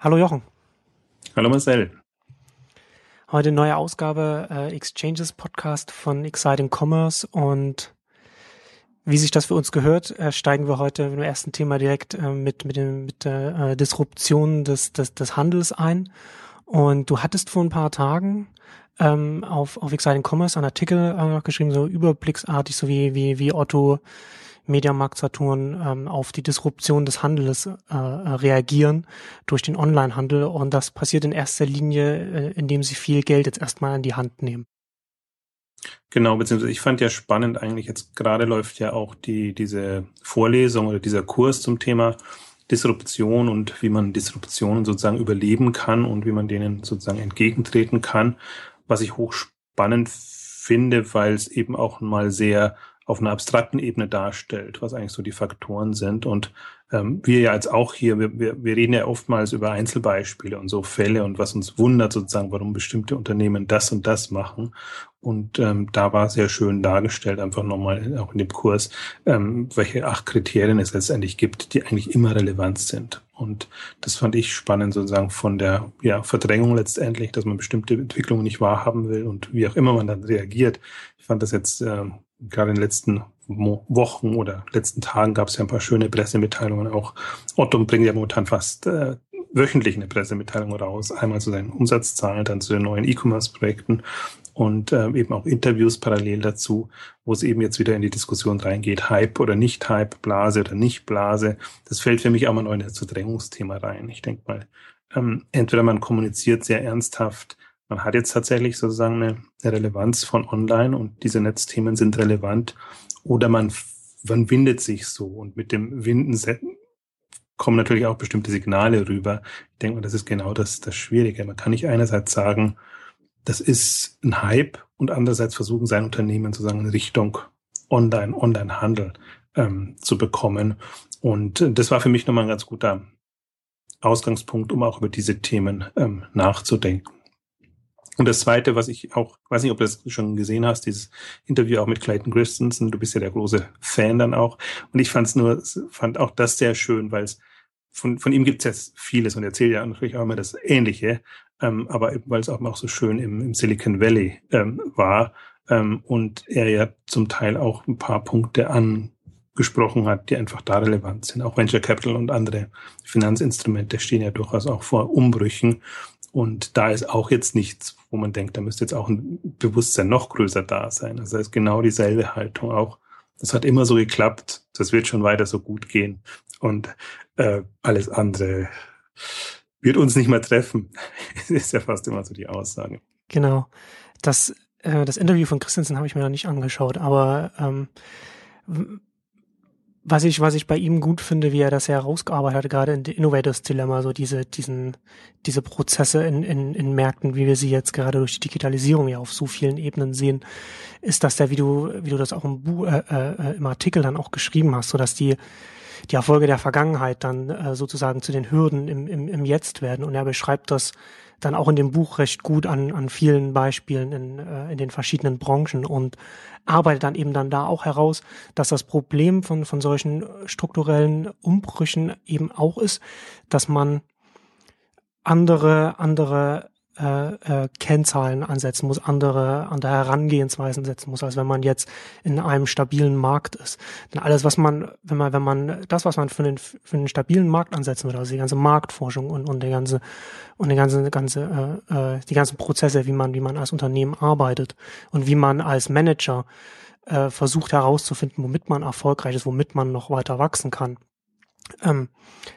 Hallo Jochen. Hallo Marcel. Heute neue Ausgabe äh, Exchanges Podcast von Exciting Commerce und wie sich das für uns gehört, äh, steigen wir heute im ersten Thema direkt äh, mit mit, dem, mit der äh, Disruption des, des, des Handels ein. Und du hattest vor ein paar Tagen ähm, auf, auf Exciting Commerce einen Artikel äh, geschrieben, so überblicksartig, so wie, wie, wie Otto Mediamarkt Saturn ähm, auf die Disruption des Handels äh, reagieren durch den Onlinehandel und das passiert in erster Linie, äh, indem sie viel Geld jetzt erstmal in die Hand nehmen. Genau, beziehungsweise ich fand ja spannend eigentlich, jetzt gerade läuft ja auch die, diese Vorlesung oder dieser Kurs zum Thema Disruption und wie man Disruptionen sozusagen überleben kann und wie man denen sozusagen entgegentreten kann, was ich hochspannend finde, weil es eben auch mal sehr auf einer abstrakten Ebene darstellt, was eigentlich so die Faktoren sind. Und ähm, wir ja jetzt auch hier, wir, wir, reden ja oftmals über Einzelbeispiele und so Fälle und was uns wundert sozusagen, warum bestimmte Unternehmen das und das machen. Und ähm, da war sehr schön dargestellt, einfach nochmal auch in dem Kurs, ähm, welche acht Kriterien es letztendlich gibt, die eigentlich immer relevant sind. Und das fand ich spannend sozusagen von der ja, Verdrängung letztendlich, dass man bestimmte Entwicklungen nicht wahrhaben will und wie auch immer man dann reagiert. Ich fand das jetzt äh, gerade in den letzten Wochen oder letzten Tagen gab es ja ein paar schöne Pressemitteilungen. Auch Otto bringt ja momentan fast äh, wöchentlich eine Pressemitteilung raus. Einmal zu seinen Umsatzzahlen, dann zu den neuen E-Commerce-Projekten und äh, eben auch Interviews parallel dazu, wo es eben jetzt wieder in die Diskussion reingeht, Hype oder nicht Hype, Blase oder nicht Blase. Das fällt für mich auch mal neu in das Verdrängungsthema rein. Ich denke mal, ähm, entweder man kommuniziert sehr ernsthaft, man hat jetzt tatsächlich sozusagen eine, Relevanz von online und diese Netzthemen sind relevant oder man, man windet sich so und mit dem Winden kommen natürlich auch bestimmte Signale rüber. Ich denke mal, das ist genau das, das Schwierige. Man kann nicht einerseits sagen, das ist ein Hype und andererseits versuchen sein Unternehmen sozusagen in Richtung Online, Online-Handel ähm, zu bekommen. Und das war für mich nochmal ein ganz guter Ausgangspunkt, um auch über diese Themen ähm, nachzudenken. Und das Zweite, was ich auch, weiß nicht, ob du das schon gesehen hast, dieses Interview auch mit Clayton Christensen, du bist ja der große Fan dann auch. Und ich fand es nur, fand auch das sehr schön, weil es von, von ihm gibt es jetzt vieles und erzählt ja natürlich auch immer das Ähnliche, ähm, aber weil es auch noch so schön im, im Silicon Valley ähm, war ähm, und er ja zum Teil auch ein paar Punkte angesprochen hat, die einfach da relevant sind. Auch Venture Capital und andere Finanzinstrumente stehen ja durchaus auch vor Umbrüchen und da ist auch jetzt nichts, wo man denkt, da müsste jetzt auch ein Bewusstsein noch größer da sein. Also da ist genau dieselbe Haltung auch. Das hat immer so geklappt, das wird schon weiter so gut gehen. Und äh, alles andere wird uns nicht mehr treffen. Ist ja fast immer so die Aussage. Genau. Das, äh, das Interview von Christensen habe ich mir noch nicht angeschaut, aber ähm, was ich, was ich bei ihm gut finde, wie er das herausgearbeitet hat, gerade in Innovators Dilemma, so diese, diesen, diese Prozesse in, in, in Märkten, wie wir sie jetzt gerade durch die Digitalisierung ja auf so vielen Ebenen sehen, ist, dass der, wie du, wie du das auch im, Bu äh, äh, im Artikel dann auch geschrieben hast, so dass die, die Erfolge der Vergangenheit dann äh, sozusagen zu den Hürden im, im, im Jetzt werden. Und er beschreibt das dann auch in dem Buch recht gut an, an vielen Beispielen in, äh, in den verschiedenen Branchen und arbeitet dann eben dann da auch heraus, dass das Problem von, von solchen strukturellen Umbrüchen eben auch ist, dass man andere, andere äh, äh, Kennzahlen ansetzen muss, andere, andere Herangehensweisen setzen muss, als wenn man jetzt in einem stabilen Markt ist. Denn alles, was man, wenn man, wenn man, das, was man für einen, für einen stabilen Markt ansetzen würde, also die ganze Marktforschung und, und der ganze, und die ganze, ganze, äh, äh, die ganzen Prozesse, wie man, wie man als Unternehmen arbeitet und wie man als Manager äh, versucht herauszufinden, womit man erfolgreich ist, womit man noch weiter wachsen kann. Ähm,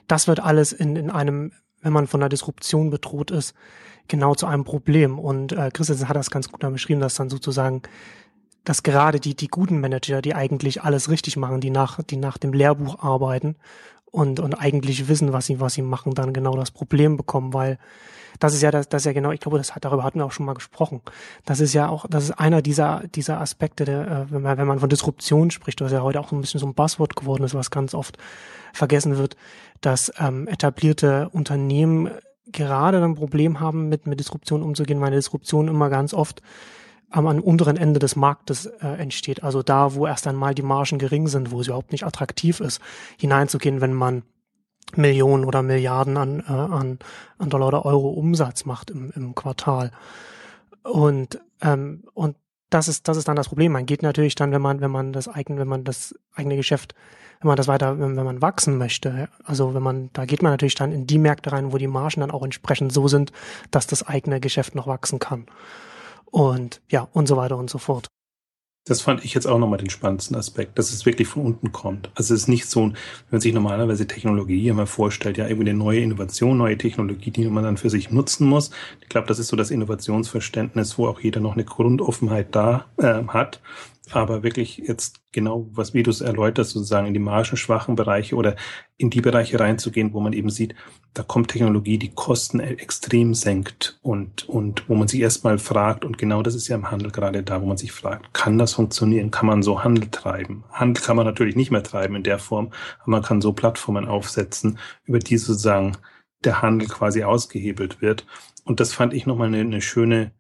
das wird alles in, in einem, wenn man von einer Disruption bedroht ist, genau zu einem Problem. Und äh, Christensen hat das ganz gut beschrieben, dass dann sozusagen, dass gerade die, die guten Manager, die eigentlich alles richtig machen, die nach, die nach dem Lehrbuch arbeiten und, und eigentlich wissen, was sie, was sie machen, dann genau das Problem bekommen, weil das ist ja das, das ist ja genau, ich glaube, das hat, darüber hatten wir auch schon mal gesprochen. Das ist ja auch, das ist einer dieser, dieser Aspekte, der, äh, wenn man, wenn man von Disruption spricht, was ja heute auch so ein bisschen so ein Buzzword geworden ist, was ganz oft vergessen wird, dass ähm, etablierte Unternehmen gerade ein Problem haben, mit, mit Disruption umzugehen, weil Disruption immer ganz oft am, am unteren Ende des Marktes äh, entsteht. Also da, wo erst einmal die Margen gering sind, wo es überhaupt nicht attraktiv ist, hineinzugehen, wenn man Millionen oder Milliarden an, äh, an, an Dollar oder Euro Umsatz macht im, im Quartal. Und, ähm, und das ist, das ist dann das Problem. Man geht natürlich dann, wenn man, wenn man das eigene, wenn man das eigene Geschäft, wenn man das weiter, wenn, wenn man wachsen möchte, also wenn man, da geht man natürlich dann in die Märkte rein, wo die Margen dann auch entsprechend so sind, dass das eigene Geschäft noch wachsen kann. Und ja, und so weiter und so fort. Das fand ich jetzt auch nochmal den spannendsten Aspekt, dass es wirklich von unten kommt. Also es ist nicht so, wenn man sich normalerweise Technologie immer vorstellt, ja, irgendwie eine neue Innovation, neue Technologie, die man dann für sich nutzen muss. Ich glaube, das ist so das Innovationsverständnis, wo auch jeder noch eine Grundoffenheit da äh, hat aber wirklich jetzt genau, was wie du es erläuterst, sozusagen in die margenschwachen Bereiche oder in die Bereiche reinzugehen, wo man eben sieht, da kommt Technologie, die Kosten e- extrem senkt und, und wo man sich erstmal fragt, und genau das ist ja im Handel gerade da, wo man sich fragt, kann das funktionieren? Kann man so Handel treiben? Handel kann man natürlich nicht mehr treiben in der Form, aber man kann so Plattformen aufsetzen, über die sozusagen der Handel quasi ausgehebelt wird. Und das fand ich nochmal eine, eine schöne,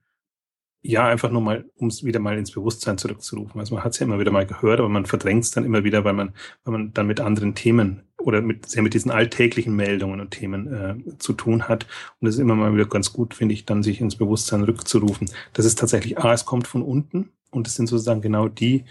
ja, einfach nur mal, um es wieder mal ins Bewusstsein zurückzurufen. Also man hat es ja immer wieder mal gehört, aber man verdrängt es dann immer wieder, weil man, weil man dann mit anderen Themen oder mit, sehr mit diesen alltäglichen Meldungen und Themen äh, zu tun hat. Und es ist immer mal wieder ganz gut, finde ich, dann sich ins Bewusstsein rückzurufen. Das ist tatsächlich, A, es kommt von unten und es sind sozusagen genau die,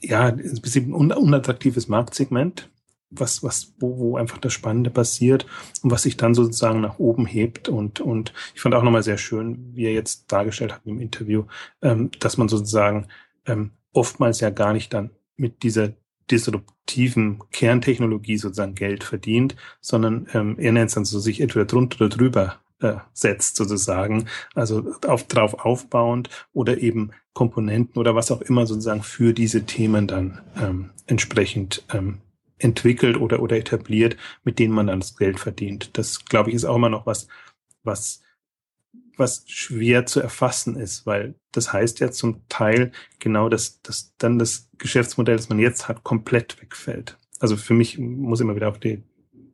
ja, ein bisschen un unattraktives Marktsegment, was, was, wo, wo einfach das Spannende passiert und was sich dann sozusagen nach oben hebt. Und, und ich fand auch nochmal sehr schön, wie er jetzt dargestellt hat im Interview, ähm, dass man sozusagen ähm, oftmals ja gar nicht dann mit dieser disruptiven Kerntechnologie sozusagen Geld verdient, sondern ähm, er nennt es dann so sich entweder drunter oder drüber äh, setzt sozusagen, also auf, drauf aufbauend oder eben Komponenten oder was auch immer sozusagen für diese Themen dann ähm, entsprechend ähm, entwickelt oder, oder etabliert, mit denen man dann das Geld verdient. Das, glaube ich, ist auch immer noch was, was, was schwer zu erfassen ist, weil das heißt ja zum Teil genau, dass, dass dann das Geschäftsmodell, das man jetzt hat, komplett wegfällt. Also für mich muss immer wieder auf die,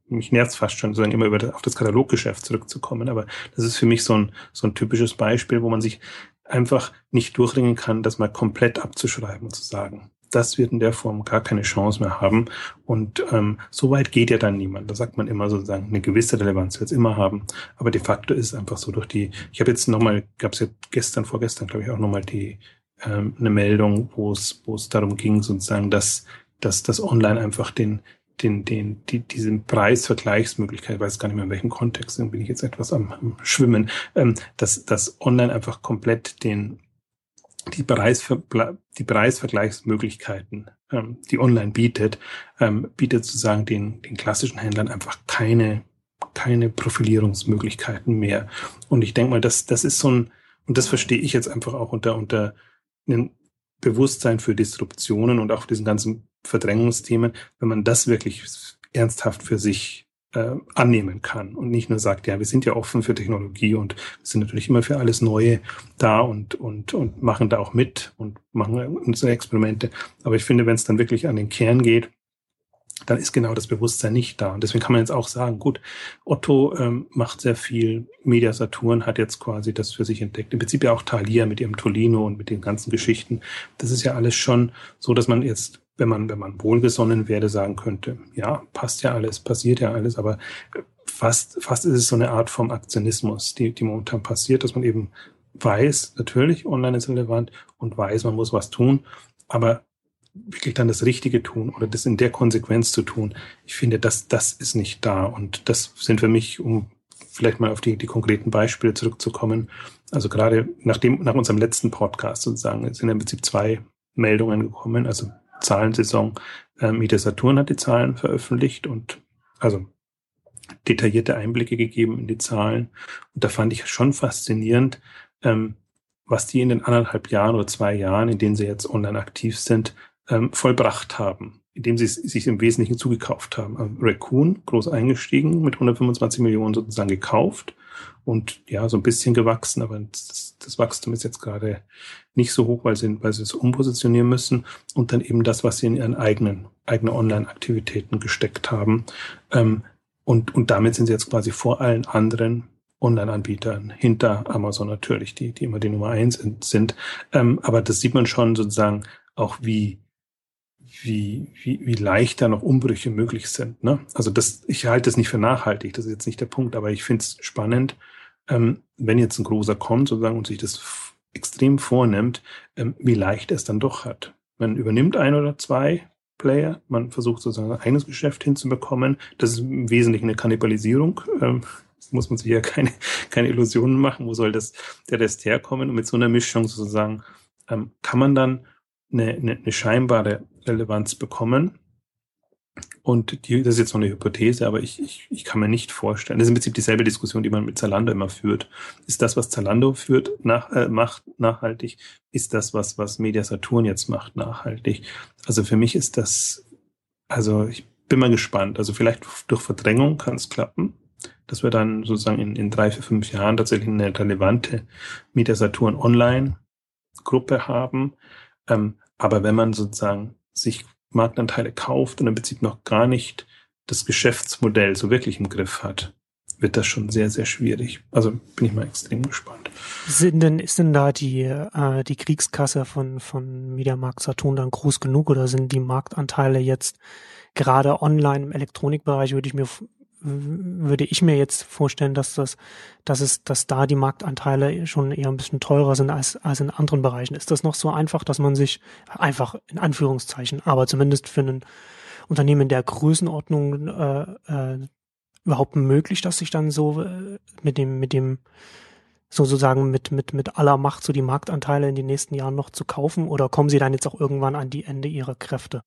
mich nervt fast schon, sozusagen immer über auf das Kataloggeschäft zurückzukommen, aber das ist für mich so ein, so ein typisches Beispiel, wo man sich einfach nicht durchringen kann, das mal komplett abzuschreiben und zu sagen, das wird in der Form gar keine Chance mehr haben. Und ähm, so weit geht ja dann niemand. Da sagt man immer sozusagen, eine gewisse Relevanz wird es immer haben. Aber de facto ist es einfach so durch die, ich habe jetzt nochmal, gab es ja gestern, vorgestern, glaube ich, auch nochmal die ähm, eine Meldung, wo es darum ging, sozusagen, dass, dass das Online einfach den, den, den, die, diesen Preisvergleichsmöglichkeit, weiß gar nicht mehr in welchem Kontext, bin ich jetzt etwas am, am Schwimmen, ähm, dass das Online einfach komplett den die, Preisver die Preisvergleichsmöglichkeiten, ähm, die online bietet, ähm, bietet sozusagen den, den klassischen Händlern einfach keine, keine Profilierungsmöglichkeiten mehr. Und ich denke mal, das, das ist so ein, und das verstehe ich jetzt einfach auch unter, unter einem Bewusstsein für Disruptionen und auch diesen ganzen Verdrängungsthemen, wenn man das wirklich ernsthaft für sich äh, annehmen kann und nicht nur sagt, ja, wir sind ja offen für Technologie und sind natürlich immer für alles Neue da und, und, und machen da auch mit und machen unsere Experimente. Aber ich finde, wenn es dann wirklich an den Kern geht, dann ist genau das Bewusstsein nicht da. Und deswegen kann man jetzt auch sagen, gut, Otto ähm, macht sehr viel, Media Saturn hat jetzt quasi das für sich entdeckt. Im Prinzip ja auch Thalia mit ihrem Tolino und mit den ganzen Geschichten. Das ist ja alles schon so, dass man jetzt wenn man, wenn man wohlgesonnen wäre, sagen könnte, ja, passt ja alles, passiert ja alles, aber fast, fast ist es so eine Art vom Aktionismus, die, die momentan passiert, dass man eben weiß, natürlich, online ist relevant und weiß, man muss was tun, aber wirklich dann das Richtige tun oder das in der Konsequenz zu tun, ich finde, das, das ist nicht da. Und das sind für mich, um vielleicht mal auf die, die konkreten Beispiele zurückzukommen, also gerade nach dem, nach unserem letzten Podcast sozusagen, sind im Prinzip zwei Meldungen gekommen, also Zahlensaison. Ähm, Saturn hat die Zahlen veröffentlicht und also detaillierte Einblicke gegeben in die Zahlen. Und da fand ich schon faszinierend, ähm, was die in den anderthalb Jahren oder zwei Jahren, in denen sie jetzt online aktiv sind, ähm, vollbracht haben, indem sie sich im Wesentlichen zugekauft haben. Also Raccoon, groß eingestiegen, mit 125 Millionen sozusagen gekauft und ja, so ein bisschen gewachsen, aber das, das Wachstum ist jetzt gerade nicht so hoch, weil sie, weil sie es umpositionieren müssen und dann eben das, was sie in ihren eigenen, eigene Online-Aktivitäten gesteckt haben. Ähm, und, und damit sind sie jetzt quasi vor allen anderen Online-Anbietern hinter Amazon natürlich, die, die immer die Nummer eins sind. Ähm, aber das sieht man schon sozusagen auch, wie, wie, wie, wie leicht da noch Umbrüche möglich sind. Ne? Also das, ich halte das nicht für nachhaltig, das ist jetzt nicht der Punkt, aber ich finde es spannend, ähm, wenn jetzt ein großer kommt sozusagen und sich das extrem vornimmt, ähm, wie leicht er es dann doch hat. Man übernimmt ein oder zwei Player, man versucht sozusagen ein eigenes Geschäft hinzubekommen. Das ist im Wesentlichen eine Kannibalisierung. Ähm, muss man sich ja keine, keine Illusionen machen, wo soll das, der Rest herkommen. Und mit so einer Mischung sozusagen ähm, kann man dann eine, eine, eine scheinbare Relevanz bekommen. Und die, das ist jetzt noch eine Hypothese, aber ich, ich, ich kann mir nicht vorstellen. Das ist im Prinzip dieselbe Diskussion, die man mit Zalando immer führt. Ist das, was Zalando führt, nach, äh, macht, nachhaltig? Ist das, was, was Media Saturn jetzt macht, nachhaltig? Also für mich ist das, also ich bin mal gespannt. Also vielleicht durch Verdrängung kann es klappen, dass wir dann sozusagen in, in drei, vier, fünf Jahren tatsächlich eine relevante Media Saturn Online Gruppe haben. Ähm, aber wenn man sozusagen sich Marktanteile kauft und im Prinzip noch gar nicht das Geschäftsmodell so wirklich im Griff hat, wird das schon sehr, sehr schwierig. Also bin ich mal extrem gespannt. Sind denn, ist denn da die, äh, die Kriegskasse von, von Mediamarkt Saturn dann groß genug oder sind die Marktanteile jetzt gerade online im Elektronikbereich, würde ich mir würde ich mir jetzt vorstellen, dass das, dass es, dass da die Marktanteile schon eher ein bisschen teurer sind als, als in anderen Bereichen. Ist das noch so einfach, dass man sich einfach in Anführungszeichen, aber zumindest für ein Unternehmen der Größenordnung äh, äh, überhaupt möglich, dass sich dann so äh, mit dem, mit dem, so sozusagen mit, mit, mit aller Macht so die Marktanteile in den nächsten Jahren noch zu kaufen oder kommen sie dann jetzt auch irgendwann an die Ende ihrer Kräfte?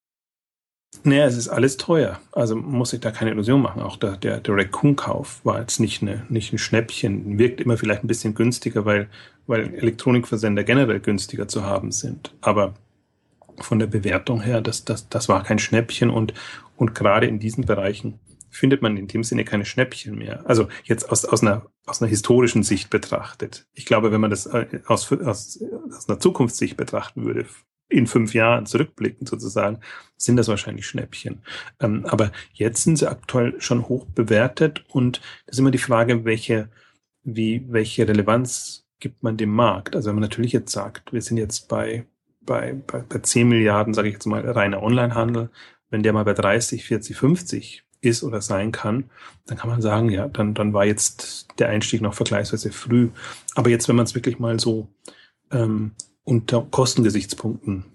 Naja, es ist alles teuer. Also muss ich da keine Illusion machen. Auch der, der, der Raccoon-Kauf war jetzt nicht, eine, nicht ein Schnäppchen. Wirkt immer vielleicht ein bisschen günstiger, weil, weil Elektronikversender generell günstiger zu haben sind. Aber von der Bewertung her, das, das, das war kein Schnäppchen und, und gerade in diesen Bereichen findet man in dem Sinne keine Schnäppchen mehr. Also jetzt aus, aus, einer, aus einer historischen Sicht betrachtet. Ich glaube, wenn man das äh, aus, aus, aus einer Zukunftssicht betrachten würde, in fünf Jahren zurückblicken sozusagen, sind das wahrscheinlich Schnäppchen. Ähm, aber jetzt sind sie aktuell schon hoch bewertet und das ist immer die Frage, welche, wie, welche Relevanz gibt man dem Markt? Also wenn man natürlich jetzt sagt, wir sind jetzt bei, bei, bei, bei 10 Milliarden, sage ich jetzt mal, reiner Onlinehandel, wenn der mal bei 30, 40, 50 ist oder sein kann, dann kann man sagen, ja, dann, dann war jetzt der Einstieg noch vergleichsweise früh. Aber jetzt, wenn man es wirklich mal so ähm, unter Kostengesichtspunkten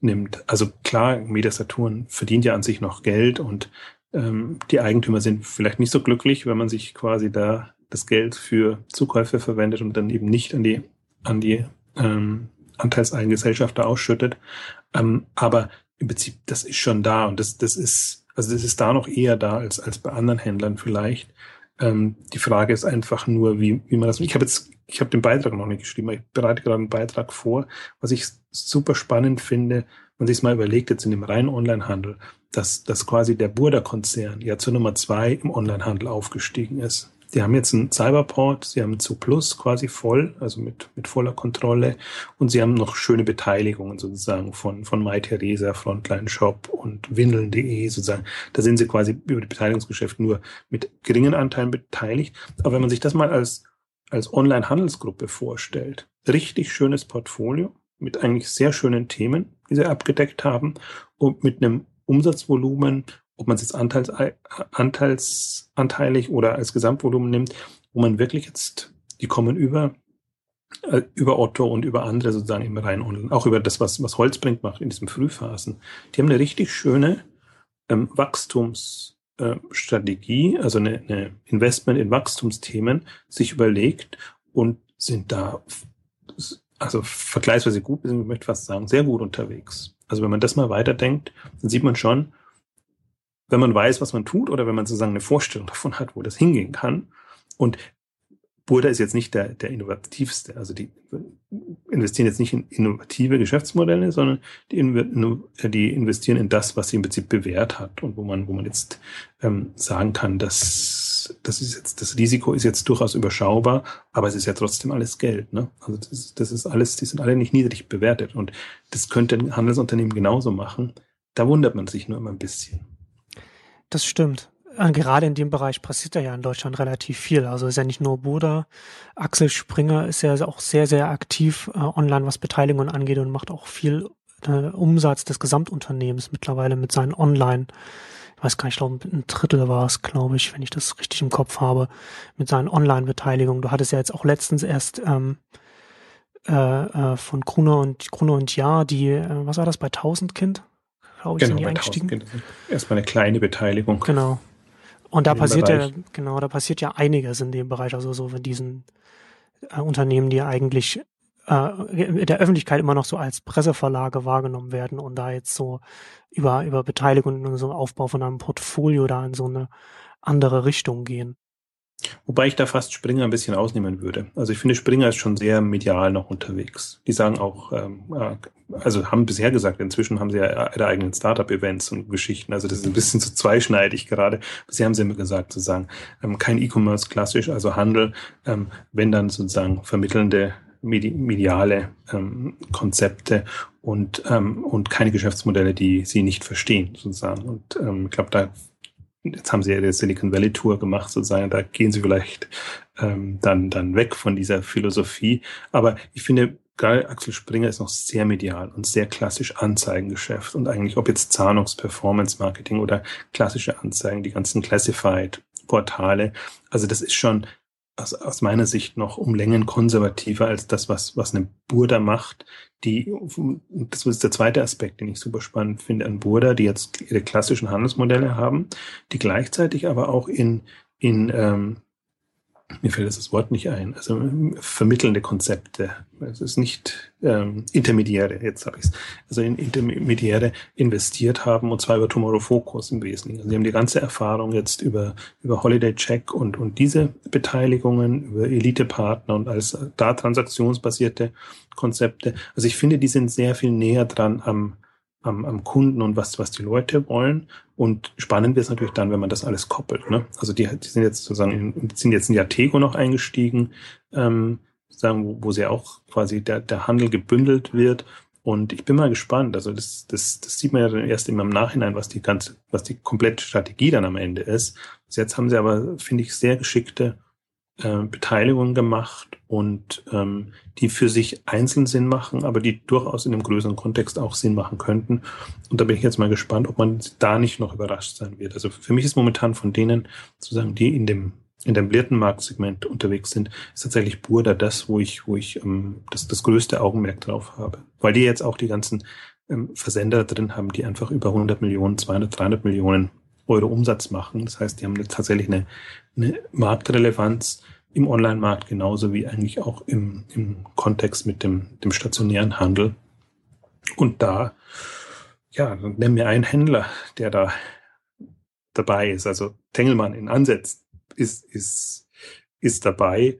nimmt. Also klar, Mediasaturn verdient ja an sich noch Geld und ähm, die Eigentümer sind vielleicht nicht so glücklich, wenn man sich quasi da das Geld für Zukäufe verwendet und dann eben nicht an die an die ähm, Anteilseigengesellschafter ausschüttet. Ähm, aber im Prinzip, das ist schon da und das, das ist, also das ist da noch eher da als, als bei anderen Händlern vielleicht. Ähm, die Frage ist einfach nur, wie, wie man das. Ich habe jetzt ich habe den Beitrag noch nicht geschrieben, ich bereite gerade einen Beitrag vor, was ich super spannend finde, wenn man sich mal überlegt, jetzt in dem reinen Onlinehandel, dass, dass quasi der Burda-Konzern ja zur Nummer zwei im Onlinehandel aufgestiegen ist. Die haben jetzt einen Cyberport, sie haben zu Plus quasi voll, also mit, mit voller Kontrolle und sie haben noch schöne Beteiligungen sozusagen von, von MyTheresa, Frontline Shop und Windeln.de sozusagen. Da sind sie quasi über die Beteiligungsgeschäft nur mit geringen Anteilen beteiligt. Aber wenn man sich das mal als als Online-Handelsgruppe vorstellt. Richtig schönes Portfolio mit eigentlich sehr schönen Themen, die sie abgedeckt haben und mit einem Umsatzvolumen, ob man es jetzt anteils, anteils, anteilig oder als Gesamtvolumen nimmt, wo man wirklich jetzt, die kommen über äh, über Otto und über andere sozusagen im rein Online, auch über das, was, was Holzbrink macht in diesen Frühphasen. Die haben eine richtig schöne ähm, Wachstums, äh, also eine, eine Investment in Wachstumsthemen, sich überlegt und sind da also vergleichsweise gut, ich möchte fast sagen, sehr gut unterwegs. Also wenn man das mal weiterdenkt, dann sieht man schon, wenn man weiß, was man tut oder wenn man sozusagen eine Vorstellung davon hat, wo das hingehen kann. Und Burda ist jetzt nicht der, der innovativste. Also die investieren jetzt nicht in innovative Geschäftsmodelle, sondern die, die investieren in das, was sie im Prinzip bewährt hat und wo man, wo man jetzt ähm, sagen kann, dass das ist jetzt, das Risiko ist jetzt durchaus überschaubar, aber es ist ja trotzdem alles Geld. Ne? Also das, das ist alles, die sind alle nicht niedrig bewertet und das könnte ein Handelsunternehmen genauso machen. Da wundert man sich nur immer ein bisschen. Das stimmt. Äh, gerade in dem Bereich passiert ja in Deutschland relativ viel. Also ist ja nicht nur Boda. Axel Springer ist ja auch sehr, sehr aktiv äh, online, was Beteiligung angeht und macht auch viel äh, Umsatz des Gesamtunternehmens mittlerweile mit seinen Online, ich weiß gar nicht, ich glaube, ein Drittel war es, glaube ich, wenn ich das richtig im Kopf habe, mit seinen Online-Beteiligungen. Du hattest ja jetzt auch letztens erst ähm, äh, äh, von Gruner und Gruner und Ja, die, äh, was war das, bei 1000 Kind? Glaube ich, genau, sind die eingestiegen. Kind. Erstmal eine kleine Beteiligung. Genau. Und da passiert Bereich. ja, genau, da passiert ja einiges in dem Bereich, also so mit diesen äh, Unternehmen, die eigentlich äh, in der Öffentlichkeit immer noch so als Presseverlage wahrgenommen werden und da jetzt so über, über Beteiligung und so Aufbau von einem Portfolio da in so eine andere Richtung gehen. Wobei ich da fast Springer ein bisschen ausnehmen würde. Also ich finde, Springer ist schon sehr medial noch unterwegs. Die sagen auch, ähm, äh, also haben bisher gesagt, inzwischen haben sie ja ihre eigenen Startup-Events und Geschichten. Also das ist ein bisschen zu zweischneidig gerade. Bisher haben sie immer gesagt, sozusagen, ähm, kein E-Commerce klassisch, also Handel, ähm, wenn dann sozusagen vermittelnde mediale ähm, Konzepte und, ähm, und keine Geschäftsmodelle, die sie nicht verstehen, sozusagen. Und ähm, ich glaube, da jetzt haben sie ja die Silicon Valley Tour gemacht, sozusagen, da gehen sie vielleicht ähm, dann, dann weg von dieser Philosophie. Aber ich finde, geil, Axel Springer ist noch sehr medial und sehr klassisch Anzeigengeschäft und eigentlich, ob jetzt Zahnungs Performance Marketing oder klassische Anzeigen, die ganzen Classified Portale. Also das ist schon aus, aus meiner Sicht noch um Längen konservativer als das, was, was eine Burda macht. Die, das ist der zweite Aspekt, den ich super spannend finde an Burda, die jetzt ihre klassischen Handelsmodelle haben, die gleichzeitig aber auch in, in ähm, mir fällt das Wort nicht ein, also vermittelnde Konzepte. Es ist nicht ähm, Intermediäre, jetzt habe ich es. Also in Intermediäre investiert haben und zwar über Tomorrow Focus im Wesentlichen. Also sie haben die ganze Erfahrung jetzt über, über Holiday Check und, und diese Beteiligungen, über Elite-Partner und alles da transaktionsbasierte Konzepte. Also ich finde, die sind sehr viel näher dran am, am, am Kunden und was, was die Leute wollen. Und spannend es natürlich dann, wenn man das alles koppelt. Ne? Also die, die sind jetzt sozusagen in, sind jetzt in Yatego noch eingestiegen, ähm, sagen, wo, wo sie auch quasi der, der Handel gebündelt wird. Und ich bin mal gespannt. Also das, das, das sieht man ja dann erst immer im Nachhinein, was die ganze, was die komplette Strategie dann am Ende ist. Bis jetzt haben sie aber, finde ich, sehr geschickte äh, Beteiligungen gemacht und ähm, die für sich einzeln Sinn machen, aber die durchaus in einem größeren Kontext auch Sinn machen könnten. Und da bin ich jetzt mal gespannt, ob man da nicht noch überrascht sein wird. Also für mich ist momentan von denen, sozusagen, die in dem in dem Marktsegment unterwegs sind, ist tatsächlich Burda das, wo ich, wo ich ähm, das, das größte Augenmerk drauf habe. Weil die jetzt auch die ganzen ähm, Versender drin haben, die einfach über 100 Millionen, 200, 300 Millionen Euro Umsatz machen. Das heißt, die haben tatsächlich eine, eine Marktrelevanz im Online-Markt genauso wie eigentlich auch im, im Kontext mit dem, dem stationären Handel. Und da, ja, nennen wir einen Händler, der da dabei ist. Also Tengelmann in Ansatz ist, ist, ist dabei,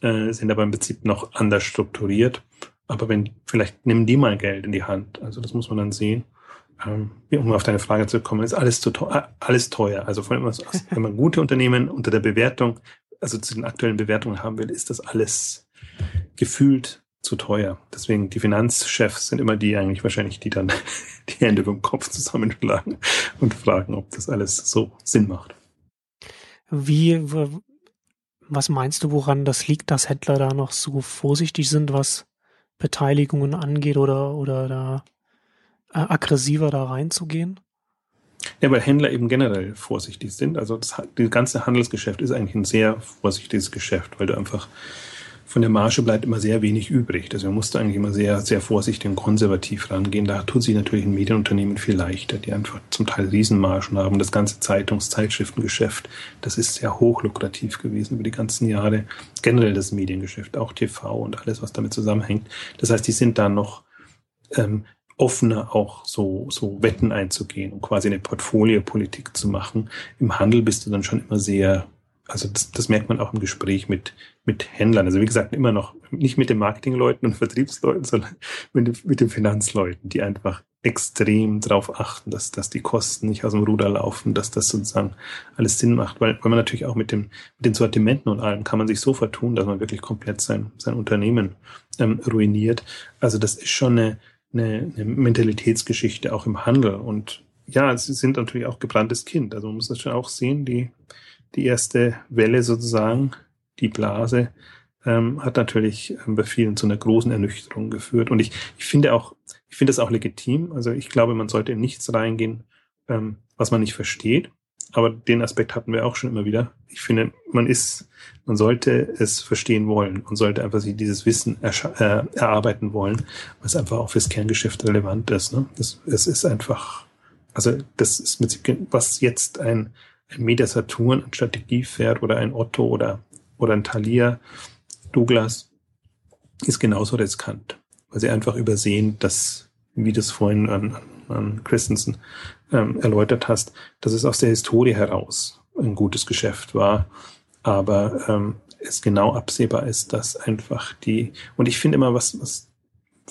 äh, sind aber im Prinzip noch anders strukturiert. Aber wenn, vielleicht nehmen die mal Geld in die Hand. Also das muss man dann sehen ähm, um auf deine Frage zu kommen, ist alles zu teuer, alles teuer. Also vor allem, wenn man gute Unternehmen unter der Bewertung, also zu den aktuellen Bewertungen haben will, ist das alles gefühlt zu teuer. Deswegen die Finanzchefs sind immer die eigentlich wahrscheinlich, die dann die Hände beim Kopf zusammenschlagen und fragen, ob das alles so Sinn macht. Wie, was meinst du, woran das liegt, dass Händler da noch so vorsichtig sind, was Beteiligungen angeht oder, oder da äh, aggressiver da reinzugehen? Ja, weil Händler eben generell vorsichtig sind. Also das, das ganze Handelsgeschäft ist eigentlich ein sehr vorsichtiges Geschäft, weil du einfach von der Marge bleibt immer sehr wenig übrig. Also man musste eigentlich immer sehr, sehr vorsichtig und konservativ rangehen. Da tut sich natürlich ein Medienunternehmen viel leichter, die einfach zum Teil Riesenmargen haben. Das ganze Zeitungs-, Zeitschriftengeschäft, das ist sehr hochlukrativ gewesen über die ganzen Jahre. Generell das Mediengeschäft, auch TV und alles, was damit zusammenhängt. Das heißt, die sind da noch ähm, offener auch so, so Wetten einzugehen und quasi eine Portfoliopolitik zu machen. Im Handel bist du dann schon immer sehr, also das, das merkt man auch im Gespräch mit, mit Händlern. Also wie gesagt, immer noch nicht mit den Marketingleuten und Vertriebsleuten, sondern mit, mit den Finanzleuten, die einfach extrem darauf achten, dass, dass die Kosten nicht aus dem Ruder laufen, dass das sozusagen alles Sinn macht, weil, weil man natürlich auch mit, dem, mit den Sortimenten und allem kann man sich so vertun, dass man wirklich komplett sein, sein Unternehmen ähm, ruiniert. Also das ist schon eine, eine, eine Mentalitätsgeschichte auch im Handel. Und ja, sie sind natürlich auch gebranntes Kind. Also man muss das schon auch sehen, die, die erste Welle sozusagen, die Blase, ähm, hat natürlich ähm, bei vielen zu einer großen Ernüchterung geführt. Und ich, ich finde auch, ich finde das auch legitim. Also ich glaube, man sollte in nichts reingehen, ähm, was man nicht versteht. Aber den Aspekt hatten wir auch schon immer wieder. Ich finde, man ist, man sollte es verstehen wollen und sollte einfach sich dieses Wissen äh, erarbeiten wollen, was einfach auch fürs Kerngeschäft relevant ist. Ne? Das, es ist einfach, also das ist mit, was jetzt ein, ein Media Saturn, ein Strategiepferd oder ein Otto oder, oder ein Thalia, Douglas, ist genauso riskant, weil sie einfach übersehen, dass, wie das vorhin an, an Christensen ähm, erläutert hast, dass es aus der Historie heraus ein gutes Geschäft war, aber ähm, es genau absehbar ist, dass einfach die, und ich finde immer, was, was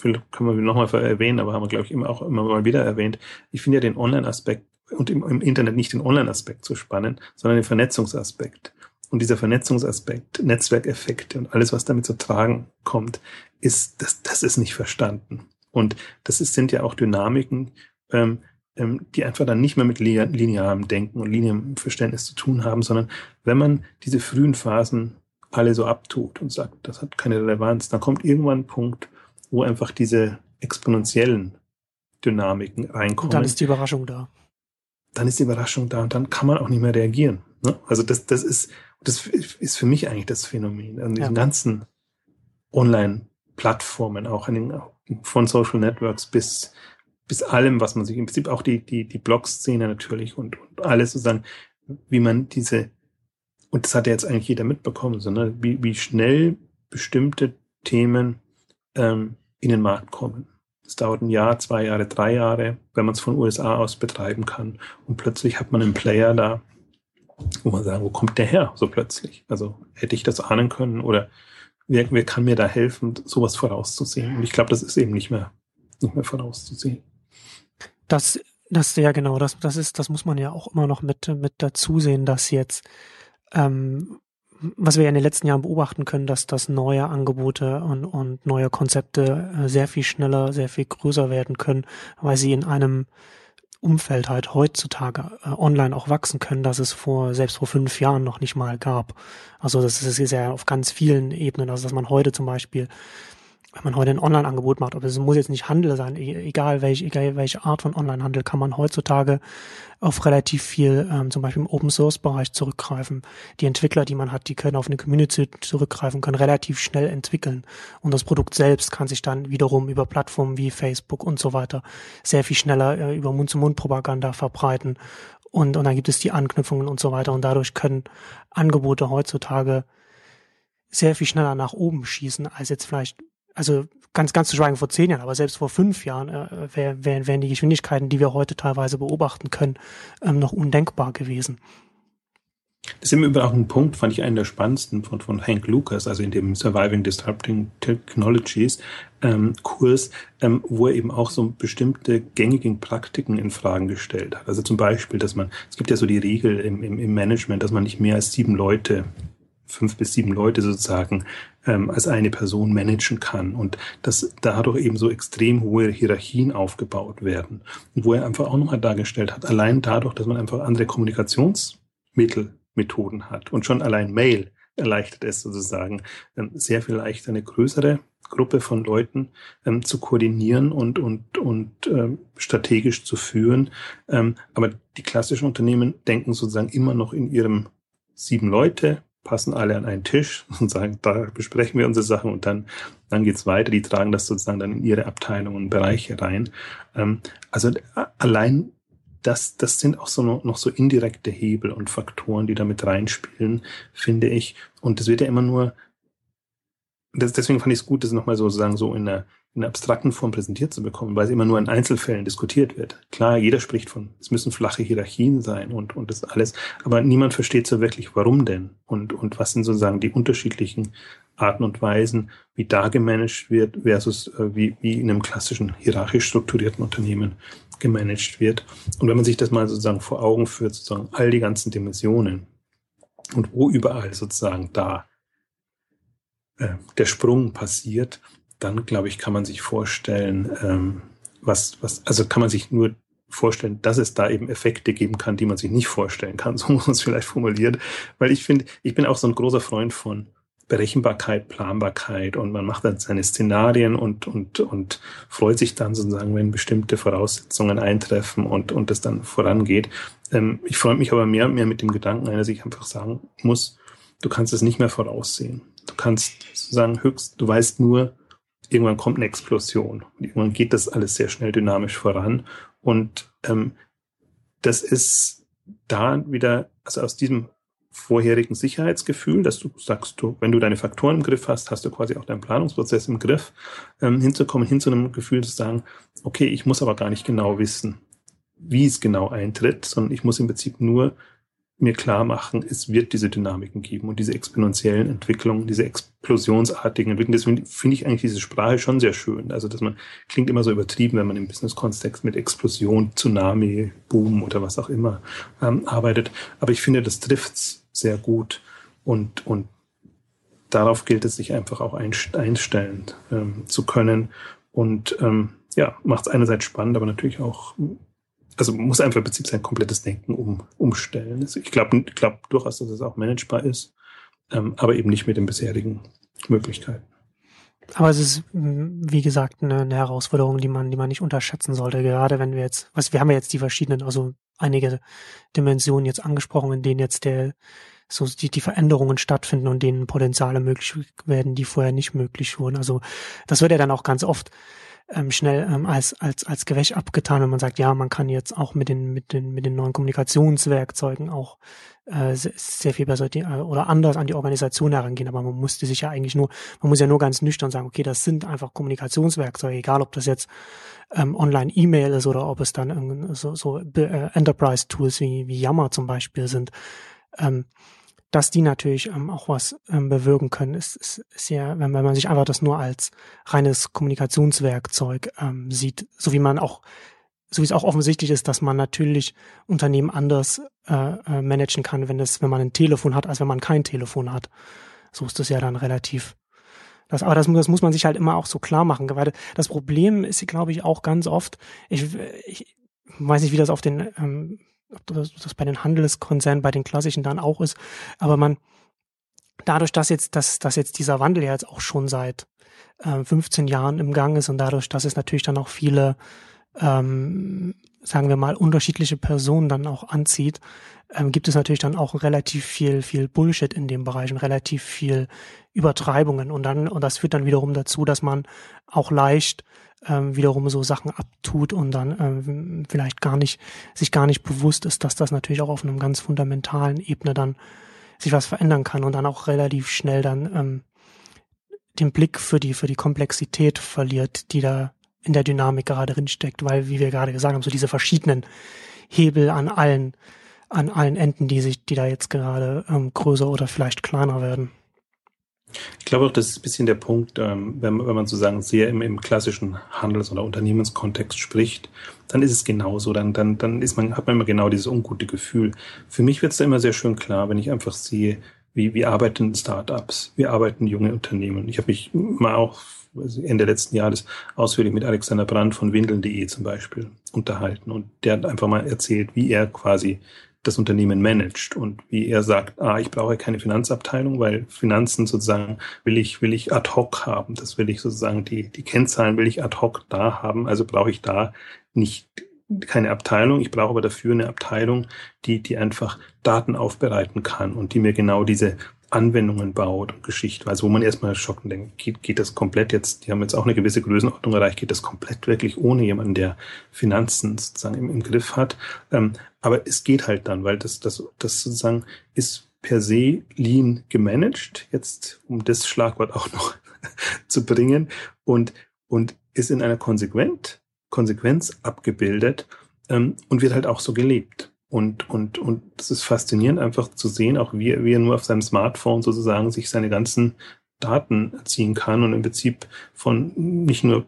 können wir nochmal erwähnen, aber haben wir, glaube ich, immer auch immer mal wieder erwähnt, ich finde ja den Online-Aspekt und im, im Internet nicht den Online-Aspekt so spannend, sondern den Vernetzungsaspekt. Und dieser Vernetzungsaspekt, Netzwerkeffekte und alles, was damit zu tragen kommt, ist, das, das ist nicht verstanden. Und das ist, sind ja auch Dynamiken, ähm, die einfach dann nicht mehr mit linearem Denken und linearem Verständnis zu tun haben, sondern wenn man diese frühen Phasen alle so abtut und sagt, das hat keine Relevanz, dann kommt irgendwann ein Punkt, wo einfach diese exponentiellen Dynamiken reinkommen. Und dann ist die Überraschung da. Dann ist die Überraschung da und dann kann man auch nicht mehr reagieren. Ne? Also das, das ist, das ist für mich eigentlich das Phänomen an diesen ja. ganzen Online-Plattformen, auch den, von Social Networks bis bis allem, was man sich im Prinzip auch die, die, die Blog-Szene natürlich und, und alles sozusagen, wie man diese, und das hat ja jetzt eigentlich jeder mitbekommen, sondern wie, wie schnell bestimmte Themen ähm, in den Markt kommen. Es dauert ein Jahr, zwei Jahre, drei Jahre, wenn man es von USA aus betreiben kann. Und plötzlich hat man einen Player da, wo man sagen, wo kommt der her so plötzlich? Also hätte ich das ahnen können oder wer, wer kann mir da helfen, sowas vorauszusehen? Und ich glaube, das ist eben nicht mehr, nicht mehr vorauszusehen. Das, das, ja genau, das, das ist, das muss man ja auch immer noch mit, mit dazu sehen, dass jetzt, ähm, was wir ja in den letzten Jahren beobachten können, dass, dass neue Angebote und, und neue Konzepte äh, sehr viel schneller, sehr viel größer werden können, weil sie in einem Umfeld halt heutzutage äh, online auch wachsen können, dass es vor, selbst vor fünf Jahren noch nicht mal gab. Also das ist, das ist ja auf ganz vielen Ebenen, also dass man heute zum Beispiel wenn man heute ein Online-Angebot macht, aber es muss jetzt nicht Handel sein, e-, egal welche, egal welche Art von Online-Handel, kann man heutzutage auf relativ viel, ähm, zum Beispiel im Open-Source-Bereich zurückgreifen. Die Entwickler, die man hat, die können auf eine Community zurückgreifen, können relativ schnell entwickeln. Und das Produkt selbst kann sich dann wiederum über Plattformen wie Facebook und so weiter sehr viel schneller äh, über Mund-zu-Mund-Propaganda verbreiten. Und, und dann gibt es die Anknüpfungen und so weiter. Und dadurch können Angebote heutzutage sehr viel schneller nach oben schießen, als jetzt vielleicht also ganz, ganz zu schweigen vor zehn Jahren, aber selbst vor fünf Jahren äh, wären wär, wär die Geschwindigkeiten, die wir heute teilweise beobachten können, ähm, noch undenkbar gewesen. Das ist im Übrigen auch ein Punkt, fand ich einen der spannendsten von, von Hank Lucas, also in dem Surviving Disrupting Technologies ähm, Kurs, ähm, wo er eben auch so bestimmte gängigen Praktiken in Fragen gestellt hat. Also zum Beispiel, dass man, es gibt ja so die Regel im, im, im Management, dass man nicht mehr als sieben Leute fünf bis sieben Leute sozusagen ähm, als eine Person managen kann und dass dadurch eben so extrem hohe Hierarchien aufgebaut werden. Und wo er einfach auch nochmal dargestellt hat, allein dadurch, dass man einfach andere Kommunikationsmittel, Methoden hat und schon allein Mail erleichtert es sozusagen, ähm, sehr viel leichter eine größere Gruppe von Leuten ähm, zu koordinieren und, und, und ähm, strategisch zu führen. Ähm, aber die klassischen Unternehmen denken sozusagen immer noch in ihrem sieben Leute passen alle an einen Tisch und sagen, da besprechen wir unsere Sachen und dann, dann geht's weiter. Die tragen das sozusagen dann in ihre Abteilungen und Bereiche rein. Ähm, also allein das, das sind auch so noch, noch so indirekte Hebel und Faktoren, die damit reinspielen, finde ich. Und das wird ja immer nur, das, deswegen fand ich es gut, das nochmal sozusagen so in der in abstrakten Form präsentiert zu bekommen, weil es immer nur in Einzelfällen diskutiert wird. Klar, jeder spricht von, es müssen flache Hierarchien sein und, und das alles, aber niemand versteht so wirklich, warum denn und, und was sind sozusagen die unterschiedlichen Arten und Weisen, wie da gemanagt wird versus äh, wie, wie in einem klassischen hierarchisch strukturierten Unternehmen gemanagt wird. Und wenn man sich das mal sozusagen vor Augen führt, sozusagen all die ganzen Dimensionen und wo überall sozusagen da äh, der Sprung passiert, dann glaube ich, kann man sich vorstellen, ähm, was, was, also kann man sich nur vorstellen, dass es da eben Effekte geben kann, die man sich nicht vorstellen kann. So muss man es vielleicht formulieren. Weil ich finde, ich bin auch so ein großer Freund von, Berechenbarkeit, Planbarkeit und man macht dann seine Szenarien und, und, und freut sich dann sozusagen, wenn bestimmte Voraussetzungen eintreffen und, und es dann vorangeht. Ähm, ich freue mich aber mehr und mehr mit dem Gedanken dass ich einfach sagen muss, du kannst es nicht mehr voraussehen. Du kannst sozusagen höchst, du weißt nur, irgendwann kommt eine Explosion. Und irgendwann geht das alles sehr schnell dynamisch voran. Und ähm, das ist da wieder, also aus diesem vorherigen Sicherheitsgefühl, dass du sagst, du, wenn du deine Faktoren im Griff hast, hast du quasi auch deinen Planungsprozess im Griff, ähm, hinzukommen, hin zu einem Gefühl zu sagen, okay, ich muss aber gar nicht genau wissen, wie es genau eintritt, sondern ich muss im Prinzip nur mir klar machen, es wird diese Dynamiken geben und diese exponentiellen Entwicklungen, diese explosionsartigen Entwicklungen. Deswegen finde ich eigentlich diese Sprache schon sehr schön. Also, dass man klingt immer so übertrieben, wenn man im Business-Kontext mit Explosion, Tsunami, Boom oder was auch immer ähm, arbeitet. Aber ich finde, das trifft's sehr gut und, und darauf gilt es sich einfach auch einstellen ähm, zu können. Und ähm, ja, macht es einerseits spannend, aber natürlich auch also man muss einfach im Prinzip sein komplettes Denken um, umstellen. Also ich glaube glaub durchaus, dass es auch managebar ist, ähm, aber eben nicht mit den bisherigen Möglichkeiten. Aber es ist, wie gesagt, eine, eine, Herausforderung, die man, die man nicht unterschätzen sollte. Gerade wenn wir jetzt, was wir haben ja jetzt die verschiedenen, also einige Dimensionen jetzt angesprochen, in denen jetzt der so die, die Veränderungen stattfinden und denen Potenziale möglich werden, die vorher nicht möglich wurden. Also das wird ja dann auch ganz oft ähm, schnell ähm, als, als, als Gewäsch abgetan, wenn man sagt, ja, man kann jetzt auch mit den, mit den, mit den neuen Kommunikationswerkzeugen auch äh, sehr viel besser die, äh, oder anders an die Organisation herangehen. Aber man musste sich ja eigentlich nur, man muss ja nur ganz nüchtern sagen, okay, das sind einfach Kommunikationswerkzeuge, egal ob das jetzt ähm, Online-E-Mail ist oder ob es dann so, so äh, Enterprise-Tools wie, wie Yammer zum Beispiel sind. Ähm, dass die natürlich ähm, auch was ähm, bewirken können, ist, ist, ist ja, wenn, wenn man sich einfach das nur als reines Kommunikationswerkzeug ähm, sieht, so wie man auch, so wie es auch offensichtlich ist, dass man natürlich Unternehmen anders äh, äh, managen kann, wenn das, wenn man ein Telefon hat, als wenn man kein Telefon hat. So ist das ja dann relativ. Das, aber das, das muss man sich halt immer auch so klar machen, weil das Problem ist, glaube ich, auch ganz oft, ich, ich weiß nicht, wie das auf den ähm, ob das, bei den Handelskonzernen, bei den klassischen dann auch ist, aber man, dadurch, dass jetzt, dass, dass jetzt dieser Wandel ja jetzt auch schon seit äh, 15 Jahren im Gang ist und dadurch, dass es natürlich dann auch viele, ähm, sagen wir mal, unterschiedliche Personen dann auch anzieht, ähm, gibt es natürlich dann auch relativ viel, viel Bullshit in dem Bereich und relativ viel Übertreibungen. Und dann, und das führt dann wiederum dazu, dass man auch leicht ähm, wiederum so Sachen abtut und dann ähm, vielleicht gar nicht, sich gar nicht bewusst ist, dass das natürlich auch auf einem ganz fundamentalen Ebene dann sich was verändern kann und dann auch relativ schnell dann ähm, den Blick für die, für die Komplexität verliert, die da in der Dynamik gerade drin steckt, weil, wie wir gerade gesagt haben, so diese verschiedenen Hebel an allen, an allen Enden, die sich, die da jetzt gerade ähm, größer oder vielleicht kleiner werden. Ich glaube auch, das ist ein bisschen der Punkt, ähm, wenn, wenn man sozusagen sehr im, im klassischen Handels- oder Unternehmenskontext spricht, dann ist es genauso. Dann, dann, dann ist man, hat man immer genau dieses ungute Gefühl. Für mich wird es da immer sehr schön klar, wenn ich einfach sehe, wie, wie arbeiten Startups, wie arbeiten junge Unternehmen. Ich habe mich mal auch Ende letzten Jahres ausführlich mit Alexander Brandt von Windeln.de zum Beispiel unterhalten und der hat einfach mal erzählt, wie er quasi das Unternehmen managt und wie er sagt, ah, ich brauche keine Finanzabteilung, weil Finanzen sozusagen will ich, will ich ad hoc haben. Das will ich sozusagen, die, die Kennzahlen will ich ad hoc da haben. Also brauche ich da nicht keine Abteilung. Ich brauche aber dafür eine Abteilung, die, die einfach Daten aufbereiten kann und die mir genau diese Anwendungen baut und Geschichte, also wo man erstmal schockt und denkt, geht, geht das komplett jetzt, die haben jetzt auch eine gewisse Größenordnung erreicht, geht das komplett wirklich ohne jemanden, der Finanzen sozusagen im, im Griff hat. Ähm, aber es geht halt dann, weil das, das, das sozusagen ist per se lean gemanagt, jetzt um das Schlagwort auch noch zu bringen und, und ist in einer Konsequent, Konsequenz abgebildet ähm, und wird halt auch so gelebt. Und, und, und das ist faszinierend, einfach zu sehen, auch wie, wie er nur auf seinem Smartphone sozusagen sich seine ganzen Daten ziehen kann und im Prinzip von nicht nur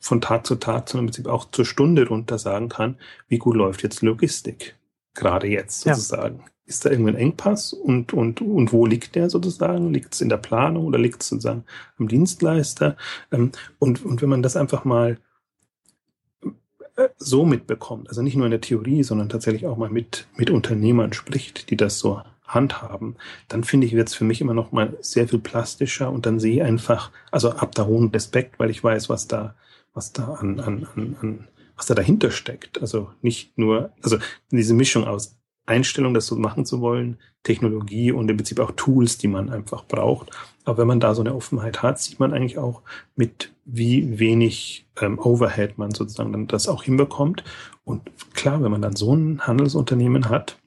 von Tag zu Tag, sondern im Prinzip auch zur Stunde runter sagen kann, wie gut läuft jetzt Logistik. Gerade jetzt sozusagen. Ja. Ist da irgendein Engpass und, und, und wo liegt der sozusagen? Liegt es in der Planung oder liegt es sozusagen am Dienstleister? Ähm, und, und wenn man das einfach mal so mitbekommt, also nicht nur in der Theorie, sondern tatsächlich auch mal mit, mit Unternehmern spricht, die das so handhaben, dann finde ich, wird es für mich immer noch mal sehr viel plastischer und dann sehe ich einfach, also ab da hohen Respekt, weil ich weiß, was da, was da an, an, an, an was da dahinter steckt. Also nicht nur, also diese Mischung aus Einstellung, das so machen zu wollen, Technologie und im Prinzip auch Tools, die man einfach braucht. Aber wenn man da so eine Offenheit hat, sieht man eigentlich auch, mit wie wenig ähm, Overhead man sozusagen dann das auch hinbekommt. Und klar, wenn man dann so ein Handelsunternehmen hat,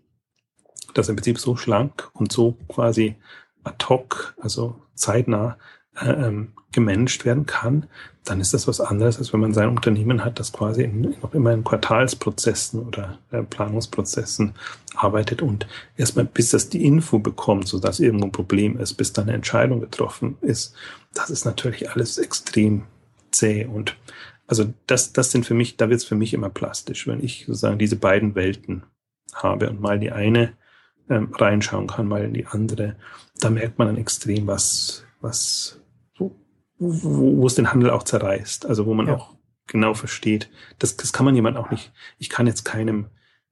das im Prinzip so schlank und so quasi ad hoc, also zeitnah äh, ähm, gemanagt werden kann, dann ist das was anderes, als wenn man sein Unternehmen hat, das quasi in, noch immer in Quartalsprozessen oder äh, Planungsprozessen arbeitet und erstmal bis das die Info bekommt, so dass irgendwo ein Problem ist, bis dann eine Entscheidung getroffen ist. Das ist natürlich alles extrem zäh und also das, das sind für mich, da wird es für mich immer plastisch, wenn ich sozusagen diese beiden Welten habe und mal die eine ähm, reinschauen kann, mal in die andere. Da merkt man dann extrem, was, was wo, wo es den Handel auch zerreißt. Also wo man ja. auch genau versteht, das, das kann man jemand auch nicht, ich kann jetzt keinem,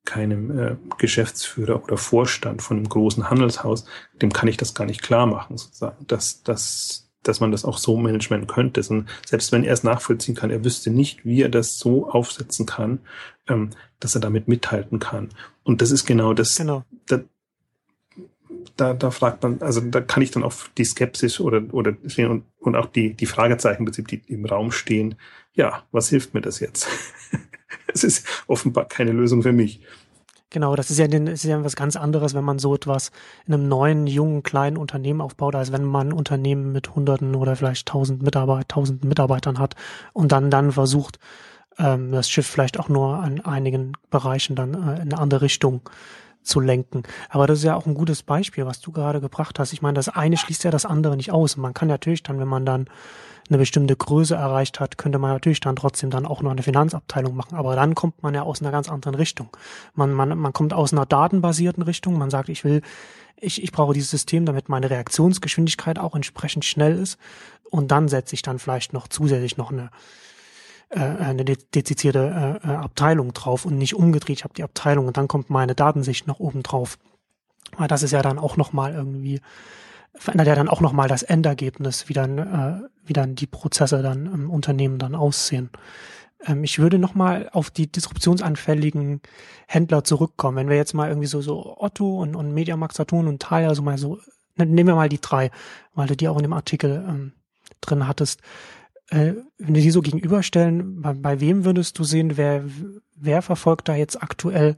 keinem äh, Geschäftsführer oder Vorstand von einem großen Handelshaus, dem kann ich das gar nicht klar machen, sozusagen, dass, dass, dass man das auch so managen könnte. Und selbst wenn er es nachvollziehen kann, er wüsste nicht, wie er das so aufsetzen kann, ähm, dass er damit mithalten kann. Und das ist genau das, genau. das da, da fragt man, also da kann ich dann auf die Skepsis oder, oder sehen und, und auch die, die Fragezeichen im die im Raum stehen. Ja, was hilft mir das jetzt? Es ist offenbar keine Lösung für mich. Genau, das ist ja, den, ist ja was ganz anderes, wenn man so etwas in einem neuen, jungen, kleinen Unternehmen aufbaut, als wenn man ein Unternehmen mit Hunderten oder vielleicht tausend Mitarbeiter, tausend Mitarbeitern hat und dann, dann versucht, ähm, das Schiff vielleicht auch nur an einigen Bereichen dann äh, in eine andere Richtung zu lenken. Aber das ist ja auch ein gutes Beispiel, was du gerade gebracht hast. Ich meine, das eine schließt ja das andere nicht aus. Man kann natürlich dann, wenn man dann eine bestimmte Größe erreicht hat, könnte man natürlich dann trotzdem dann auch noch eine Finanzabteilung machen. Aber dann kommt man ja aus einer ganz anderen Richtung. Man, man, man kommt aus einer datenbasierten Richtung. Man sagt, ich will, ich, ich brauche dieses System, damit meine Reaktionsgeschwindigkeit auch entsprechend schnell ist. Und dann setze ich dann vielleicht noch zusätzlich noch eine, äh, eine dezidierte äh, äh, Abteilung drauf und nicht umgedreht. Ich habe die Abteilung und dann kommt meine Datensicht noch oben drauf. Weil das ist ja dann auch nochmal irgendwie, verändert ja dann auch nochmal das Endergebnis, wie dann, äh, wie dann die Prozesse dann im Unternehmen dann aussehen. Ähm, ich würde nochmal auf die disruptionsanfälligen Händler zurückkommen. Wenn wir jetzt mal irgendwie so, so Otto und, und Mediamarkt Saturn und Thalia so mal so, nehmen wir mal die drei, weil du die auch in dem Artikel ähm, drin hattest äh, wenn wir die so gegenüberstellen, bei, bei wem würdest du sehen, wer, wer verfolgt da jetzt aktuell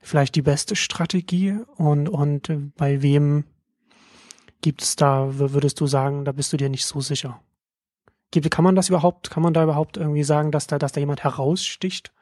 vielleicht die beste Strategie und, und bei wem gibt es da, würdest du sagen, da bist du dir nicht so sicher? Gibt, kann man das überhaupt, kann man da überhaupt irgendwie sagen, dass da, dass da jemand heraussticht?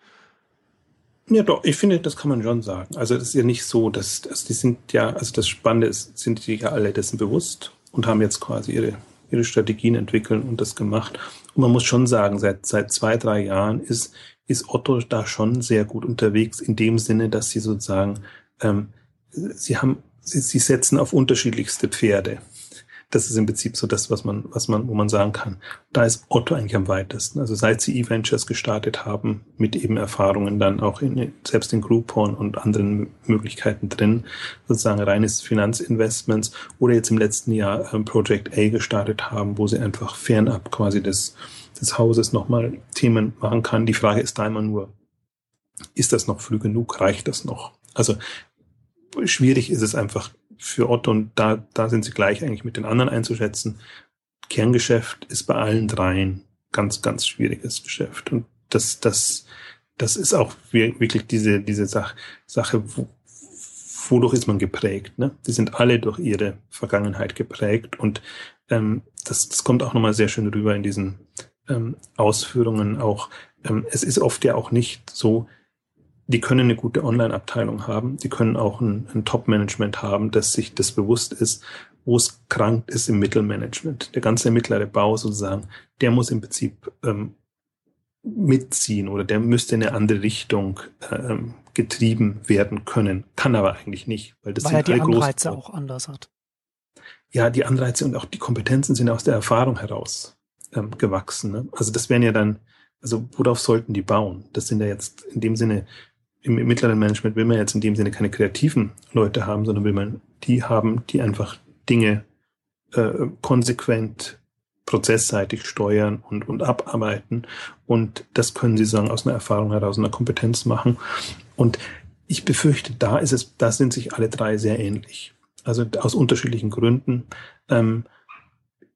Ja, doch, ich finde, das kann man schon sagen. Also es ist ja nicht so, dass, dass die sind ja, also das Spannende ist, sind die ja alle dessen bewusst und haben jetzt quasi ihre ihre Strategien entwickeln und das gemacht. Und man muss schon sagen, seit, seit zwei, drei Jahren ist, ist Otto da schon sehr gut unterwegs, in dem Sinne, dass sie sozusagen, ähm, sie haben, sie, sie setzen auf unterschiedlichste Pferde das ist im Prinzip so das, was man, was man, wo man sagen kann. Da ist Otto eigentlich am weitesten. Also seit sie E-Ventures gestartet haben, mit eben Erfahrungen dann auch in, selbst in Groupon und anderen Möglichkeiten drin, sozusagen reines Finanzinvestments oder jetzt im letzten Jahr ähm, Project A gestartet haben, wo sie einfach fernab quasi des, des Hauses nochmal Themen machen kann. Die Frage ist da immer nur, ist das noch früh genug? Reicht das noch? Also schwierig ist es einfach für Otto und da, da sind sie gleich eigentlich mit den anderen einzuschätzen. Kerngeschäft ist bei allen dreien ganz, ganz schwieriges Geschäft. Und das, das, das ist auch wirklich diese, diese Sache, Sache wo, wodurch ist man geprägt. Ne? Die sind alle durch ihre Vergangenheit geprägt und ähm, das, das kommt auch nochmal sehr schön rüber in diesen ähm, Ausführungen auch. Ähm, es ist oft ja auch nicht so, die können eine gute Online-Abteilung haben, die können auch ein, ein Top-Management haben, das sich das bewusst ist, wo es krank ist im Mittelmanagement. Der ganze mittlere Bau sozusagen, der muss im Prinzip ähm, mitziehen oder der müsste in eine andere Richtung ähm, getrieben werden können, kann aber eigentlich nicht, weil das weil sind er die Anreize auch anders hat. Ja, die Anreize und auch die Kompetenzen sind aus der Erfahrung heraus ähm, gewachsen. Ne? Also das wären ja dann, also worauf sollten die bauen? Das sind ja jetzt in dem Sinne im, im mittleren Management will man jetzt in dem Sinne keine kreativen Leute haben, sondern will man die haben, die einfach Dinge äh, konsequent prozessseitig steuern und, und abarbeiten. Und das können Sie sagen, aus einer Erfahrung heraus, einer Kompetenz machen. Und ich befürchte, da ist es, da sind sich alle drei sehr ähnlich. Also aus unterschiedlichen Gründen. Ähm,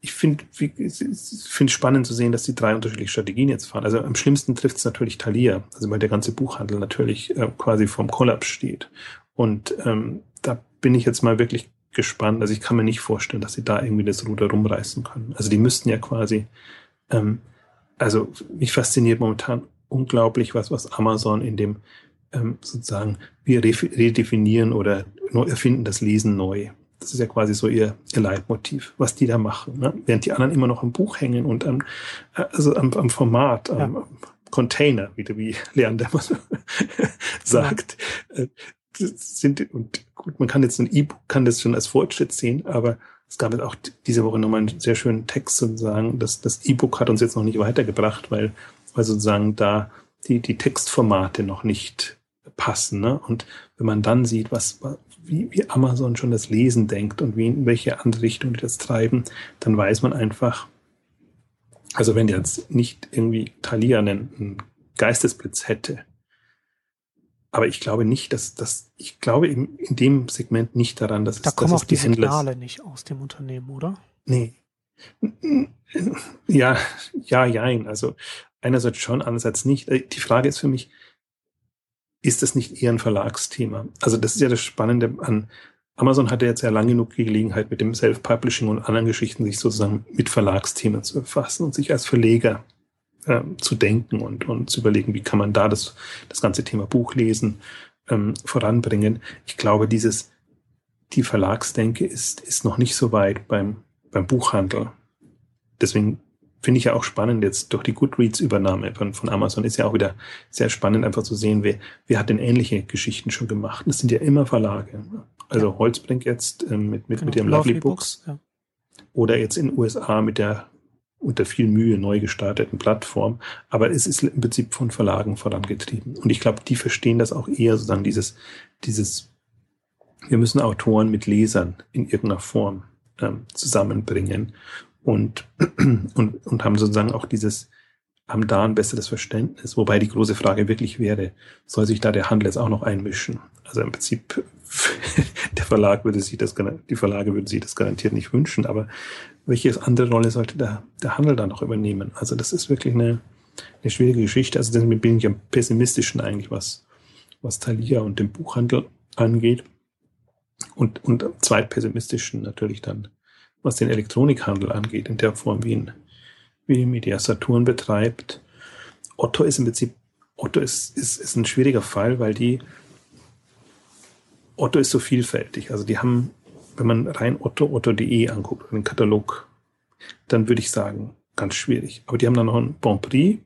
ich finde finde spannend zu sehen, dass die drei unterschiedliche Strategien jetzt fahren. Also am schlimmsten trifft es natürlich Thalia, also weil der ganze Buchhandel natürlich äh, quasi vorm Kollaps steht. Und ähm, da bin ich jetzt mal wirklich gespannt. Also ich kann mir nicht vorstellen, dass sie da irgendwie das Ruder rumreißen können. Also die müssten ja quasi, ähm, also mich fasziniert momentan unglaublich was, was Amazon in dem ähm, sozusagen, wir redefinieren oder erfinden das Lesen neu. Das ist ja quasi so ihr, ihr Leitmotiv, was die da machen. Ne? Während die anderen immer noch am Buch hängen und am, also am, am Format, ja. am, Container, wieder wie Leander sagt. Ja. Äh, sind, und gut, man kann jetzt ein E-Book, kann das schon als Fortschritt sehen, aber es gab jetzt auch diese Woche nochmal einen sehr schönen Text zu sagen, dass das E-Book hat uns jetzt noch nicht weitergebracht, weil, weil sozusagen da die, die Textformate noch nicht passen. Ne? Und wenn man dann sieht, was, wie, wie Amazon schon das Lesen denkt und wie, in welche andere Richtung die das treiben, dann weiß man einfach, also wenn jetzt nicht irgendwie Thalia einen, Geistesblitz hätte, aber ich glaube nicht, dass das, ich glaube in, in dem Segment nicht daran, dass da es, kommen dass auch die Signale nicht aus dem Unternehmen, oder? Nee. Ja, ja, jein. Also einerseits schon, andererseits nicht. Äh, die Frage ist für mich, ist das nicht eher ein Verlagsthema? Also das ist ja das Spannende an Amazon hatte jetzt ja lange genug die Gelegenheit, mit dem Self-Publishing und anderen Geschichten sich sozusagen mit Verlagsthemen zu befassen und sich als Verleger äh, zu denken und, und zu überlegen, wie kann man da das, das ganze Thema Buchlesen ähm, voranbringen. Ich glaube, dieses, die Verlagsdenke ist, ist noch nicht so weit beim, beim Buchhandel. Deswegen finde ich ja auch spannend jetzt durch die Goodreads-Übernahme von, von Amazon ist ja auch wieder sehr spannend, einfach zu sehen, wer, wer hat denn ähnliche Geschichten schon gemacht. Das sind ja immer Verlage. Also ja. Holzbrink jetzt ähm, mit, mit, genau. mit dem Lovely, Lovely Books. Books ja. Oder jetzt in den USA mit der unter viel Mühe neu gestarteten Plattform. Aber es ist im Prinzip von Verlagen vorangetrieben. Und ich glaube, die verstehen das auch eher sozusagen dieses, dieses, wir müssen Autoren mit Lesern in irgendeiner Form ähm, zusammenbringen und, und, und haben sozusagen auch dieses, haben da ein besseres Verständnis. Wobei die große Frage wirklich wäre, soll sich da der Handel jetzt auch noch einmischen? Also im Prinzip, der Verlag würde sich das, die Verlage würden sich das garantiert nicht wünschen, aber welche andere Rolle sollte der, der Handel da noch übernehmen? Also das ist wirklich eine, eine schwierige Geschichte. Also deswegen bin ich am pessimistischen eigentlich, was, was Thalia und den Buchhandel angeht. Und, und zweitpessimistischen natürlich dann, was den Elektronikhandel angeht, in der Form, wie ihn, wie Media Saturn betreibt. Otto ist im Prinzip, Otto ist, ist, ist ein schwieriger Fall, weil die, Otto ist so vielfältig. Also die haben wenn man rein Otto, Otto.de anguckt, den Katalog, dann würde ich sagen, ganz schwierig. Aber die haben dann noch ein Bon Prix,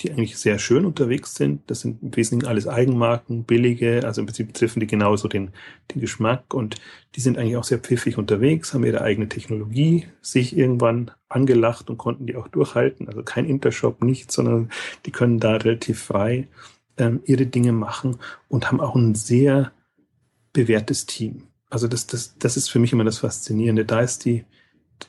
die eigentlich sehr schön unterwegs sind. Das sind im Wesentlichen alles Eigenmarken, billige, also im Prinzip treffen die genauso den, den Geschmack und die sind eigentlich auch sehr pfiffig unterwegs, haben ihre eigene Technologie sich irgendwann angelacht und konnten die auch durchhalten. Also kein Intershop, nichts, sondern die können da relativ frei ähm, ihre Dinge machen und haben auch ein sehr bewährtes Team. Also das, das, das ist für mich immer das Faszinierende. Da ist die,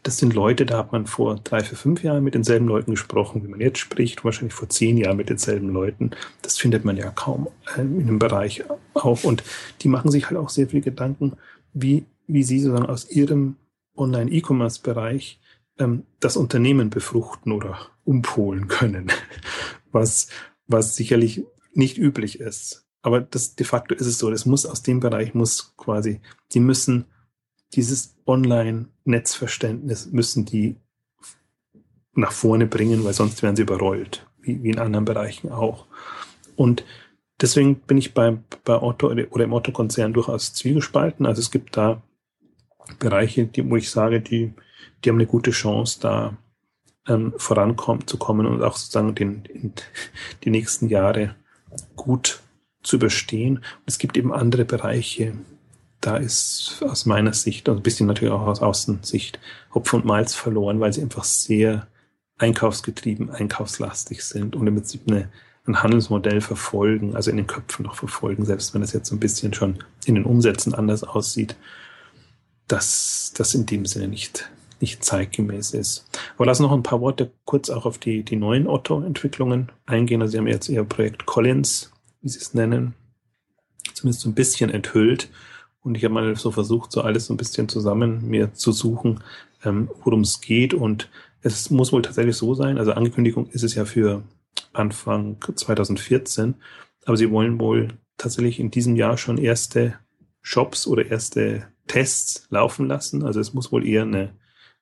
das sind Leute, da hat man vor drei, vier, fünf Jahren mit denselben Leuten gesprochen, wie man jetzt spricht, wahrscheinlich vor zehn Jahren mit denselben Leuten. Das findet man ja kaum äh, in dem Bereich auch. Und die machen sich halt auch sehr viel Gedanken, wie, wie sie sozusagen aus ihrem Online-E-Commerce-Bereich ähm, das Unternehmen befruchten oder umpolen können, was, was sicherlich nicht üblich ist. Aber das de facto ist es so, das muss aus dem Bereich muss quasi, die müssen dieses Online-Netzverständnis müssen die nach vorne bringen, weil sonst werden sie überrollt, wie, wie in anderen Bereichen auch. Und deswegen bin ich bei, bei Otto oder im Otto-Konzern durchaus zwiegespalten. Also es gibt da Bereiche, die, wo ich sage, die, die haben eine gute Chance, da ähm, vorankommen zu kommen und auch sozusagen den, den, die nächsten Jahre gut zu überstehen. Und es gibt eben andere Bereiche, da ist aus meiner Sicht und ein bisschen natürlich auch aus Außensicht Hopf und Malz verloren, weil sie einfach sehr einkaufsgetrieben, einkaufslastig sind und im Prinzip eine, ein Handelsmodell verfolgen, also in den Köpfen noch verfolgen, selbst wenn es jetzt so ein bisschen schon in den Umsätzen anders aussieht, dass das in dem Sinne nicht, nicht zeitgemäß ist. Aber lass noch ein paar Worte kurz auch auf die, die neuen Otto-Entwicklungen eingehen. Also Sie haben jetzt Ihr Projekt Collins, wie Sie es nennen, zumindest so ein bisschen enthüllt. Und ich habe mal so versucht, so alles so ein bisschen zusammen mir zu suchen, ähm, worum es geht. Und es muss wohl tatsächlich so sein. Also Ankündigung ist es ja für Anfang 2014. Aber sie wollen wohl tatsächlich in diesem Jahr schon erste Shops oder erste Tests laufen lassen. Also es muss wohl eher eine,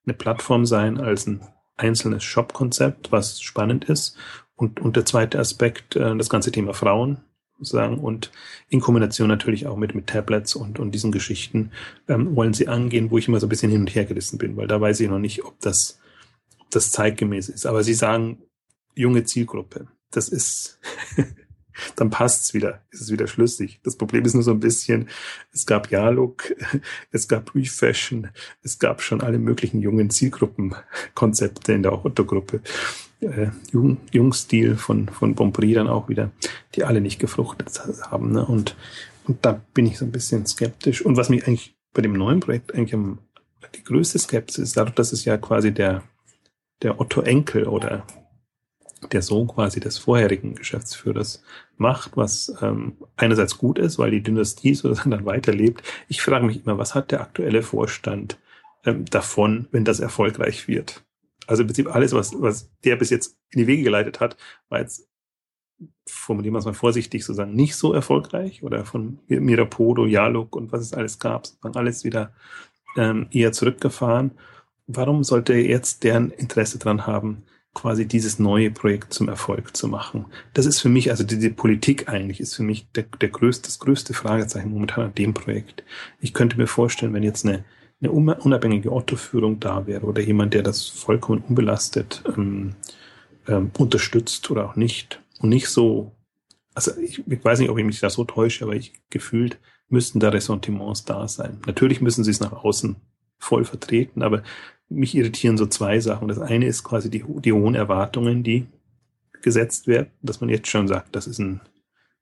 eine Plattform sein als ein einzelnes Shop-Konzept, was spannend ist. Und, und der zweite Aspekt, äh, das ganze Thema Frauen sozusagen und in Kombination natürlich auch mit, mit Tablets und, und diesen Geschichten ähm, wollen sie angehen, wo ich immer so ein bisschen hin und her gerissen bin, weil da weiß ich noch nicht, ob das, ob das zeitgemäß ist. Aber sie sagen, junge Zielgruppe. Das ist, dann passt's wieder, ist es wieder schlüssig. Das Problem ist nur so ein bisschen, es gab Ja-Look, es gab Refashion, es gab schon alle möglichen jungen Zielgruppenkonzepte in der Otto-Gruppe. Äh, Jung, Jungstil von, von Bonprix dann auch wieder, die alle nicht gefruchtet haben. Ne? Und, und da bin ich so ein bisschen skeptisch. Und was mich eigentlich bei dem neuen Projekt eigentlich am, die größte Skepsis ist, dadurch, dass es ja quasi der, der Otto Enkel oder der Sohn quasi des vorherigen Geschäftsführers macht, was ähm, einerseits gut ist, weil die Dynastie sozusagen dann weiterlebt. Ich frage mich immer, was hat der aktuelle Vorstand ähm, davon, wenn das erfolgreich wird? Also im Prinzip alles, was, was der bis jetzt in die Wege geleitet hat, war jetzt, formulieren wir es mal vorsichtig, sozusagen nicht so erfolgreich oder von Mirapodo, Jaluk und was es alles gab, sozusagen alles wieder ähm, eher zurückgefahren. Warum sollte jetzt deren Interesse dran haben, quasi dieses neue Projekt zum Erfolg zu machen. Das ist für mich, also diese Politik eigentlich ist für mich der, der größte, das größte Fragezeichen momentan an dem Projekt. Ich könnte mir vorstellen, wenn jetzt eine, eine unabhängige Otto-Führung da wäre oder jemand, der das vollkommen unbelastet ähm, ähm, unterstützt oder auch nicht und nicht so, also ich, ich weiß nicht, ob ich mich da so täusche, aber ich gefühlt müssten da Ressentiments da sein. Natürlich müssen sie es nach außen voll vertreten, aber mich irritieren so zwei Sachen. Das eine ist quasi die, die hohen Erwartungen, die gesetzt werden, dass man jetzt schon sagt, das ist ein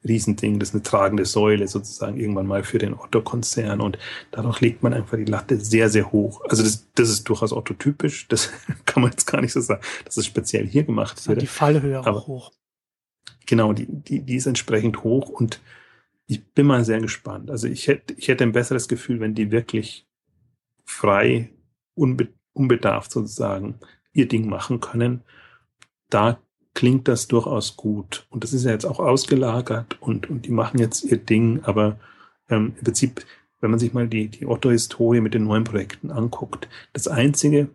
Riesending, das ist eine tragende Säule sozusagen irgendwann mal für den Otto-Konzern und dadurch legt man einfach die Latte sehr, sehr hoch. Also das, das ist durchaus Otto-typisch, das kann man jetzt gar nicht so sagen, dass es speziell hier gemacht wird. Ja, die Fallhöhe auch hoch. Genau, die, die, die ist entsprechend hoch und ich bin mal sehr gespannt. Also ich hätte, ich hätte ein besseres Gefühl, wenn die wirklich frei, unbe unbedarft sozusagen ihr Ding machen können. Da klingt das durchaus gut. Und das ist ja jetzt auch ausgelagert und, und die machen jetzt ihr Ding. Aber ähm, im Prinzip, wenn man sich mal die, die Otto-Historie mit den neuen Projekten anguckt, das Einzige,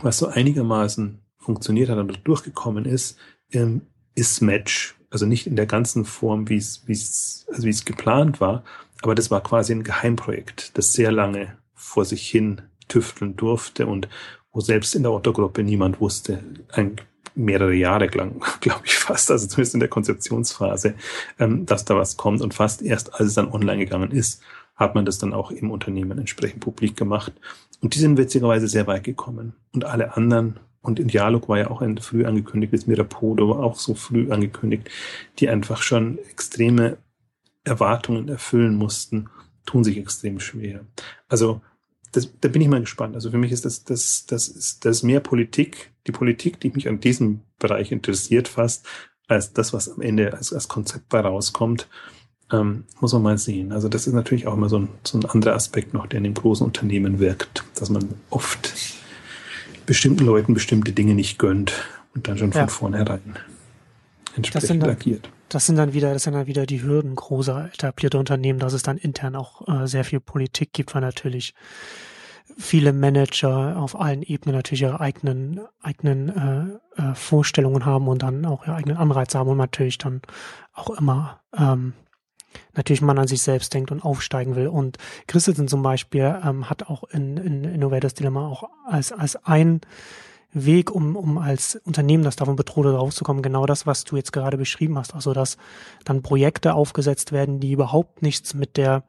was so einigermaßen funktioniert hat und durchgekommen ist, ähm, ist Match. Also nicht in der ganzen Form, wie es, wie es, also wie es geplant war, aber das war quasi ein Geheimprojekt, das sehr lange vor sich hin tüfteln durfte und wo selbst in der Otto-Gruppe niemand wusste, ein, mehrere Jahre lang, glaube ich fast, also zumindest in der Konzeptionsphase, ähm, dass da was kommt und fast erst als es dann online gegangen ist, hat man das dann auch im Unternehmen entsprechend publik gemacht. Und die sind witzigerweise sehr weit gekommen. Und alle anderen, und in Dialog war ja auch ein früh angekündigtes Mirapodo, auch so früh angekündigt, die einfach schon extreme Erwartungen erfüllen mussten, tun sich extrem schwer. Also das, da bin ich mal gespannt. Also für mich ist das, das, das ist, das ist mehr Politik, die Politik, die mich an diesem Bereich interessiert fast, als das, was am Ende als, als Konzept bei rauskommt. Ähm, muss man mal sehen. Also das ist natürlich auch immer so ein, so ein anderer Aspekt noch, der in den großen Unternehmen wirkt, dass man oft bestimmten Leuten bestimmte Dinge nicht gönnt und dann schon von ja. vornherein entsprechend agiert. Das sind dann wieder, das sind dann wieder die Hürden großer etablierter Unternehmen, dass es dann intern auch äh, sehr viel Politik gibt, weil natürlich viele Manager auf allen Ebenen natürlich ihre eigenen eigenen äh, äh, Vorstellungen haben und dann auch ihre eigenen Anreize haben und natürlich dann auch immer ähm, natürlich man an sich selbst denkt und aufsteigen will. Und Christensen zum Beispiel ähm, hat auch in, in Innovators Dilemma auch als als ein Weg, um, um als Unternehmen, das davon bedroht ist, rauszukommen, genau das, was du jetzt gerade beschrieben hast. Also, dass dann Projekte aufgesetzt werden, die überhaupt nichts mit der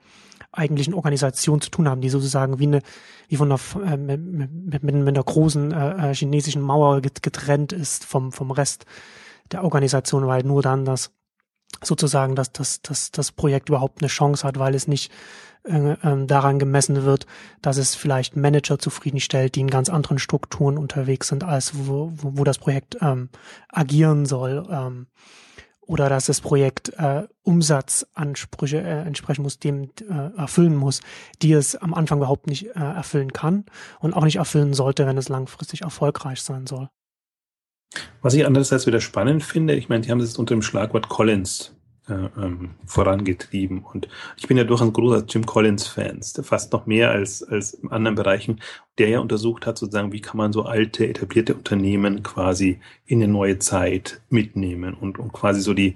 eigentlichen Organisation zu tun haben, die sozusagen wie eine, wie von einer, äh, mit, mit, mit, einer großen äh, äh chinesischen Mauer getrennt ist vom, vom Rest der Organisation, weil nur dann das sozusagen, dass das, das, das Projekt überhaupt eine Chance hat, weil es nicht äh, äh, daran gemessen wird, dass es vielleicht Manager zufriedenstellt, die in ganz anderen Strukturen unterwegs sind, als wo, wo, wo das Projekt ähm, agieren soll. Ähm, oder dass das Projekt äh, Umsatzansprüche äh, entsprechen muss, dem äh, erfüllen muss, die es am Anfang überhaupt nicht äh, erfüllen kann und auch nicht erfüllen sollte, wenn es langfristig erfolgreich sein soll. Was ich andererseits wieder spannend finde, ich meine, die haben das unter dem Schlagwort Collins ähm, vorangetrieben. Und ich bin ja durchaus ein großer Jim Collins-Fan, fast noch mehr als, als in anderen Bereichen, der ja untersucht hat, sozusagen, wie kann man so alte, etablierte Unternehmen quasi in eine neue Zeit mitnehmen und, und quasi so die,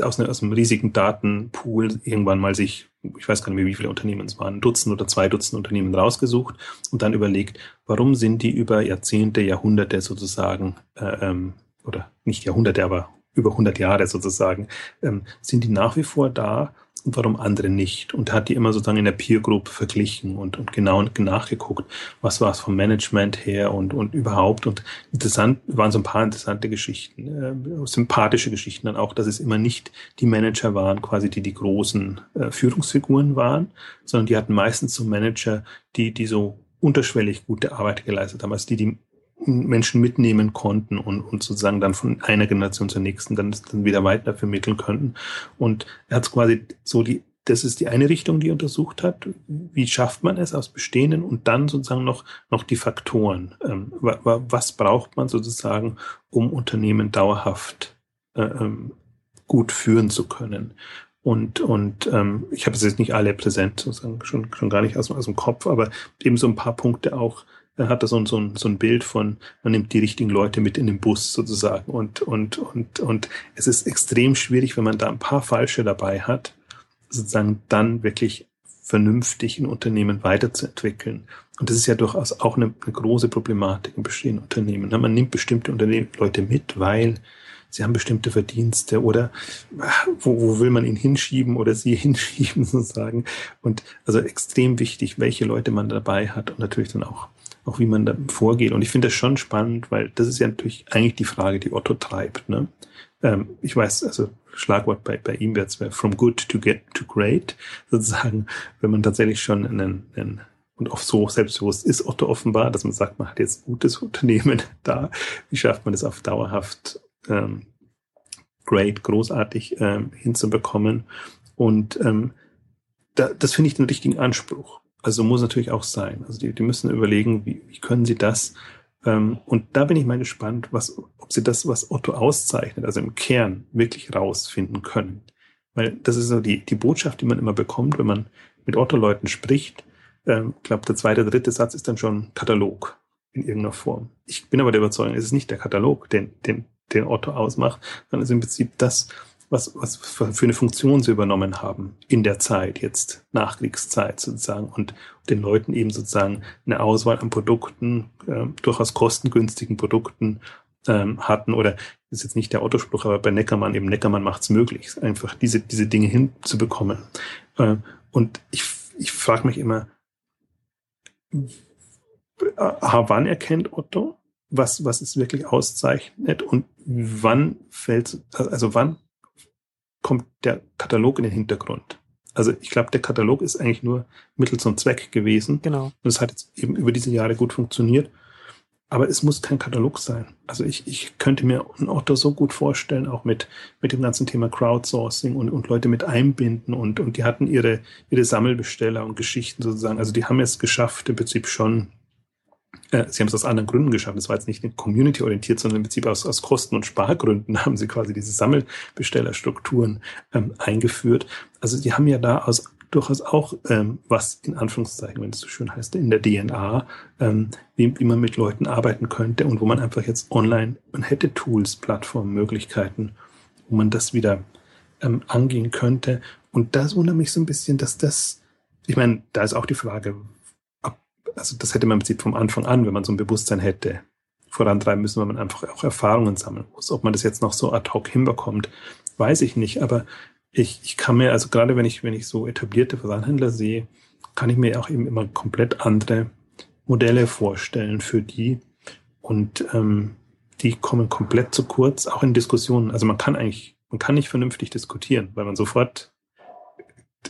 aus, aus einem riesigen Datenpool irgendwann mal sich, ich weiß gar nicht mehr, wie viele Unternehmen es waren, Dutzend oder zwei Dutzend Unternehmen rausgesucht und dann überlegt, warum sind die über Jahrzehnte, Jahrhunderte sozusagen, äh, ähm, oder nicht Jahrhunderte, aber über 100 Jahre sozusagen, ähm, sind die nach wie vor da und warum andere nicht? Und hat die immer sozusagen in der Peer Group verglichen und, und genau nachgeguckt, was war es vom Management her und, und überhaupt. Und interessant waren so ein paar interessante Geschichten, äh, sympathische Geschichten dann auch, dass es immer nicht die Manager waren, quasi die die großen äh, Führungsfiguren waren, sondern die hatten meistens so Manager, die, die so unterschwellig gute Arbeit geleistet haben, also die, die Menschen mitnehmen konnten und, und sozusagen dann von einer Generation zur nächsten dann, dann wieder weiter vermitteln könnten. Und er hat quasi so die, das ist die eine Richtung, die er untersucht hat. Wie schafft man es aus Bestehenden und dann sozusagen noch, noch die Faktoren. Ähm, was braucht man sozusagen, um Unternehmen dauerhaft äh, ähm, gut führen zu können? Und, und ähm, ich habe es jetzt nicht alle präsent, sozusagen schon, schon gar nicht aus, aus dem Kopf, aber eben so ein paar Punkte auch, hat da so, so, so ein Bild von, man nimmt die richtigen Leute mit in den Bus sozusagen. Und, und, und, und es ist extrem schwierig, wenn man da ein paar Falsche dabei hat, sozusagen dann wirklich vernünftig ein Unternehmen weiterzuentwickeln. Und das ist ja durchaus auch eine, eine große Problematik in bestehenden Unternehmen. Man nimmt bestimmte Unternehmen, Leute mit, weil sie haben bestimmte Verdienste oder wo, wo will man ihn hinschieben oder sie hinschieben sozusagen. Und also extrem wichtig, welche Leute man dabei hat und natürlich dann auch auch wie man da vorgeht. Und ich finde das schon spannend, weil das ist ja natürlich eigentlich die Frage, die Otto treibt. Ne? Ähm, ich weiß, also Schlagwort bei, bei ihm wäre from good to get to great, sozusagen, wenn man tatsächlich schon einen, einen und auch so selbstbewusst ist Otto offenbar, dass man sagt, man hat jetzt ein gutes Unternehmen da. Wie schafft man das auf dauerhaft ähm, great, großartig ähm, hinzubekommen? Und ähm, da, das finde ich den richtigen Anspruch. Also muss natürlich auch sein. Also die, die müssen überlegen, wie, wie können sie das ähm, und da bin ich mal gespannt, was, ob sie das, was Otto auszeichnet, also im Kern wirklich rausfinden können. Weil das ist so die, die Botschaft, die man immer bekommt, wenn man mit Otto-Leuten spricht. Ähm, ich glaube, der zweite, dritte Satz ist dann schon Katalog in irgendeiner Form. Ich bin aber der Überzeugung, es ist nicht der Katalog, den, den, den Otto ausmacht, sondern es ist im Prinzip das, was, was für eine Funktion sie übernommen haben in der Zeit, jetzt Nachkriegszeit sozusagen und den Leuten eben sozusagen eine Auswahl an Produkten, äh, durchaus kostengünstigen Produkten ähm, hatten oder ist jetzt nicht der Autospruch, aber bei Neckermann eben Neckermann macht's möglich, einfach diese, diese Dinge hinzubekommen. Äh, und ich, ich frage mich immer, äh, wann erkennt Otto, was, was es wirklich auszeichnet und wann fällt, also wann kommt der Katalog in den Hintergrund. Also ich glaube, der Katalog ist eigentlich nur Mittel zum Zweck gewesen. Genau. Und es hat jetzt eben über diese Jahre gut funktioniert. Aber es muss kein Katalog sein. Also ich, ich könnte mir ein Otto so gut vorstellen, auch mit, mit dem ganzen Thema Crowdsourcing und, und Leute mit einbinden und, und die hatten ihre, ihre Sammelbesteller und Geschichten sozusagen. Also die haben es geschafft, im Prinzip schon äh, sie haben es aus anderen Gründen geschafft. Es war jetzt nicht community-orientiert, sondern im Prinzip aus, aus Kosten- und Spargründen haben sie quasi diese Sammelbestellerstrukturen ähm, eingeführt. Also die haben ja da aus durchaus auch ähm, was in Anführungszeichen, wenn es so schön heißt, in der DNA, ähm, wie, wie man mit Leuten arbeiten könnte und wo man einfach jetzt online, man hätte Tools, Plattformen, Möglichkeiten, wo man das wieder ähm, angehen könnte. Und das wundert mich so ein bisschen, dass das, ich meine, da ist auch die Frage, also das hätte man im Prinzip vom Anfang an, wenn man so ein Bewusstsein hätte, vorantreiben müssen, weil man einfach auch Erfahrungen sammeln muss. Ob man das jetzt noch so ad hoc hinbekommt, weiß ich nicht. Aber ich, ich kann mir, also gerade wenn ich, wenn ich so etablierte Versandhändler sehe, kann ich mir auch eben immer komplett andere Modelle vorstellen für die. Und ähm, die kommen komplett zu kurz, auch in Diskussionen. Also man kann eigentlich, man kann nicht vernünftig diskutieren, weil man sofort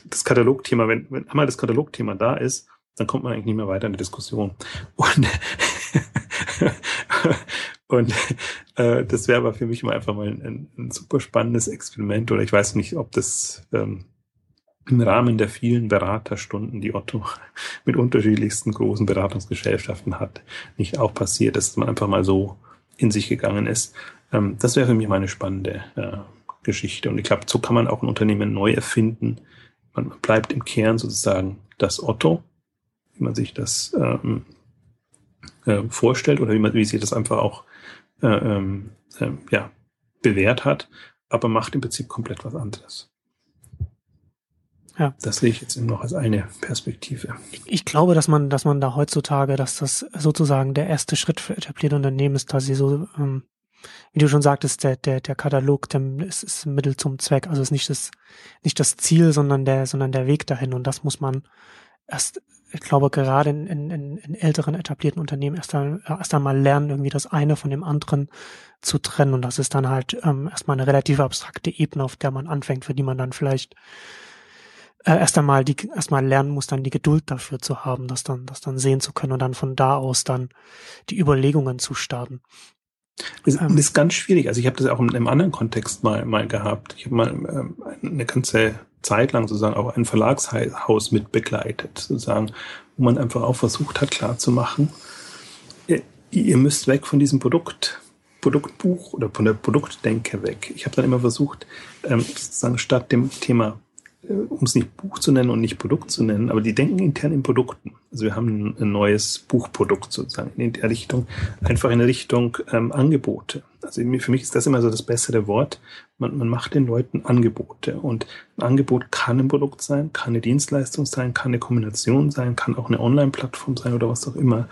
das Katalogthema, wenn, wenn einmal das Katalogthema da ist, dann kommt man eigentlich nicht mehr weiter in der Diskussion. Und, und äh, das wäre aber für mich mal einfach mal ein, ein, super spannendes Experiment. Oder ich weiß nicht, ob das ähm, im Rahmen der vielen Beraterstunden, die Otto mit unterschiedlichsten großen Beratungsgesellschaften hat, nicht auch passiert, dass man einfach mal so in sich gegangen ist. Ähm, das wäre für mich mal eine spannende äh, Geschichte. Und ich glaube, so kann man auch ein Unternehmen neu erfinden. Man bleibt im Kern sozusagen das Otto, wie man sich das ähm, äh, vorstellt oder wie man wie sich das einfach auch äh, äh, ja, bewährt hat, aber macht im Prinzip komplett was anderes. Ja. Das sehe ich jetzt noch als eine Perspektive. Ich, ich, glaube, dass man, dass man da heutzutage, dass das sozusagen der erste Schritt für etablierte Unternehmen ist, dass sie so, ähm, wie du schon sagtest, der, der, der Katalog, der ist, ist Mittel zum Zweck. Also ist nicht das, nicht das Ziel, sondern der, sondern der Weg dahin. Und das muss man erst, ich glaube, gerade in, in, in älteren etablierten Unternehmen erst, einmal, erst einmal lernen, irgendwie das eine von dem anderen zu trennen. Und das ist dann halt ähm, erstmal eine relativ abstrakte Ebene, auf der man anfängt, für die man dann vielleicht äh, erst einmal die erstmal lernen muss, dann die Geduld dafür zu haben, das dann, das dann sehen zu können und dann von da aus dann die Überlegungen zu starten. Das, ähm, das ist ganz schwierig. Also ich habe das auch in einem anderen Kontext mal, mal gehabt. Ich habe mal ähm, eine ganze Zeit lang sozusagen auch ein Verlagshaus mit begleitet, sozusagen, wo man einfach auch versucht hat klarzumachen, ihr, ihr müsst weg von diesem Produkt, Produktbuch oder von der Produktdenke weg. Ich habe dann immer versucht, ähm, sozusagen statt dem Thema äh, um es nicht Buch zu nennen und nicht Produkt zu nennen, aber die denken intern in Produkten. Also wir haben ein neues Buchprodukt sozusagen in der Richtung, einfach in Richtung ähm, Angebote. Also für mich ist das immer so das bessere Wort. Man, man macht den Leuten Angebote und ein Angebot kann ein Produkt sein, kann eine Dienstleistung sein, kann eine Kombination sein, kann auch eine Online-Plattform sein oder was auch immer.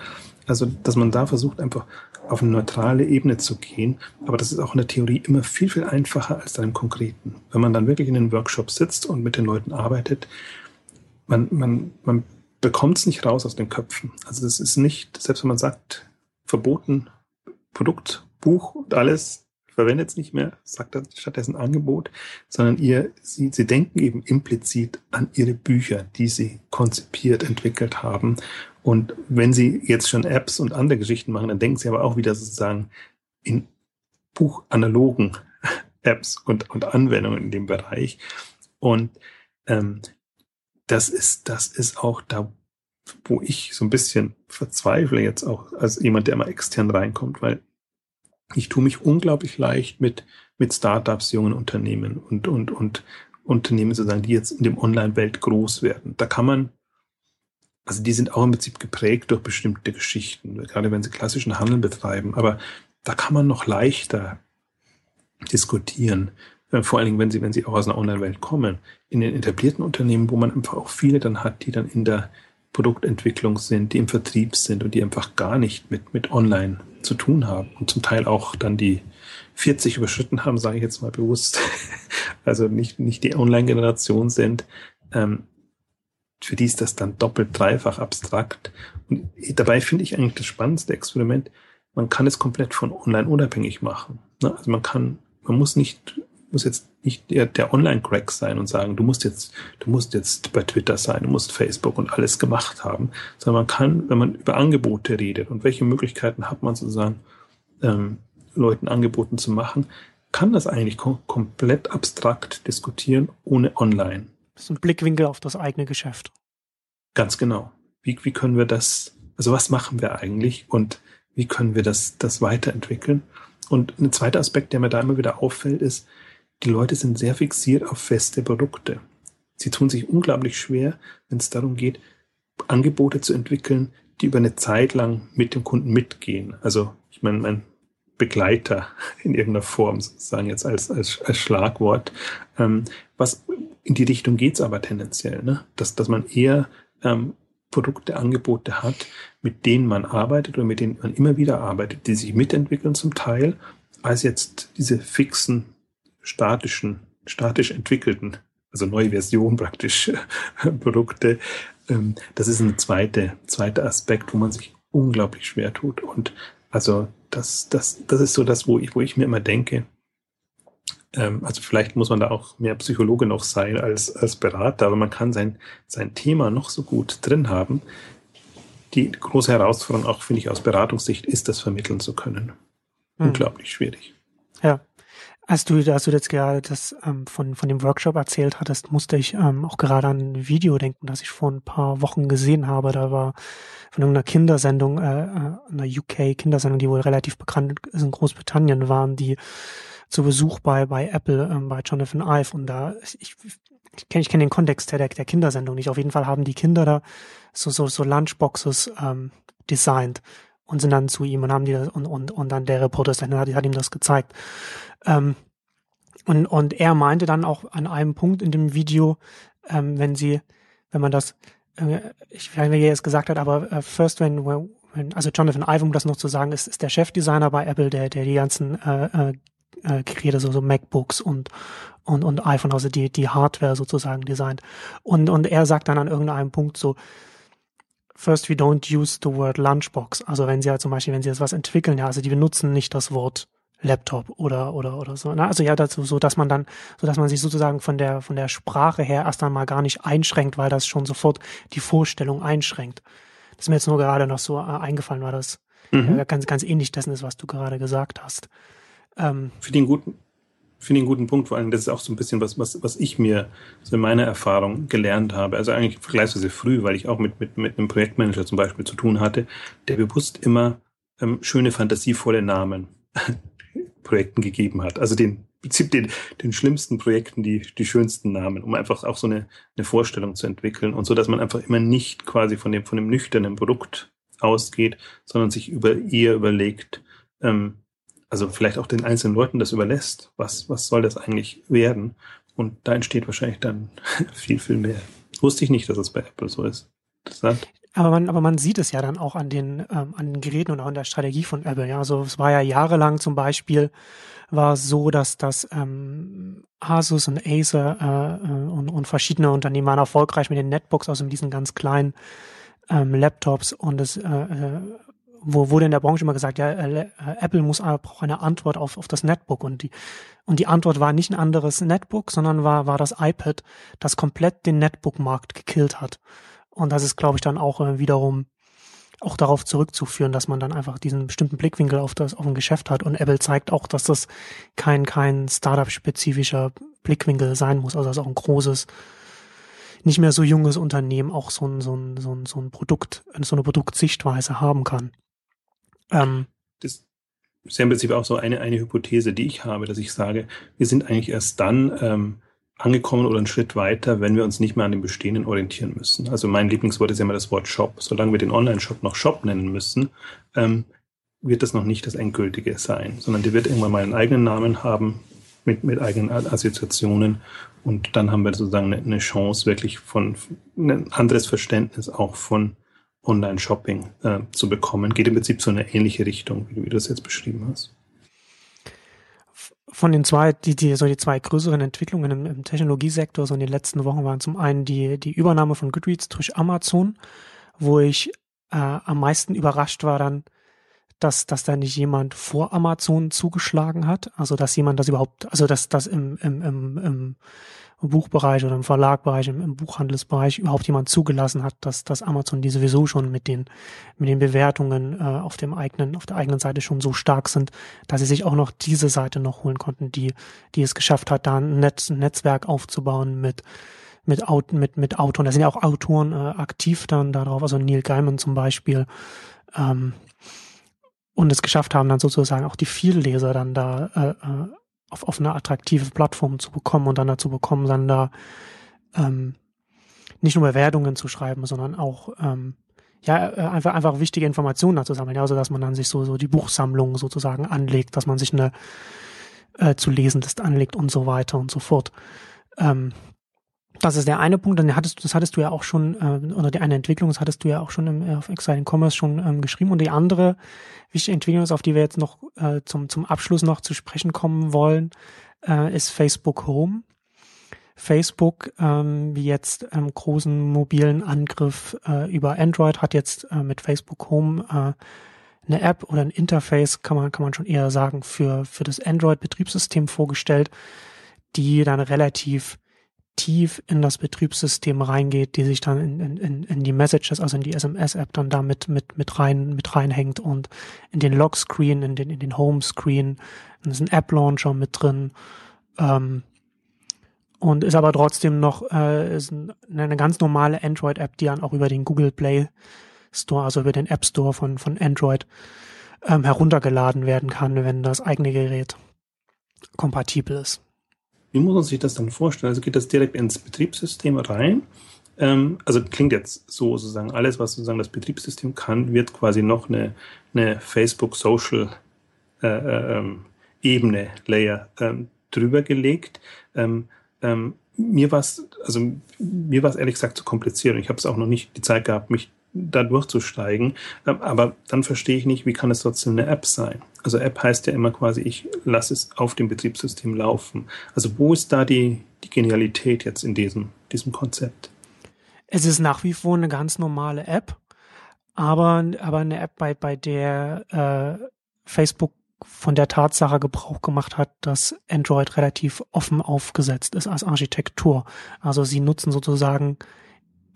Also, dass man da versucht, einfach auf eine neutrale Ebene zu gehen. Aber das ist auch in der Theorie immer viel, viel einfacher als dann im Konkreten. Wenn man dann wirklich in den Workshops sitzt und mit den Leuten arbeitet, man, man, man bekommt es nicht raus aus den Köpfen. Also das ist nicht, selbst wenn man sagt, verboten, Produkt, Buch und alles, verwendet es nicht mehr, sagt stattdessen Angebot, sondern ihr, sie, sie denken eben implizit an ihre Bücher, die sie konzipiert, entwickelt haben und wenn Sie jetzt schon Apps und andere Geschichten machen, dann denken Sie aber auch wieder sozusagen in buchanalogen Apps und, und Anwendungen in dem Bereich. Und ähm, das ist, das ist auch da, wo ich so ein bisschen verzweifle jetzt auch als jemand, der mal extern reinkommt, weil ich tue mich unglaublich leicht mit, mit Startups, jungen Unternehmen und, und, und Unternehmen sozusagen, die jetzt in dem Online-Welt groß werden. Da kann man also die sind auch im Prinzip geprägt durch bestimmte Geschichten, gerade wenn sie klassischen Handel betreiben. Aber da kann man noch leichter diskutieren. Äh, vor allen Dingen, wenn sie, wenn sie auch aus einer Online-Welt kommen. In den etablierten Unternehmen, wo man einfach auch viele dann hat, die dann in der Produktentwicklung sind, die im Vertrieb sind und die einfach gar nicht mit, mit Online zu tun haben und zum Teil auch dann die 40 überschritten haben, sage ich jetzt mal bewusst. also nicht, nicht die Online-Generation sind. Ähm, für die ist das dann doppelt, dreifach abstrakt. Und dabei finde ich eigentlich das spannendste Experiment, man kann es komplett von online unabhängig machen. Ne? Also man kann, man muss nicht, muss jetzt nicht der, der Online-Crack sein und sagen, du musst jetzt, du musst jetzt bei Twitter sein, du musst Facebook und alles gemacht haben, sondern man kann, wenn man über Angebote redet und welche Möglichkeiten hat man sozusagen, ähm, Leuten Angeboten zu machen, kann das eigentlich kom komplett abstrakt diskutieren ohne online. Das ein Blickwinkel auf das eigene Geschäft. Ganz genau. Wie, wie können wir das, also was machen wir eigentlich und wie können wir das, das weiterentwickeln? Und ein zweiter Aspekt, der mir da immer wieder auffällt, ist, die Leute sind sehr fixiert auf feste Produkte. Sie tun sich unglaublich schwer, wenn es darum geht, Angebote zu entwickeln, die über eine Zeit lang mit dem Kunden mitgehen. Also ich meine, mein Begleiter in irgendeiner Form sozusagen jetzt als, als, als Schlagwort. Ähm, was in die Richtung geht's aber tendenziell, ne? dass, dass man eher ähm, Produkte, Angebote hat, mit denen man arbeitet oder mit denen man immer wieder arbeitet, die sich mitentwickeln zum Teil, als jetzt diese fixen, statischen, statisch entwickelten, also neue Version praktisch Produkte. Ähm, das ist ein zweiter zweiter Aspekt, wo man sich unglaublich schwer tut. Und also das, das, das ist so das, wo ich, wo ich mir immer denke, ähm, also vielleicht muss man da auch mehr Psychologe noch sein als, als Berater, aber man kann sein, sein Thema noch so gut drin haben. Die große Herausforderung auch, finde ich, aus Beratungssicht ist, das vermitteln zu können. Hm. Unglaublich schwierig. Ja. Als du, als du jetzt gerade das ähm, von, von dem Workshop erzählt hattest, musste ich ähm, auch gerade an ein Video denken, das ich vor ein paar Wochen gesehen habe. Da war von irgendeiner Kindersendung, äh, äh einer UK-Kindersendung, die wohl relativ bekannt ist in Großbritannien, waren die zu Besuch bei, bei Apple, ähm, bei Jonathan Ive. Und da, ich, ich kenne ich kenn den Kontext der, der Kindersendung nicht. Auf jeden Fall haben die Kinder da so, so, so Lunchboxes ähm, designt und sind dann zu ihm und haben die das, und, und, und dann der Reporter ist, hat, hat ihm das gezeigt. Ähm, und, und er meinte dann auch an einem Punkt in dem Video, ähm, wenn sie, wenn man das, äh, ich weiß nicht, wie er es gesagt hat, aber äh, first when, when, also Jonathan Ive, um das noch zu sagen, ist, ist der Chefdesigner bei Apple, der, der die ganzen äh, äh, äh, Geräte, so, so MacBooks und, und, und iPhone, also die, die Hardware sozusagen designt. Und, und er sagt dann an irgendeinem Punkt so, first we don't use the word Lunchbox. Also wenn sie halt zum Beispiel, wenn sie jetzt was entwickeln, ja, also die benutzen nicht das Wort Laptop oder oder oder so. Ne? Also ja, dazu so, dass man dann, so dass man sich sozusagen von der von der Sprache her erst einmal gar nicht einschränkt, weil das schon sofort die Vorstellung einschränkt. Das ist mir jetzt nur gerade noch so äh, eingefallen, weil das mhm. ja, ganz ganz ähnlich dessen ist, was du gerade gesagt hast. Ähm, finde ihn guten, finde einen guten Punkt, vor allem das ist auch so ein bisschen was, was, was ich mir so in meiner Erfahrung gelernt habe. Also eigentlich vergleichsweise früh, weil ich auch mit, mit, mit einem Projektmanager zum Beispiel zu tun hatte, der bewusst immer ähm, schöne, fantasievolle Namen Projekten gegeben hat. Also den Prinzip den, den schlimmsten Projekten die, die schönsten Namen, um einfach auch so eine, eine Vorstellung zu entwickeln und so, dass man einfach immer nicht quasi von dem, von dem nüchternen Produkt ausgeht, sondern sich über eher überlegt, ähm, also vielleicht auch den einzelnen Leuten das überlässt. Was, was soll das eigentlich werden? Und da entsteht wahrscheinlich dann viel, viel mehr. Wusste ich nicht, dass es bei Apple so ist. Interessant. Aber man, aber man sieht es ja dann auch an den, ähm, an den Geräten und auch in der Strategie von Apple. Ja, also es war ja jahrelang zum Beispiel war es so, dass das ähm, Asus und Acer äh, äh, und, und verschiedene Unternehmen waren erfolgreich mit den Netbooks, also diesen ganz kleinen ähm, Laptops und es äh, äh wo wurde in der Branche immer gesagt, ja, äh, Apple muss braucht eine Antwort auf, auf das Netbook und die und die Antwort war nicht ein anderes Netbook, sondern war war das iPad, das komplett den Netbook-Markt gekillt hat. Und das ist, glaube ich, dann auch äh, wiederum auch darauf zurückzuführen, dass man dann einfach diesen bestimmten Blickwinkel auf das auf ein Geschäft hat. Und Apple zeigt auch, dass das kein kein Startup-spezifischer Blickwinkel sein muss, also dass auch ein großes nicht mehr so junges Unternehmen auch so ein, so ein, so ein, so ein Produkt, so eine Produktsichtweise haben kann. Ähm, das ist ja im Prinzip auch so eine, eine Hypothese, die ich habe, dass ich sage, wir sind eigentlich erst dann ähm, angekommen oder einen Schritt weiter, wenn wir uns nicht mehr an dem Bestehenden orientieren müssen. Also mein Lieblingswort ist ja immer das Wort Shop. Solange wir den Online-Shop noch Shop nennen müssen, ähm, wird das noch nicht das Endgültige sein, sondern der wird irgendwann mal einen eigenen Namen haben mit, mit eigenen Assoziationen und dann haben wir sozusagen eine, eine Chance, wirklich von ein anderes Verständnis auch von Online-Shopping äh, zu bekommen. Geht im Prinzip so eine ähnliche Richtung, wie du das jetzt beschrieben hast. Von den zwei, die, die, so die zwei größeren Entwicklungen im, im Technologiesektor so in den letzten Wochen waren zum einen die, die Übernahme von Goodreads durch Amazon, wo ich äh, am meisten überrascht war dann, dass, dass da nicht jemand vor Amazon zugeschlagen hat. Also dass jemand das überhaupt, also dass das im, im, im, im Buchbereich oder im Verlagbereich, im, Buchhandelsbereich überhaupt jemand zugelassen hat, dass, dass Amazon die sowieso schon mit den, mit den Bewertungen äh, auf dem eigenen, auf der eigenen Seite schon so stark sind, dass sie sich auch noch diese Seite noch holen konnten, die, die es geschafft hat, da ein, Netz, Netzwerk aufzubauen mit, mit, mit, mit Autoren. Da sind ja auch Autoren äh, aktiv dann darauf, also Neil Gaiman zum Beispiel, ähm, und es geschafft haben, dann sozusagen auch die Vielleser dann da äh, äh auf, auf eine attraktive Plattform zu bekommen und dann dazu bekommen, dann da ähm, nicht nur Bewertungen zu schreiben, sondern auch ähm, ja äh, einfach einfach wichtige Informationen dazu sammeln, ja, also dass man dann sich so so die Buchsammlung sozusagen anlegt, dass man sich eine äh, zu lesendes anlegt und so weiter und so fort. Ähm, das ist der eine Punkt, dann hattest das hattest du ja auch schon, äh, oder die eine Entwicklung, das hattest du ja auch schon im, auf Exciting Commerce schon ähm, geschrieben. Und die andere wichtige Entwicklung auf die wir jetzt noch äh, zum, zum Abschluss noch zu sprechen kommen wollen, äh, ist Facebook Home. Facebook, ähm, wie jetzt ähm, großen mobilen Angriff äh, über Android, hat jetzt äh, mit Facebook Home äh, eine App oder ein Interface, kann man, kann man schon eher sagen, für, für das Android-Betriebssystem vorgestellt, die dann relativ tief in das Betriebssystem reingeht, die sich dann in, in, in die Messages, also in die SMS-App dann damit mit, mit rein, mit reinhängt und in den Lockscreen, in den, in den Homescreen, da ist ein App-Launcher mit drin, ähm, und ist aber trotzdem noch äh, ist eine ganz normale Android-App, die dann auch über den Google Play Store, also über den App Store von, von Android ähm, heruntergeladen werden kann, wenn das eigene Gerät kompatibel ist. Wie muss man sich das dann vorstellen? Also geht das direkt ins Betriebssystem rein? Ähm, also klingt jetzt so sozusagen, alles, was sozusagen das Betriebssystem kann, wird quasi noch eine, eine Facebook Social äh, äh, ähm, Layer ähm, drüber gelegt. Ähm, ähm, mir war es, also mir war es ehrlich gesagt zu kompliziert und ich habe es auch noch nicht die Zeit gehabt, mich da durchzusteigen. Ähm, aber dann verstehe ich nicht, wie kann es trotzdem eine App sein? Also App heißt ja immer quasi, ich lasse es auf dem Betriebssystem laufen. Also wo ist da die, die Genialität jetzt in diesem, diesem Konzept? Es ist nach wie vor eine ganz normale App, aber, aber eine App, bei, bei der äh, Facebook von der Tatsache Gebrauch gemacht hat, dass Android relativ offen aufgesetzt ist als Architektur. Also sie nutzen sozusagen,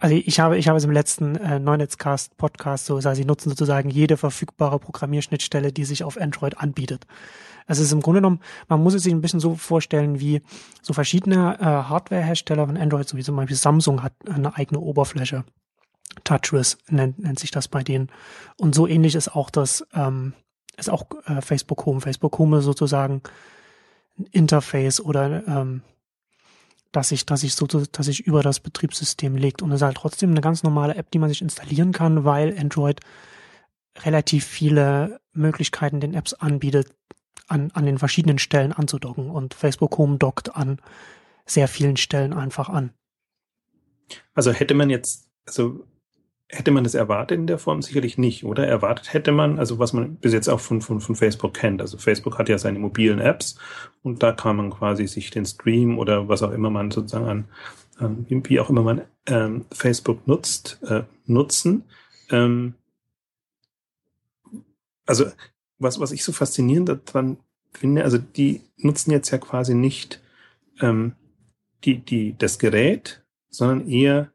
also ich habe, ich habe es im letzten äh, Neunetzcast Podcast so gesagt, sie nutzen sozusagen jede verfügbare Programmierschnittstelle, die sich auf Android anbietet. Es ist im Grunde genommen, man muss es sich ein bisschen so vorstellen, wie so verschiedene äh, Hardware-Hersteller von Android, so wie zum Beispiel Samsung hat eine eigene Oberfläche. TouchWiz nennt, nennt sich das bei denen. Und so ähnlich ist auch das ähm, ist auch äh, Facebook Home. Facebook Home ist sozusagen ein Interface oder ähm, dass sich, dass sich so, dass sich über das Betriebssystem legt. Und es ist halt trotzdem eine ganz normale App, die man sich installieren kann, weil Android relativ viele Möglichkeiten den Apps anbietet, an, an den verschiedenen Stellen anzudocken. Und Facebook Home dockt an sehr vielen Stellen einfach an. Also hätte man jetzt, also hätte man das erwartet in der Form? Sicherlich nicht, oder? Erwartet hätte man, also was man bis jetzt auch von, von, von Facebook kennt. Also Facebook hat ja seine mobilen Apps und da kann man quasi sich den Stream oder was auch immer man sozusagen an, an wie auch immer man ähm, Facebook nutzt, äh, nutzen. Ähm, also was, was ich so faszinierend daran finde, also die nutzen jetzt ja quasi nicht ähm, die, die, das Gerät, sondern eher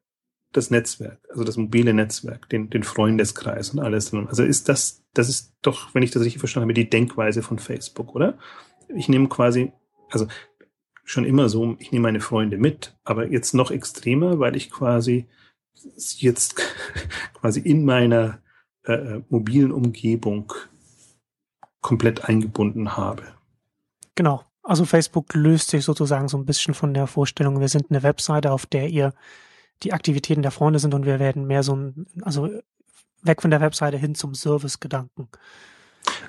das Netzwerk, also das mobile Netzwerk, den, den Freundeskreis und alles. Also ist das, das ist doch, wenn ich das richtig verstanden habe, die Denkweise von Facebook, oder? Ich nehme quasi, also schon immer so, ich nehme meine Freunde mit, aber jetzt noch extremer, weil ich quasi jetzt quasi in meiner äh, äh, mobilen Umgebung komplett eingebunden habe. Genau. Also Facebook löst sich sozusagen so ein bisschen von der Vorstellung, wir sind eine Webseite, auf der ihr die Aktivitäten der Freunde sind und wir werden mehr so ein, also weg von der Webseite hin zum Service-Gedanken.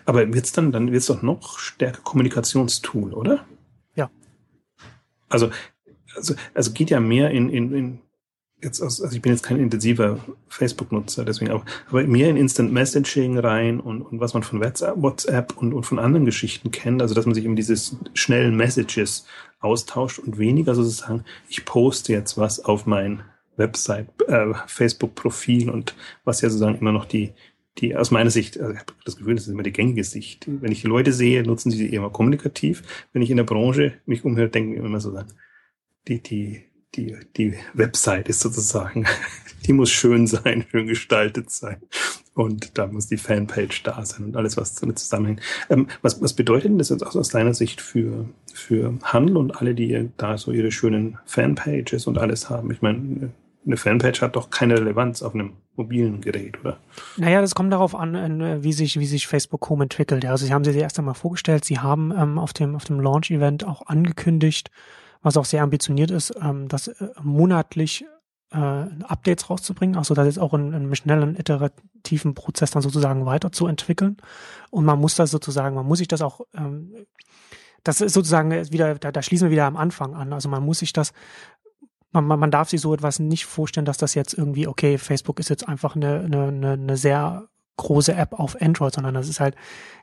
Aber wird's dann, dann wird's doch noch stärker Kommunikationstool, oder? Ja. Also, also, also geht ja mehr in, in, in jetzt aus, also ich bin jetzt kein intensiver Facebook-Nutzer, deswegen auch, aber mehr in Instant Messaging rein und, und was man von WhatsApp und, und von anderen Geschichten kennt, also dass man sich eben dieses schnellen Messages austauscht und weniger sozusagen, ich poste jetzt was auf mein Website, äh, Facebook-Profil und was ja sozusagen immer noch die, die aus meiner Sicht, also ich habe das Gefühl, das ist immer die gängige Sicht. Wenn ich die Leute sehe, nutzen sie sie immer kommunikativ. Wenn ich in der Branche mich umhöre, denken wir immer so die, die, die, die Website ist sozusagen, die muss schön sein, schön gestaltet sein. Und da muss die Fanpage da sein und alles, was damit zusammenhängt. Ähm, was, was bedeutet denn das jetzt aus deiner Sicht für, für Handel und alle, die da so ihre schönen Fanpages und alles haben? Ich meine, eine Fanpage hat doch keine Relevanz auf einem mobilen Gerät, oder? Naja, das kommt darauf an, äh, wie sich, wie sich Facebook Home entwickelt. Also sie haben sie erst einmal vorgestellt, sie haben ähm, auf dem, auf dem Launch-Event auch angekündigt, was auch sehr ambitioniert ist, ähm, das äh, monatlich äh, Updates rauszubringen, also das jetzt auch in, in einem schnellen, iterativen Prozess dann sozusagen weiterzuentwickeln. Und man muss das sozusagen, man muss sich das auch ähm, das ist sozusagen wieder, da, da schließen wir wieder am Anfang an. Also man muss sich das man, man darf sich so etwas nicht vorstellen, dass das jetzt irgendwie, okay, Facebook ist jetzt einfach eine, eine, eine sehr große App auf Android, sondern das ist halt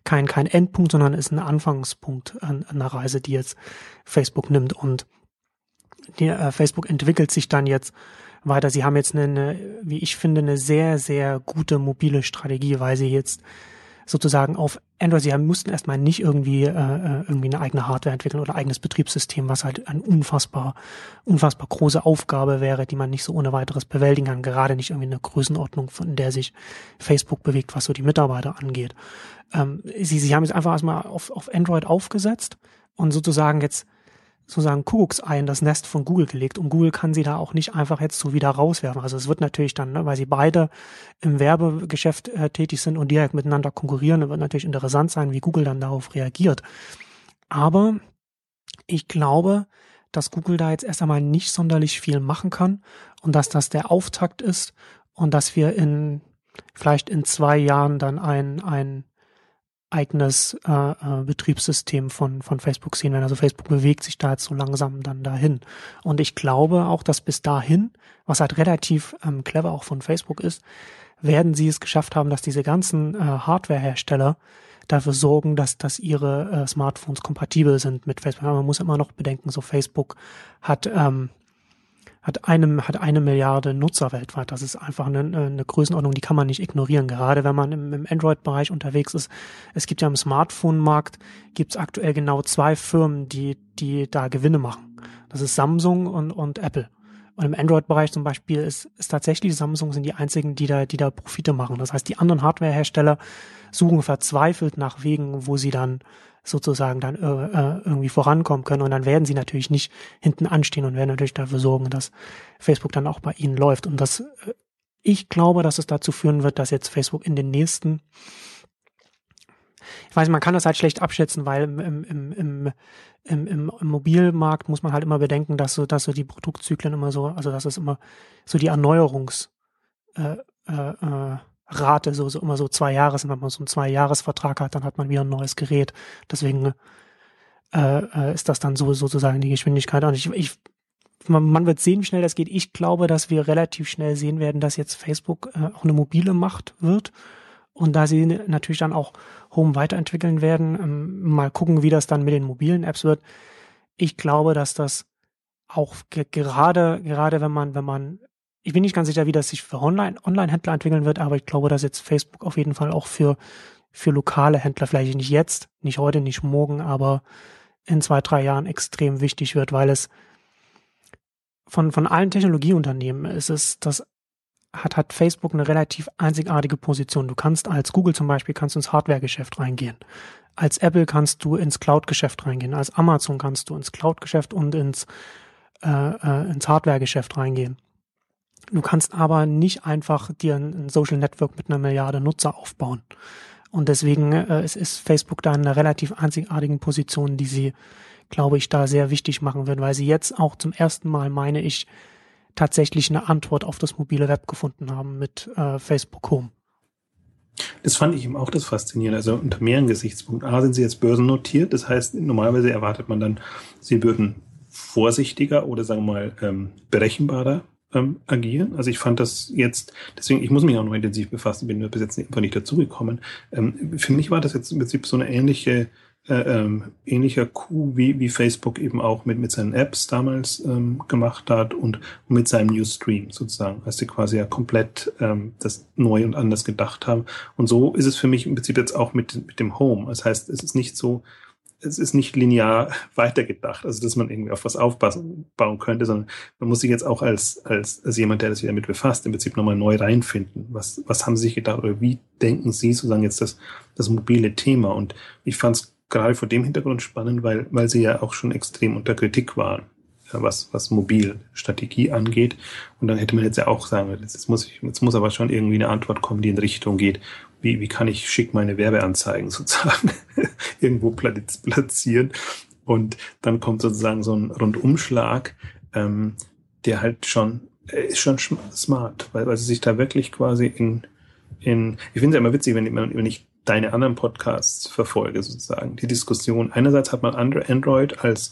kein, kein Endpunkt, sondern ist ein Anfangspunkt an, an einer Reise, die jetzt Facebook nimmt. Und die, äh, Facebook entwickelt sich dann jetzt weiter. Sie haben jetzt eine, eine, wie ich finde, eine sehr, sehr gute mobile Strategie, weil sie jetzt sozusagen auf Android, sie haben, mussten erstmal nicht irgendwie, äh, äh, irgendwie eine eigene Hardware entwickeln oder eigenes Betriebssystem, was halt eine unfassbar, unfassbar große Aufgabe wäre, die man nicht so ohne weiteres bewältigen kann, gerade nicht irgendwie eine Größenordnung, von der sich Facebook bewegt, was so die Mitarbeiter angeht. Ähm, sie, sie haben jetzt einfach erstmal auf, auf Android aufgesetzt und sozusagen jetzt sozusagen Kuckucksei in das Nest von Google gelegt und Google kann sie da auch nicht einfach jetzt so wieder rauswerfen. Also es wird natürlich dann, ne, weil sie beide im Werbegeschäft äh, tätig sind und direkt miteinander konkurrieren, wird natürlich interessant sein, wie Google dann darauf reagiert. Aber ich glaube, dass Google da jetzt erst einmal nicht sonderlich viel machen kann und dass das der Auftakt ist und dass wir in vielleicht in zwei Jahren dann ein, ein eigenes äh, äh, Betriebssystem von, von Facebook sehen werden. Also Facebook bewegt sich da jetzt so langsam dann dahin. Und ich glaube auch, dass bis dahin, was halt relativ ähm, clever auch von Facebook ist, werden sie es geschafft haben, dass diese ganzen äh, Hardware-Hersteller dafür sorgen, dass, dass ihre äh, Smartphones kompatibel sind mit Facebook. Aber man muss immer noch bedenken, so Facebook hat ähm, hat eine, hat eine Milliarde Nutzer weltweit. Das ist einfach eine, eine Größenordnung, die kann man nicht ignorieren. Gerade wenn man im, im Android-Bereich unterwegs ist. Es gibt ja im Smartphone-Markt, gibt es aktuell genau zwei Firmen, die, die da Gewinne machen. Das ist Samsung und, und Apple. Und im Android-Bereich zum Beispiel ist, ist tatsächlich Samsung sind die einzigen, die da, die da Profite machen. Das heißt, die anderen Hardware-Hersteller suchen verzweifelt nach Wegen, wo sie dann sozusagen dann äh, äh, irgendwie vorankommen können. Und dann werden sie natürlich nicht hinten anstehen und werden natürlich dafür sorgen, dass Facebook dann auch bei ihnen läuft. Und das, äh, ich glaube, dass es dazu führen wird, dass jetzt Facebook in den nächsten ich weiß, man kann das halt schlecht abschätzen, weil im, im, im, im, im, im Mobilmarkt muss man halt immer bedenken, dass so, dass so die Produktzyklen immer so, also dass es immer so die Erneuerungs äh, äh, äh Rate, so, so immer so zwei Jahres, wenn man so einen Zwei-Jahres-Vertrag hat, dann hat man wieder ein neues Gerät. Deswegen äh, äh, ist das dann so sozusagen die Geschwindigkeit. Und ich, ich man, wird sehen, wie schnell das geht. Ich glaube, dass wir relativ schnell sehen werden, dass jetzt Facebook äh, auch eine mobile Macht wird. Und da sie natürlich dann auch Home weiterentwickeln werden, ähm, mal gucken, wie das dann mit den mobilen Apps wird. Ich glaube, dass das auch gerade, gerade wenn man, wenn man ich bin nicht ganz sicher, wie das sich für Online, Online-Händler entwickeln wird, aber ich glaube, dass jetzt Facebook auf jeden Fall auch für, für lokale Händler, vielleicht nicht jetzt, nicht heute, nicht morgen, aber in zwei, drei Jahren extrem wichtig wird, weil es von, von allen Technologieunternehmen ist es, das hat, hat Facebook eine relativ einzigartige Position. Du kannst als Google zum Beispiel kannst du ins Hardware-Geschäft reingehen. Als Apple kannst du ins Cloud-Geschäft reingehen. Als Amazon kannst du ins Cloud-Geschäft und ins, äh, äh, ins Hardware-Geschäft reingehen. Du kannst aber nicht einfach dir ein Social Network mit einer Milliarde Nutzer aufbauen. Und deswegen äh, es ist Facebook da in einer relativ einzigartigen Position, die sie, glaube ich, da sehr wichtig machen wird, weil sie jetzt auch zum ersten Mal, meine ich, tatsächlich eine Antwort auf das mobile Web gefunden haben mit äh, Facebook Home. Das fand ich eben auch das Faszinierende. Also unter mehreren Gesichtspunkten. A sind sie jetzt börsennotiert, das heißt, normalerweise erwartet man dann, sie würden vorsichtiger oder sagen wir mal ähm, berechenbarer ähm, agieren. Also ich fand das jetzt, deswegen, ich muss mich auch noch intensiv befassen, bin bis jetzt einfach nicht dazugekommen. Ähm, für mich war das jetzt im Prinzip so eine ähnliche, äh, ähm, ähnlicher Coup, wie, wie Facebook eben auch mit, mit seinen Apps damals ähm, gemacht hat und, und mit seinem Newsstream sozusagen, als sie quasi ja komplett ähm, das neu und anders gedacht haben. Und so ist es für mich im Prinzip jetzt auch mit, mit dem Home. Das heißt, es ist nicht so, es ist nicht linear weitergedacht, also dass man irgendwie auf was aufbauen könnte, sondern man muss sich jetzt auch als, als, als jemand, der das sich damit befasst, im Prinzip nochmal neu reinfinden. Was, was haben Sie sich gedacht oder wie denken Sie sozusagen jetzt das, das mobile Thema? Und ich fand es gerade vor dem Hintergrund spannend, weil, weil Sie ja auch schon extrem unter Kritik waren was, was Mobilstrategie angeht. Und dann hätte man jetzt ja auch sagen, jetzt muss ich, jetzt muss aber schon irgendwie eine Antwort kommen, die in Richtung geht. Wie, wie kann ich schick meine Werbeanzeigen sozusagen irgendwo platzieren? Und dann kommt sozusagen so ein Rundumschlag, ähm, der halt schon, äh, ist schon smart, weil, weil sie sich da wirklich quasi in, in, ich finde es ja immer witzig, wenn, wenn ich deine anderen Podcasts verfolge, sozusagen. Die Diskussion. Einerseits hat man Android als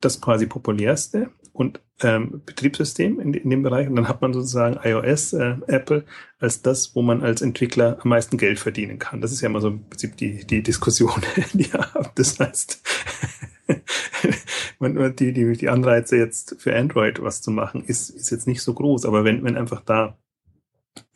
das quasi populärste und ähm, Betriebssystem in, in dem Bereich. Und dann hat man sozusagen iOS, äh, Apple, als das, wo man als Entwickler am meisten Geld verdienen kann. Das ist ja immer so im Prinzip die, die Diskussion, die ihr habt. Das heißt, man, die, die, die Anreize jetzt für Android was zu machen, ist, ist jetzt nicht so groß. Aber wenn, wenn einfach da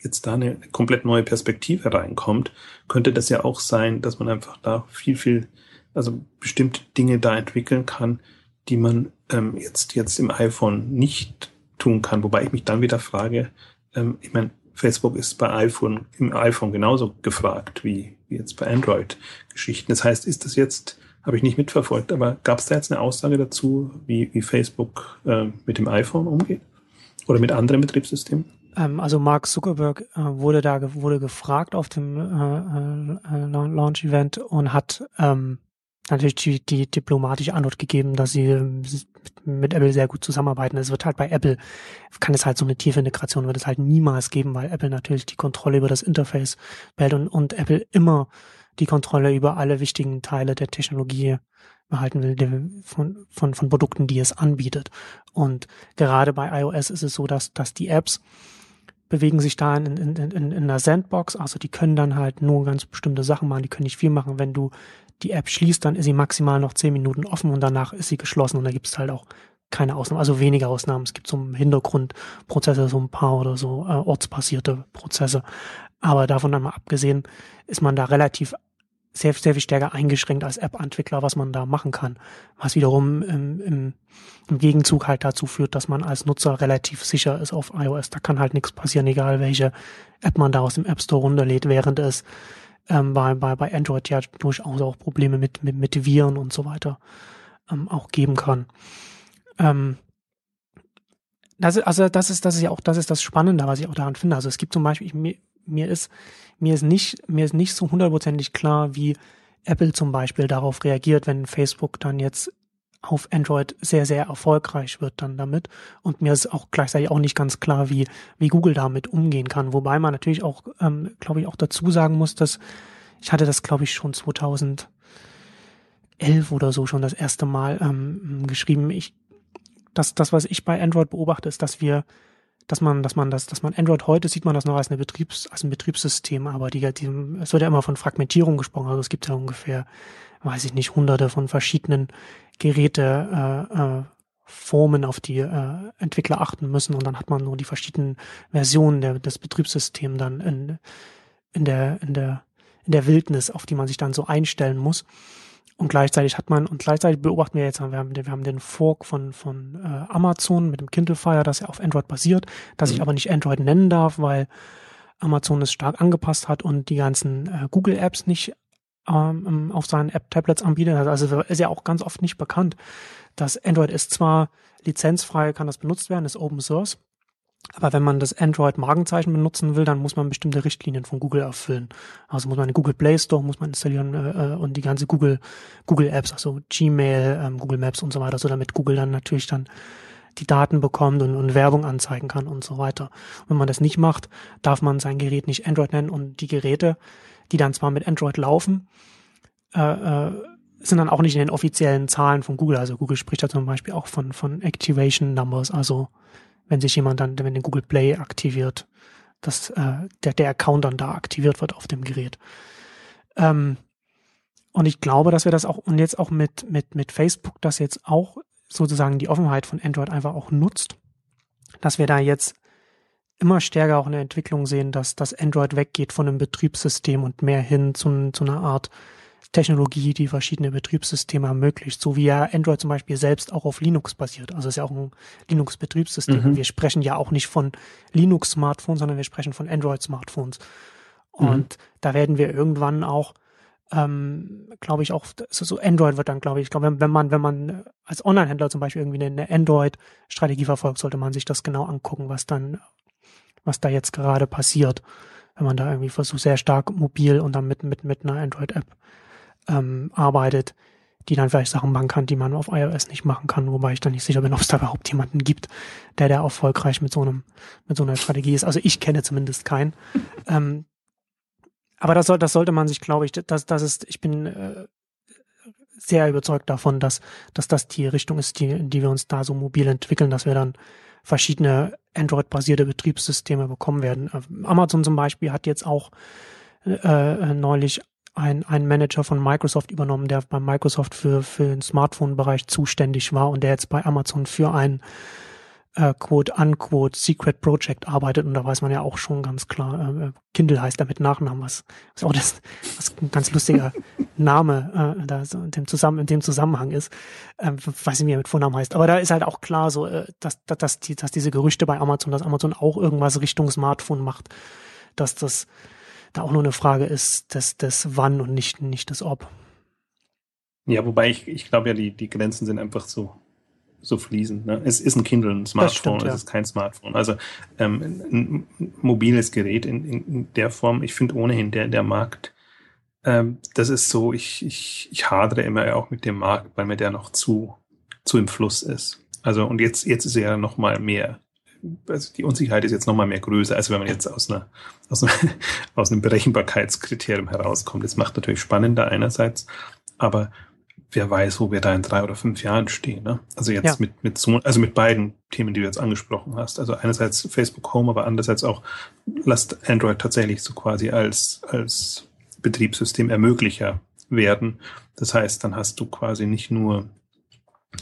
jetzt da eine komplett neue Perspektive reinkommt, könnte das ja auch sein, dass man einfach da viel, viel, also bestimmte Dinge da entwickeln kann, die man ähm, jetzt, jetzt im iPhone nicht tun kann. Wobei ich mich dann wieder frage, ähm, ich meine, Facebook ist bei iPhone, im iPhone genauso gefragt wie, wie jetzt bei Android-Geschichten. Das heißt, ist das jetzt, habe ich nicht mitverfolgt, aber gab es da jetzt eine Aussage dazu, wie, wie Facebook äh, mit dem iPhone umgeht? Oder mit anderen Betriebssystemen? Ähm, also Mark Zuckerberg äh, wurde da wurde gefragt auf dem äh, äh, Launch-Event und hat ähm, natürlich die, die diplomatische Antwort gegeben, dass sie ähm, mit Apple sehr gut zusammenarbeiten. Es wird halt bei Apple, kann es halt so eine tiefe Integration, wird es halt niemals geben, weil Apple natürlich die Kontrolle über das Interface behält und, und Apple immer die Kontrolle über alle wichtigen Teile der Technologie behalten will von, von, von Produkten, die es anbietet. Und gerade bei iOS ist es so, dass, dass die Apps bewegen sich da in, in, in, in einer Sandbox, also die können dann halt nur ganz bestimmte Sachen machen, die können nicht viel machen. Wenn du die App schließt, dann ist sie maximal noch zehn Minuten offen und danach ist sie geschlossen und da gibt es halt auch keine Ausnahmen, also weniger Ausnahmen. Es gibt so im Hintergrund Prozesse, so ein paar oder so äh, ortsbasierte Prozesse. Aber davon einmal abgesehen ist man da relativ sehr, sehr viel stärker eingeschränkt als App-Entwickler, was man da machen kann. Was wiederum im, im, im Gegenzug halt dazu führt, dass man als Nutzer relativ sicher ist auf iOS. Da kann halt nichts passieren, egal welche App man da aus dem App Store runterlädt, während es ähm, bei, bei, bei Android ja durchaus auch Probleme mit, mit, mit Viren und so weiter ähm, auch geben kann. Ähm, das ist, also das ist, das ist ja auch, das ist das Spannende, was ich auch daran finde. Also es gibt zum Beispiel, ich, mir, mir ist mir ist nicht, mir ist nicht so hundertprozentig klar, wie Apple zum Beispiel darauf reagiert, wenn Facebook dann jetzt auf Android sehr, sehr erfolgreich wird dann damit. Und mir ist auch gleichzeitig auch nicht ganz klar, wie, wie Google damit umgehen kann. Wobei man natürlich auch, ähm, glaube ich, auch dazu sagen muss, dass ich hatte das, glaube ich, schon 2011 oder so schon das erste Mal ähm, geschrieben. Ich, das, das, was ich bei Android beobachte, ist, dass wir dass man, dass man das, dass man Android heute sieht man das noch als eine Betriebs, als ein Betriebssystem, aber die, die, es wird ja immer von Fragmentierung gesprochen. Also es gibt ja ungefähr, weiß ich nicht, hunderte von verschiedenen Geräte, äh, äh, Formen, auf die äh, Entwickler achten müssen und dann hat man nur die verschiedenen Versionen der, des Betriebssystems dann in, in der, in der, in der Wildnis, auf die man sich dann so einstellen muss. Und gleichzeitig hat man, und gleichzeitig beobachten wir jetzt, wir haben, wir haben den Fork von, von äh, Amazon mit dem Kindle Fire, das ja auf Android basiert, das mhm. ich aber nicht Android nennen darf, weil Amazon es stark angepasst hat und die ganzen äh, Google Apps nicht ähm, auf seinen App-Tablets anbietet. Also ist ja auch ganz oft nicht bekannt, dass Android ist zwar lizenzfrei, kann das benutzt werden, ist Open Source, aber wenn man das Android-Markenzeichen benutzen will, dann muss man bestimmte Richtlinien von Google erfüllen. Also muss man den Google Play Store muss man installieren äh, äh, und die ganze Google Google Apps, also Gmail, ähm, Google Maps und so weiter, so damit Google dann natürlich dann die Daten bekommt und, und Werbung anzeigen kann und so weiter. Wenn man das nicht macht, darf man sein Gerät nicht Android nennen und die Geräte, die dann zwar mit Android laufen, äh, äh, sind dann auch nicht in den offiziellen Zahlen von Google. Also Google spricht da zum Beispiel auch von, von Activation Numbers, also wenn sich jemand dann, wenn den Google Play aktiviert, dass äh, der, der Account dann da aktiviert wird auf dem Gerät. Ähm, und ich glaube, dass wir das auch und jetzt auch mit, mit, mit Facebook das jetzt auch sozusagen die Offenheit von Android einfach auch nutzt, dass wir da jetzt immer stärker auch eine Entwicklung sehen, dass das Android weggeht von einem Betriebssystem und mehr hin zu, zu einer Art Technologie, die verschiedene Betriebssysteme ermöglicht, so wie ja Android zum Beispiel selbst auch auf Linux basiert. Also es ist ja auch ein Linux-Betriebssystem. Mhm. Wir sprechen ja auch nicht von Linux-Smartphones, sondern wir sprechen von Android-Smartphones. Und mhm. da werden wir irgendwann auch, ähm, glaube ich, auch, so Android wird dann, glaube ich, ich glaube, wenn man, wenn man als Online-Händler zum Beispiel irgendwie eine Android-Strategie verfolgt, sollte man sich das genau angucken, was dann, was da jetzt gerade passiert wenn man da irgendwie versucht, sehr stark mobil und dann mit, mit, mit einer Android-App ähm, arbeitet, die dann vielleicht Sachen machen kann, die man auf iOS nicht machen kann, wobei ich dann nicht sicher bin, ob es da überhaupt jemanden gibt, der da erfolgreich mit so einem, mit so einer Strategie ist. Also ich kenne zumindest keinen. ähm, aber das soll, das sollte man sich, glaube ich, das, das ist, ich bin äh, sehr überzeugt davon, dass, dass das die Richtung ist, die, in die wir uns da so mobil entwickeln, dass wir dann verschiedene Android-basierte Betriebssysteme bekommen werden. Ähm, Amazon zum Beispiel hat jetzt auch äh, äh neulich ein, ein Manager von Microsoft übernommen, der bei Microsoft für, für den Smartphone-Bereich zuständig war und der jetzt bei Amazon für ein äh, quote unquote Secret Project arbeitet und da weiß man ja auch schon ganz klar, äh, Kindle heißt da mit Nachnamen, was, was auch das, was ein ganz lustiger Name äh, da so in dem, zusammen, in dem Zusammenhang ist. Ähm, weiß nicht, wie er mit Vornamen heißt. Aber da ist halt auch klar so, äh, dass, dass, dass, die, dass diese Gerüchte bei Amazon, dass Amazon auch irgendwas Richtung Smartphone macht, dass das da auch nur eine Frage ist des, des Wann und nicht, nicht des Ob. Ja, wobei ich, ich glaube ja, die, die Grenzen sind einfach so, so fließend. Ne? Es ist ein Kindle, ein Smartphone, stimmt, ja. es ist kein Smartphone. Also ähm, ein, ein mobiles Gerät in, in, der Form, ich finde ohnehin der, der Markt, ähm, das ist so, ich, ich, ich hadere immer auch mit dem Markt, weil mir der noch zu, zu im Fluss ist. Also und jetzt, jetzt ist er ja noch mal mehr also die Unsicherheit ist jetzt nochmal mehr größer, als wenn man jetzt aus, einer, aus, einer, aus einem Berechenbarkeitskriterium herauskommt. Das macht natürlich spannender einerseits, aber wer weiß, wo wir da in drei oder fünf Jahren stehen. Ne? Also jetzt ja. mit, mit so, also mit beiden Themen, die du jetzt angesprochen hast. Also einerseits Facebook Home, aber andererseits auch lasst Android tatsächlich so quasi als, als Betriebssystem Ermöglicher werden. Das heißt, dann hast du quasi nicht nur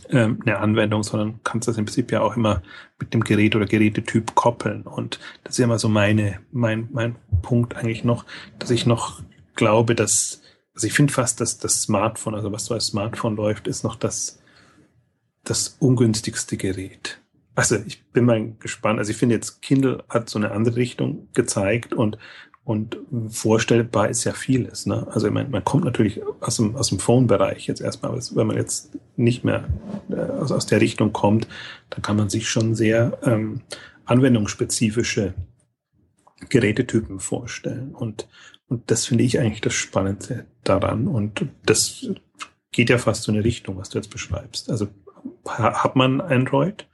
ähm, eine Anwendung, sondern kannst das im Prinzip ja auch immer mit dem Gerät oder Gerätetyp koppeln. Und das ist ja immer so meine, mein, mein Punkt eigentlich noch, dass ich noch glaube, dass, also ich finde fast, dass das Smartphone, also was so als Smartphone läuft, ist noch das, das ungünstigste Gerät. Also ich bin mal gespannt. Also ich finde jetzt Kindle hat so eine andere Richtung gezeigt und und vorstellbar ist ja vieles. Ne? Also ich meine, man kommt natürlich aus dem, aus dem Phone-Bereich jetzt erstmal, wenn man jetzt nicht mehr äh, aus, aus der Richtung kommt, dann kann man sich schon sehr ähm, anwendungsspezifische Gerätetypen vorstellen. Und, und das finde ich eigentlich das Spannende daran. Und das geht ja fast so in eine Richtung, was du jetzt beschreibst. Also hat man Android?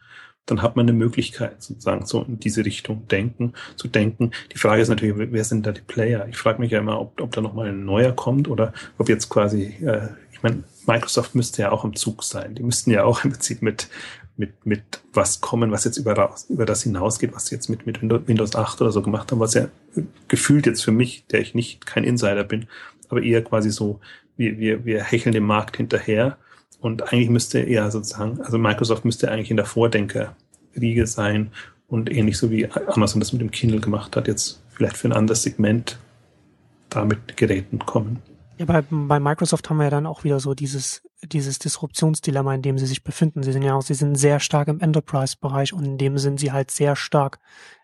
dann hat man eine Möglichkeit, sozusagen so in diese Richtung denken, zu denken. Die Frage ist natürlich, wer sind da die Player? Ich frage mich ja immer, ob, ob da nochmal ein neuer kommt oder ob jetzt quasi, äh, ich meine, Microsoft müsste ja auch im Zug sein. Die müssten ja auch im Prinzip mit, mit, mit was kommen, was jetzt über, über das hinausgeht, was sie jetzt mit, mit Windows 8 oder so gemacht haben, was ja gefühlt jetzt für mich, der ich nicht kein Insider bin, aber eher quasi so, wir, wir, wir hecheln dem Markt hinterher und eigentlich müsste er sozusagen, also Microsoft müsste eigentlich in der Vordenkerriege sein und ähnlich so wie Amazon das mit dem Kindle gemacht hat, jetzt vielleicht für ein anderes Segment damit Geräten kommen. Ja, bei, bei Microsoft haben wir ja dann auch wieder so dieses, dieses Disruptionsdilemma, in dem sie sich befinden. Sie sind ja auch, sie sind sehr stark im Enterprise-Bereich und in dem sind sie halt sehr stark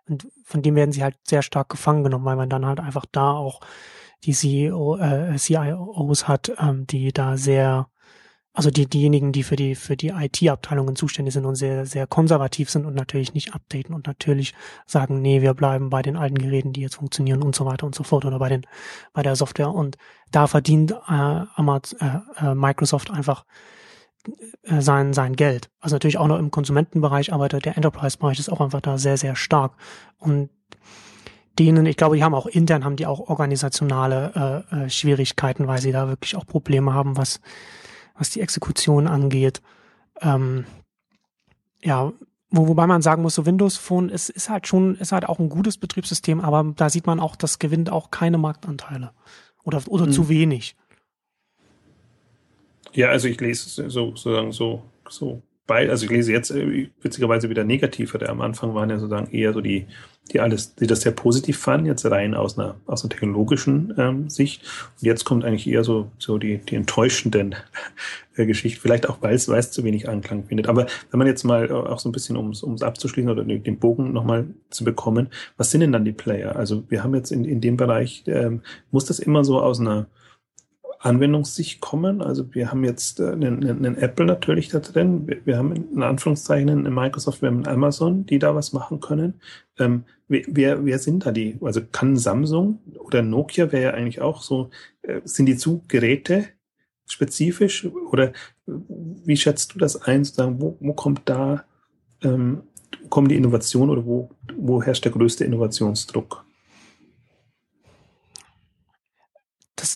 und von dem werden sie halt sehr stark gefangen genommen, weil man dann halt einfach da auch die CEO, äh, CIOs hat, ähm, die da sehr also die, diejenigen, die für die, für die IT-Abteilungen zuständig sind und sehr, sehr konservativ sind und natürlich nicht updaten und natürlich sagen, nee, wir bleiben bei den alten Geräten, die jetzt funktionieren und so weiter und so fort oder bei den, bei der Software. Und da verdient äh, Amazon, äh, äh, Microsoft einfach äh, sein, sein Geld. Also natürlich auch noch im Konsumentenbereich, aber der Enterprise-Bereich ist auch einfach da sehr, sehr stark. Und denen, ich glaube, die haben auch intern haben die auch organisationale äh, äh, Schwierigkeiten, weil sie da wirklich auch Probleme haben, was was die Exekution angeht. Ähm, ja, wo, wobei man sagen muss, so Windows Phone ist, ist halt schon, ist halt auch ein gutes Betriebssystem, aber da sieht man auch, das gewinnt auch keine Marktanteile. Oder, oder hm. zu wenig. Ja, also ich lese so, sozusagen so, so bei, also ich lese jetzt äh, witzigerweise wieder negativere. Am Anfang waren ja sozusagen eher so die, die alles, die das sehr positiv fanden, jetzt rein aus einer, aus einer technologischen ähm, Sicht. Und jetzt kommt eigentlich eher so, so die, die enttäuschenden äh, Geschichten, vielleicht auch, weil es, weil es zu wenig Anklang findet. Aber wenn man jetzt mal auch so ein bisschen, um es abzuschließen oder den Bogen nochmal zu bekommen, was sind denn dann die Player? Also wir haben jetzt in, in dem Bereich, ähm, muss das immer so aus einer Anwendungssicht kommen. Also wir haben jetzt äh, einen, einen Apple natürlich da drin. Wir, wir, haben in Anführungszeichen eine Microsoft, wir haben Amazon, die da was machen können. Ähm, wer, wer sind da die? Also kann Samsung oder Nokia wäre ja eigentlich auch so, äh, sind die zu Geräte spezifisch oder wie schätzt du das ein? Sozusagen, wo, wo kommt da, ähm, kommen die Innovationen oder wo, wo herrscht der größte Innovationsdruck?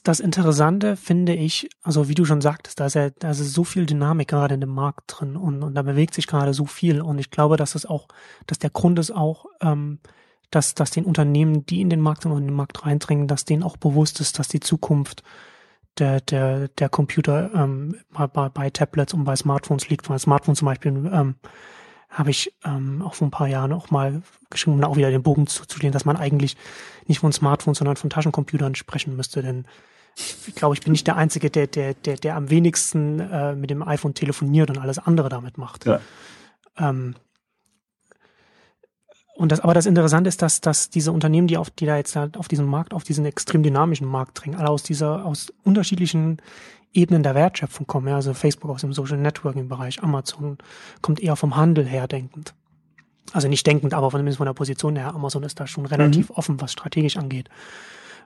Das, Interessante finde ich, also wie du schon sagtest, da ist ja, da ist so viel Dynamik gerade in dem Markt drin und, und da bewegt sich gerade so viel und ich glaube, dass das auch, dass der Grund ist auch, ähm, dass, dass den Unternehmen, die in den Markt und in den Markt reindringen, dass denen auch bewusst ist, dass die Zukunft der, der, der Computer ähm, bei, bei Tablets und bei Smartphones liegt, weil Smartphones zum Beispiel ähm, habe ich ähm, auch vor ein paar Jahren auch mal geschrieben, um auch wieder den Bogen zuzulehnen, dass man eigentlich nicht von Smartphones, sondern von Taschencomputern sprechen müsste, denn ich glaube, ich bin nicht der Einzige, der, der, der, der am wenigsten äh, mit dem iPhone telefoniert und alles andere damit macht. Ja. Ähm, und das, aber das Interessante ist, dass, dass diese Unternehmen, die auf, die da jetzt auf diesen Markt, auf diesen extrem dynamischen Markt dringen, alle aus dieser, aus unterschiedlichen Ebenen der Wertschöpfung kommen. Ja, also Facebook aus dem Social Networking Bereich, Amazon kommt eher vom Handel her denkend. Also nicht denkend, aber von, von der Position her. Amazon ist da schon relativ mhm. offen, was strategisch angeht.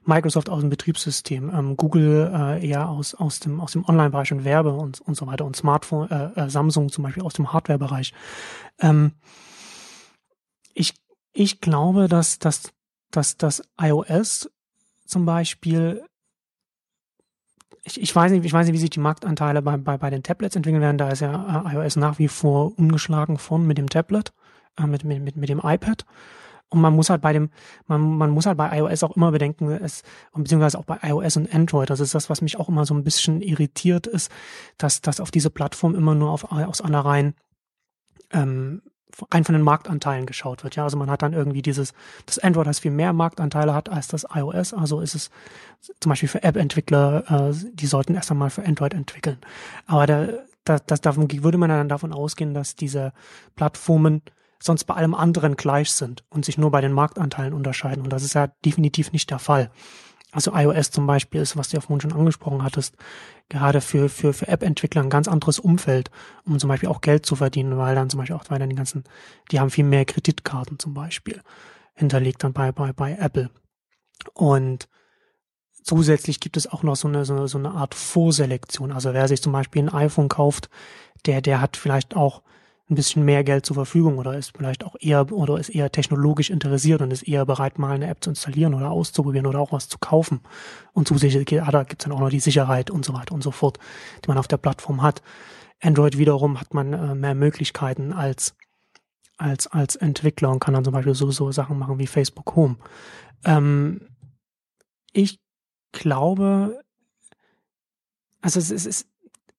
Microsoft aus dem Betriebssystem, ähm, Google äh, eher aus, aus dem, aus dem Online-Bereich und Werbe und, und so weiter und Smartphone, äh, äh, Samsung zum Beispiel aus dem Hardware-Bereich. Ähm, ich, ich glaube, dass, dass, dass dass iOS zum Beispiel ich, ich weiß nicht, ich weiß nicht, wie sich die Marktanteile bei, bei, bei den Tablets entwickeln werden. Da ist ja äh, iOS nach wie vor ungeschlagen von mit dem Tablet, äh, mit, mit, mit, mit dem iPad. Und man muss halt bei dem, man, man muss halt bei iOS auch immer bedenken, es, beziehungsweise auch bei iOS und Android, das ist das, was mich auch immer so ein bisschen irritiert ist, dass, dass auf diese Plattform immer nur auf, aus einer rein ähm, rein von den Marktanteilen geschaut wird. Ja, also man hat dann irgendwie dieses, das Android, das viel mehr Marktanteile hat als das iOS. Also ist es zum Beispiel für App-Entwickler, äh, die sollten erst einmal für Android entwickeln. Aber da, da, das, davon würde man dann davon ausgehen, dass diese Plattformen sonst bei allem anderen gleich sind und sich nur bei den Marktanteilen unterscheiden. Und das ist ja definitiv nicht der Fall. Also iOS zum Beispiel ist, was du ja vorhin schon angesprochen hattest, gerade für, für, für App-Entwickler ein ganz anderes Umfeld, um zum Beispiel auch Geld zu verdienen, weil dann zum Beispiel auch weiter die ganzen, die haben viel mehr Kreditkarten zum Beispiel hinterlegt dann bei, bei, bei Apple. Und zusätzlich gibt es auch noch so eine, so, so eine Art Vorselektion. Also wer sich zum Beispiel ein iPhone kauft, der, der hat vielleicht auch ein bisschen mehr Geld zur Verfügung oder ist vielleicht auch eher oder ist eher technologisch interessiert und ist eher bereit, mal eine App zu installieren oder auszuprobieren oder auch was zu kaufen. Und zusätzlich da gibt es dann auch noch die Sicherheit und so weiter und so fort, die man auf der Plattform hat. Android wiederum hat man äh, mehr Möglichkeiten als als als Entwickler und kann dann zum Beispiel so Sachen machen wie Facebook Home. Ähm, ich glaube, also es, es ist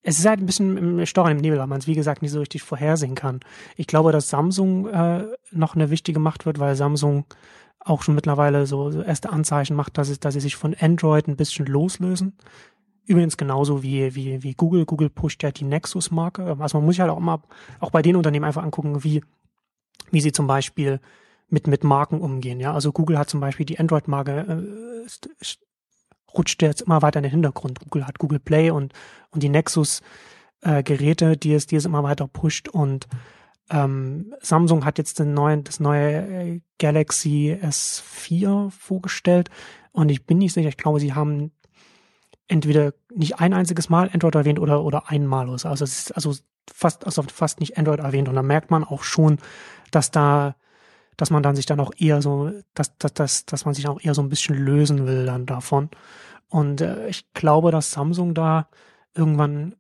es ist halt ein bisschen im Stochen im Nebel, weil man es wie gesagt nicht so richtig vorhersehen kann. Ich glaube, dass Samsung äh, noch eine wichtige Macht wird, weil Samsung auch schon mittlerweile so, so erste Anzeichen macht, dass, es, dass sie sich von Android ein bisschen loslösen. Übrigens genauso wie, wie, wie Google. Google pusht ja die Nexus-Marke. Also man muss sich halt auch immer, auch bei den Unternehmen einfach angucken, wie, wie sie zum Beispiel mit, mit Marken umgehen. Ja, also Google hat zum Beispiel die Android-Marke äh, rutscht jetzt immer weiter in den Hintergrund. Google hat Google Play und, und die Nexus-Geräte, äh, die, es, die es immer weiter pusht und ähm, Samsung hat jetzt den neuen, das neue äh, Galaxy S4 vorgestellt und ich bin nicht sicher, ich glaube, sie haben entweder nicht ein einziges Mal Android erwähnt oder, oder einmal. Also es ist also fast, also fast nicht Android erwähnt und da merkt man auch schon, dass da dass man dann sich dann auch eher so, dass, dass, dass, dass man sich auch eher so ein bisschen lösen will dann davon. Und äh, ich glaube, dass Samsung da irgendwann,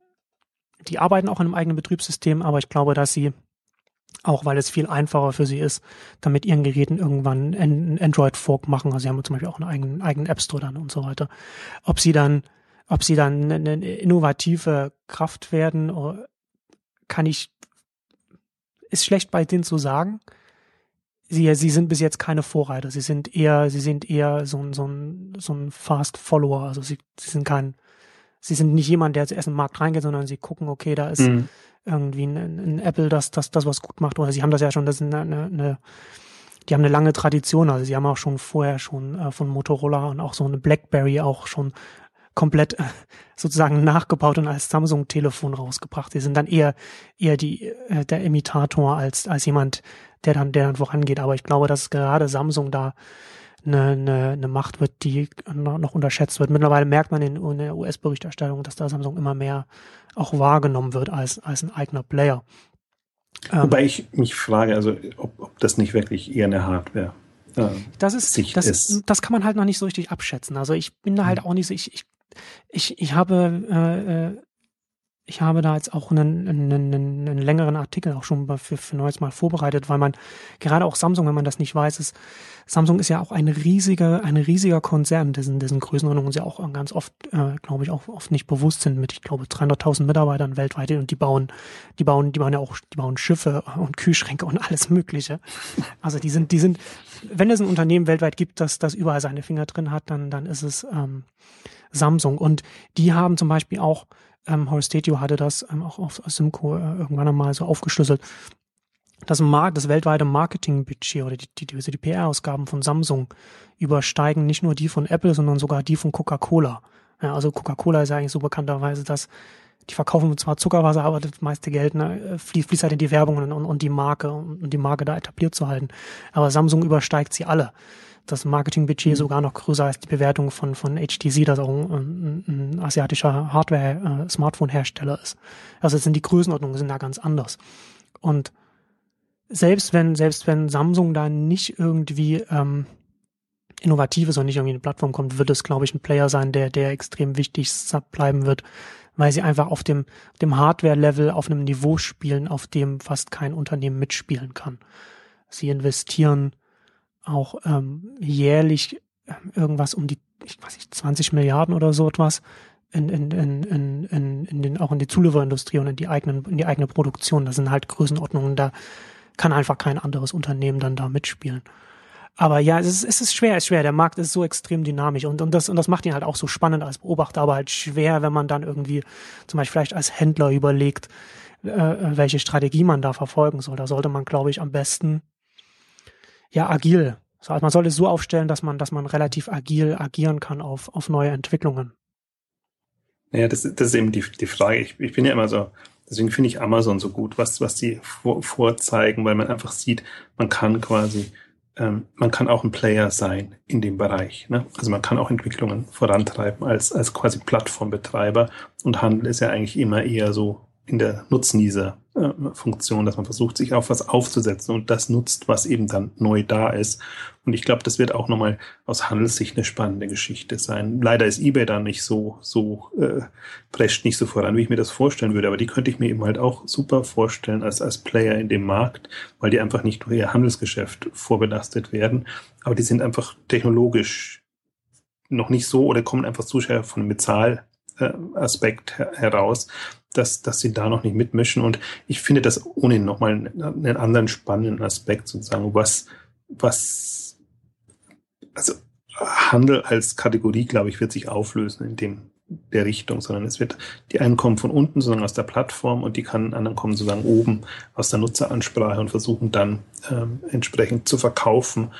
die arbeiten auch in einem eigenen Betriebssystem, aber ich glaube, dass sie auch weil es viel einfacher für sie ist, damit ihren Geräten irgendwann einen Android-Fork machen. Also sie haben zum Beispiel auch einen eigenen, eigenen App Store dann und so weiter. Ob sie dann, ob sie dann eine innovative Kraft werden, kann ich, ist schlecht bei denen zu sagen sie, sie sind bis jetzt keine Vorreiter. Sie sind eher, sie sind eher so ein, so ein, so ein Fast Follower. Also sie, sie sind kein, sie sind nicht jemand, der zuerst in den Markt reingeht, sondern sie gucken, okay, da ist mhm. irgendwie ein, ein, Apple, das, das, das was gut macht. Oder sie haben das ja schon, das ist eine, eine, eine die haben eine lange Tradition. Also sie haben auch schon vorher schon äh, von Motorola und auch so eine BlackBerry auch schon komplett äh, sozusagen nachgebaut und als Samsung-Telefon rausgebracht. Die sind dann eher eher die äh, der Imitator als als jemand, der dann, der dann vorangeht. Aber ich glaube, dass gerade Samsung da eine, eine, eine Macht wird, die noch unterschätzt wird. Mittlerweile merkt man in, der US-Berichterstattung, dass da Samsung immer mehr auch wahrgenommen wird als, als ein eigener Player. Ähm, Wobei ich mich frage, also ob, ob das nicht wirklich eher eine Hardware äh, das ist, das, ist. das kann man halt noch nicht so richtig abschätzen. Also ich bin da halt hm. auch nicht so, ich, ich, ich, ich habe äh, äh ich habe da jetzt auch einen, einen, einen, längeren Artikel auch schon für, für Neues mal vorbereitet, weil man gerade auch Samsung, wenn man das nicht weiß, ist, Samsung ist ja auch ein riesiger, ein riesiger Konzern, dessen, dessen Größenordnungen sie auch ganz oft, äh, glaube ich, auch oft nicht bewusst sind mit, ich glaube, 300.000 Mitarbeitern weltweit und die bauen, die bauen, die bauen ja auch, die bauen Schiffe und Kühlschränke und alles Mögliche. Also die sind, die sind, wenn es ein Unternehmen weltweit gibt, das, das überall seine Finger drin hat, dann, dann ist es ähm, Samsung. Und die haben zum Beispiel auch ähm, Horace hatte das ähm, auch auf Simco äh, irgendwann einmal so aufgeschlüsselt. Das, Markt, das weltweite Marketingbudget oder die, die, die PR-Ausgaben von Samsung übersteigen nicht nur die von Apple, sondern sogar die von Coca-Cola. Ja, also Coca-Cola ist ja eigentlich so bekannterweise, dass die verkaufen zwar Zuckerwasser, aber das meiste Geld ne, fließt, fließt halt in die Werbung und, und die Marke und die Marke da etabliert zu halten. Aber Samsung übersteigt sie alle das Marketingbudget mhm. sogar noch größer als die Bewertung von, von HTC, das auch ein, ein, ein asiatischer Hardware-Smartphone-Hersteller äh, ist. Also sind die Größenordnungen sind da ganz anders. Und selbst wenn, selbst wenn Samsung da nicht irgendwie ähm, innovativ ist und nicht irgendwie eine Plattform kommt, wird es, glaube ich, ein Player sein, der, der extrem wichtig bleiben wird, weil sie einfach auf dem, dem Hardware-Level auf einem Niveau spielen, auf dem fast kein Unternehmen mitspielen kann. Sie investieren auch ähm, jährlich ähm, irgendwas um die, ich weiß nicht, 20 Milliarden oder so etwas in, in, in, in, in, in den, auch in die Zulieferindustrie und in die eigenen, in die eigene Produktion. Das sind halt Größenordnungen, da kann einfach kein anderes Unternehmen dann da mitspielen. Aber ja, es ist, es ist schwer, es ist schwer. Der Markt ist so extrem dynamisch und, und, das, und das macht ihn halt auch so spannend als Beobachter, aber halt schwer, wenn man dann irgendwie zum Beispiel vielleicht als Händler überlegt, äh, welche Strategie man da verfolgen soll. Da sollte man, glaube ich, am besten ja agil. Also man sollte es so aufstellen, dass man, dass man relativ agil agieren kann auf, auf neue Entwicklungen. Naja, das, das ist eben die, die Frage. Ich, ich bin ja immer so, deswegen finde ich Amazon so gut, was, was die vor, vorzeigen, weil man einfach sieht, man kann quasi, ähm, man kann auch ein Player sein in dem Bereich. Ne? Also man kann auch Entwicklungen vorantreiben als, als quasi Plattformbetreiber und Handel ist ja eigentlich immer eher so in der Nutznießer-Funktion, dass man versucht, sich auf was aufzusetzen und das nutzt, was eben dann neu da ist. Und ich glaube, das wird auch nochmal aus Handelssicht eine spannende Geschichte sein. Leider ist eBay da nicht so, so, äh, prescht nicht so voran, wie ich mir das vorstellen würde. Aber die könnte ich mir eben halt auch super vorstellen als, als Player in dem Markt, weil die einfach nicht durch ihr Handelsgeschäft vorbelastet werden. Aber die sind einfach technologisch noch nicht so oder kommen einfach zu sehr von dem Bezahl Aspekt heraus, dass, dass sie da noch nicht mitmischen. Und ich finde das ohnehin nochmal einen anderen spannenden Aspekt sozusagen, was, was, also Handel als Kategorie, glaube ich, wird sich auflösen in dem der Richtung, sondern es wird, die einen kommen von unten, sozusagen aus der Plattform und die kann, anderen kommen sozusagen oben aus der Nutzeransprache und versuchen dann ähm, entsprechend zu verkaufen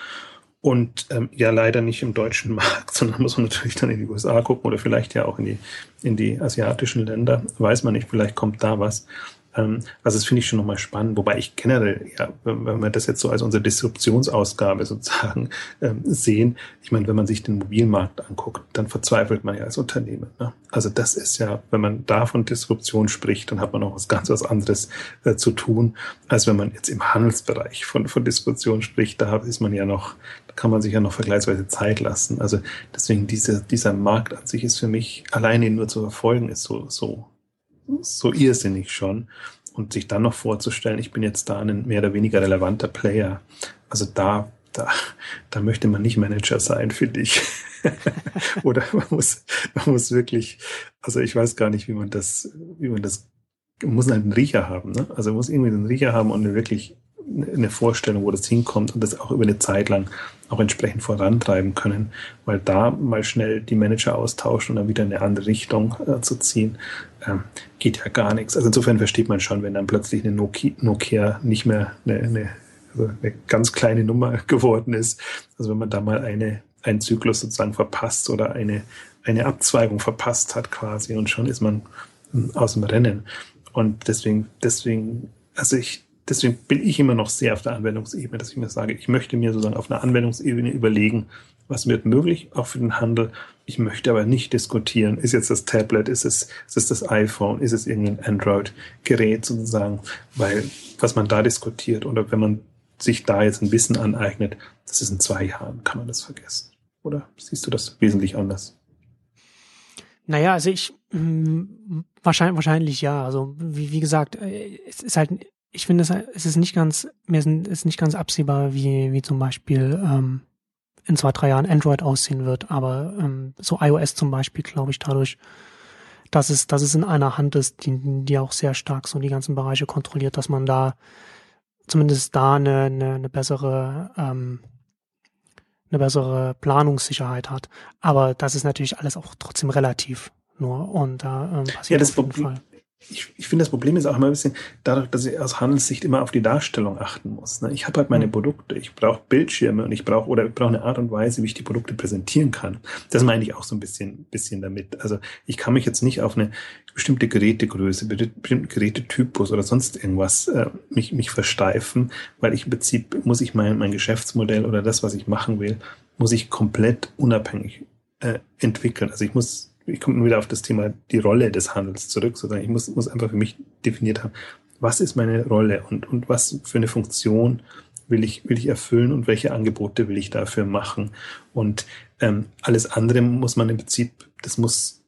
und ähm, ja leider nicht im deutschen Markt, sondern muss man natürlich dann in die USA gucken oder vielleicht ja auch in die, in die asiatischen Länder. Weiß man nicht, vielleicht kommt da was. Ähm, also das finde ich schon nochmal spannend, wobei ich generell, ja, wenn, wir das jetzt so als unsere Disruptionsausgabe sozusagen ähm, sehen, ich meine, wenn man sich den Mobilmarkt anguckt, dann verzweifelt man ja als Unternehmen. Ne? Also das ist ja, wenn man da von Disruption spricht, dann hat man auch was ganz was anderes äh, zu tun, als wenn man jetzt im Handelsbereich von, von Disruption spricht. Da ist man ja noch, kann man sich ja noch vergleichsweise Zeit lassen. Also deswegen diese, dieser Markt an sich ist für mich alleine nur zu verfolgen, ist so, so so irrsinnig schon. Und sich dann noch vorzustellen, ich bin jetzt da ein mehr oder weniger relevanter Player. Also da, da, da möchte man nicht Manager sein, finde ich. Oder man muss, man muss wirklich, also ich weiß gar nicht, wie man das, wie man das, muss halt einen Riecher haben, ne? Also man muss irgendwie einen Riecher haben und wirklich eine Vorstellung, wo das hinkommt und das auch über eine Zeit lang auch entsprechend vorantreiben können, weil da mal schnell die Manager austauschen und dann wieder in eine andere Richtung äh, zu ziehen, ähm, geht ja gar nichts. Also insofern versteht man schon, wenn dann plötzlich eine Nokia, Nokia nicht mehr eine, eine, also eine ganz kleine Nummer geworden ist. Also wenn man da mal eine, einen Zyklus sozusagen verpasst oder eine, eine Abzweigung verpasst hat quasi und schon ist man hm, aus dem Rennen. Und deswegen, deswegen, also ich, deswegen bin ich immer noch sehr auf der Anwendungsebene, dass ich mir sage, ich möchte mir sozusagen auf einer Anwendungsebene überlegen, was wird möglich, auch für den Handel. Ich möchte aber nicht diskutieren, ist jetzt das Tablet, ist es, ist es das iPhone, ist es irgendein Android-Gerät sozusagen, weil was man da diskutiert oder wenn man sich da jetzt ein Wissen aneignet, das ist in zwei Jahren, kann man das vergessen. Oder siehst du das wesentlich anders? Naja, also ich mh, wahrscheinlich, wahrscheinlich ja. Also wie, wie gesagt, äh, es ist halt, ich finde es, ist nicht ganz, mir ist nicht ganz absehbar, wie, wie zum Beispiel ähm, in zwei, drei Jahren Android aussehen wird. Aber ähm, so iOS zum Beispiel, glaube ich, dadurch, dass es, dass es in einer Hand ist, die, die auch sehr stark so die ganzen Bereiche kontrolliert, dass man da zumindest da eine, eine, eine bessere ähm, eine bessere Planungssicherheit hat. Aber das ist natürlich alles auch trotzdem relativ nur und da ähm, passiert ja, das auf jeden Fall ich, ich finde, das Problem ist auch immer ein bisschen dadurch, dass ich aus Handelssicht immer auf die Darstellung achten muss. Ne? Ich habe halt meine mhm. Produkte, ich brauche Bildschirme und ich brauche oder ich brauche eine Art und Weise, wie ich die Produkte präsentieren kann. Das meine ich auch so ein bisschen, bisschen damit. Also ich kann mich jetzt nicht auf eine bestimmte Gerätegröße, bestimmten Gerätetypus oder sonst irgendwas äh, mich, mich versteifen, weil ich im Prinzip muss ich mein, mein Geschäftsmodell oder das, was ich machen will, muss ich komplett unabhängig äh, entwickeln. Also ich muss ich komme nur wieder auf das Thema die Rolle des Handels zurück, sozusagen. Ich muss, muss einfach für mich definiert haben, was ist meine Rolle und, und was für eine Funktion will ich, will ich erfüllen und welche Angebote will ich dafür machen. Und ähm, alles andere muss man im Prinzip, das muss,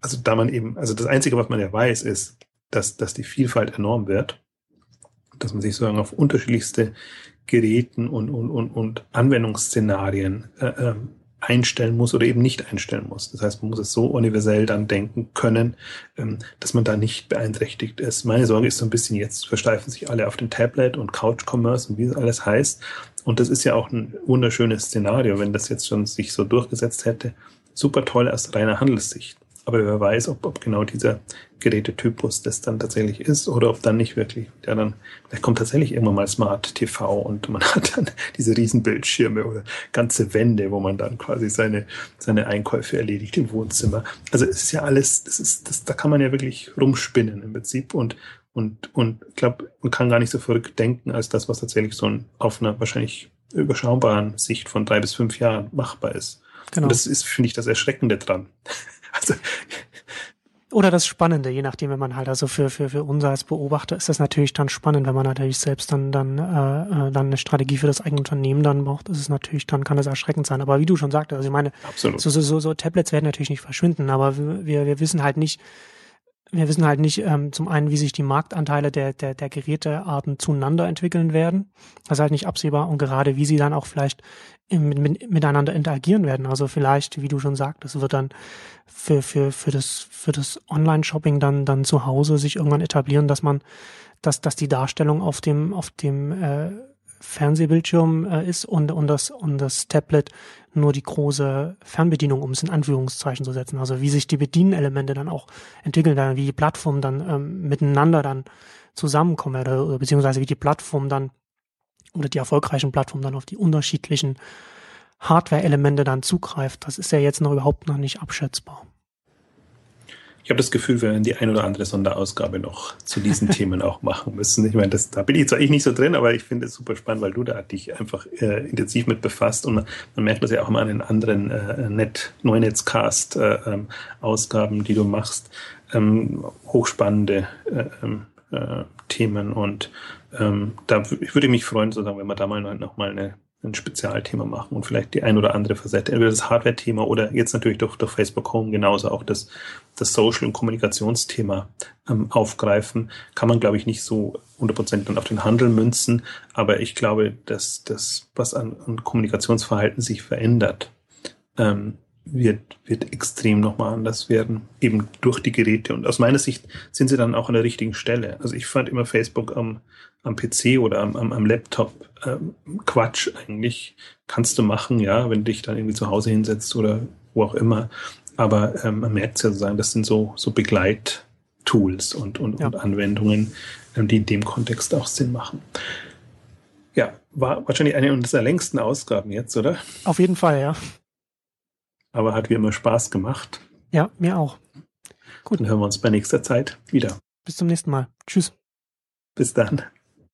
also da man eben, also das Einzige, was man ja weiß, ist, dass, dass die Vielfalt enorm wird, dass man sich sozusagen auf unterschiedlichste Geräten und, und, und, und Anwendungsszenarien äh, ähm, einstellen muss oder eben nicht einstellen muss. Das heißt, man muss es so universell dann denken können, ähm, dass man da nicht beeinträchtigt ist. Meine Sorge ist so ein bisschen, jetzt versteifen sich alle auf den Tablet und Couch-Commerce und wie es alles heißt. Und das ist ja auch ein wunderschönes Szenario, wenn das jetzt schon sich so durchgesetzt hätte. Super toll aus reiner Handelssicht. Aber wer weiß, ob, ob genau dieser Gerätetypus das dann tatsächlich ist oder ob dann nicht wirklich. Ja, dann vielleicht kommt tatsächlich irgendwann mal Smart TV und man hat dann diese Riesenbildschirme oder ganze Wände, wo man dann quasi seine, seine Einkäufe erledigt im Wohnzimmer. Also es ist ja alles, das ist, das, da kann man ja wirklich rumspinnen im Prinzip und und, und ich glaube, man kann gar nicht so verrückt denken, als das, was tatsächlich so ein, auf einer wahrscheinlich überschaubaren Sicht von drei bis fünf Jahren machbar ist. Genau. Und das ist, finde ich, das Erschreckende dran. Also, oder das Spannende, je nachdem, wenn man halt, also für, für, für uns als Beobachter ist das natürlich dann spannend, wenn man natürlich selbst dann, dann, äh, äh dann eine Strategie für das eigene Unternehmen dann braucht, ist es natürlich, dann kann das erschreckend sein. Aber wie du schon sagtest, also ich meine, Absolut. So, so, so, so Tablets werden natürlich nicht verschwinden, aber wir, wir wissen halt nicht, wir wissen halt nicht ähm, zum einen, wie sich die Marktanteile der, der, der Gerätearten zueinander entwickeln werden. Das ist halt nicht absehbar und gerade wie sie dann auch vielleicht mit, mit, miteinander interagieren werden. Also vielleicht, wie du schon sagtest, wird dann für, für, für das, für das Online-Shopping dann, dann zu Hause sich irgendwann etablieren, dass man, dass, dass die Darstellung auf dem, auf dem äh, Fernsehbildschirm äh, ist und, und, das, und das Tablet nur die große Fernbedienung, um es in Anführungszeichen zu setzen. Also wie sich die Bedienelemente dann auch entwickeln werden, wie die Plattformen dann ähm, miteinander dann zusammenkommen oder, oder beziehungsweise wie die Plattform dann oder die erfolgreichen Plattformen dann auf die unterschiedlichen Hardware-Elemente dann zugreift. Das ist ja jetzt noch überhaupt noch nicht abschätzbar. Ich habe das Gefühl, wir werden die ein oder andere Sonderausgabe noch zu diesen Themen auch machen müssen. Ich meine, das, da bin ich zwar ich nicht so drin, aber ich finde es super spannend, weil du da dich einfach äh, intensiv mit befasst und man, man, merkt das ja auch immer an den anderen äh, Net, Neunetzcast äh, ähm, die du machst. Ähm, hochspannende äh, ähm, äh, Themen und ähm, da ich würde mich freuen, sozusagen, wenn wir da mal noch mal eine, ein Spezialthema machen und vielleicht die ein oder andere Facette, entweder das Hardware-Thema oder jetzt natürlich durch, durch Facebook Home genauso auch das, das Social- und Kommunikationsthema ähm, aufgreifen. Kann man, glaube ich, nicht so 100% dann auf den Handel münzen, aber ich glaube, dass das, was an, an Kommunikationsverhalten sich verändert, ähm, wird, wird extrem nochmal anders werden, eben durch die Geräte. Und aus meiner Sicht sind sie dann auch an der richtigen Stelle. Also ich fand immer Facebook am, am PC oder am, am, am Laptop ähm, Quatsch eigentlich. Kannst du machen, ja, wenn du dich dann irgendwie zu Hause hinsetzt oder wo auch immer. Aber ähm, man merkt es ja sozusagen, das sind so, so Begleittools und, und, ja. und Anwendungen, ähm, die in dem Kontext auch Sinn machen. Ja, war wahrscheinlich eine unserer längsten Ausgaben jetzt, oder? Auf jeden Fall, ja aber hat wie immer Spaß gemacht. Ja, mir auch. Gut. Dann hören wir uns bei nächster Zeit wieder. Bis zum nächsten Mal. Tschüss. Bis dann.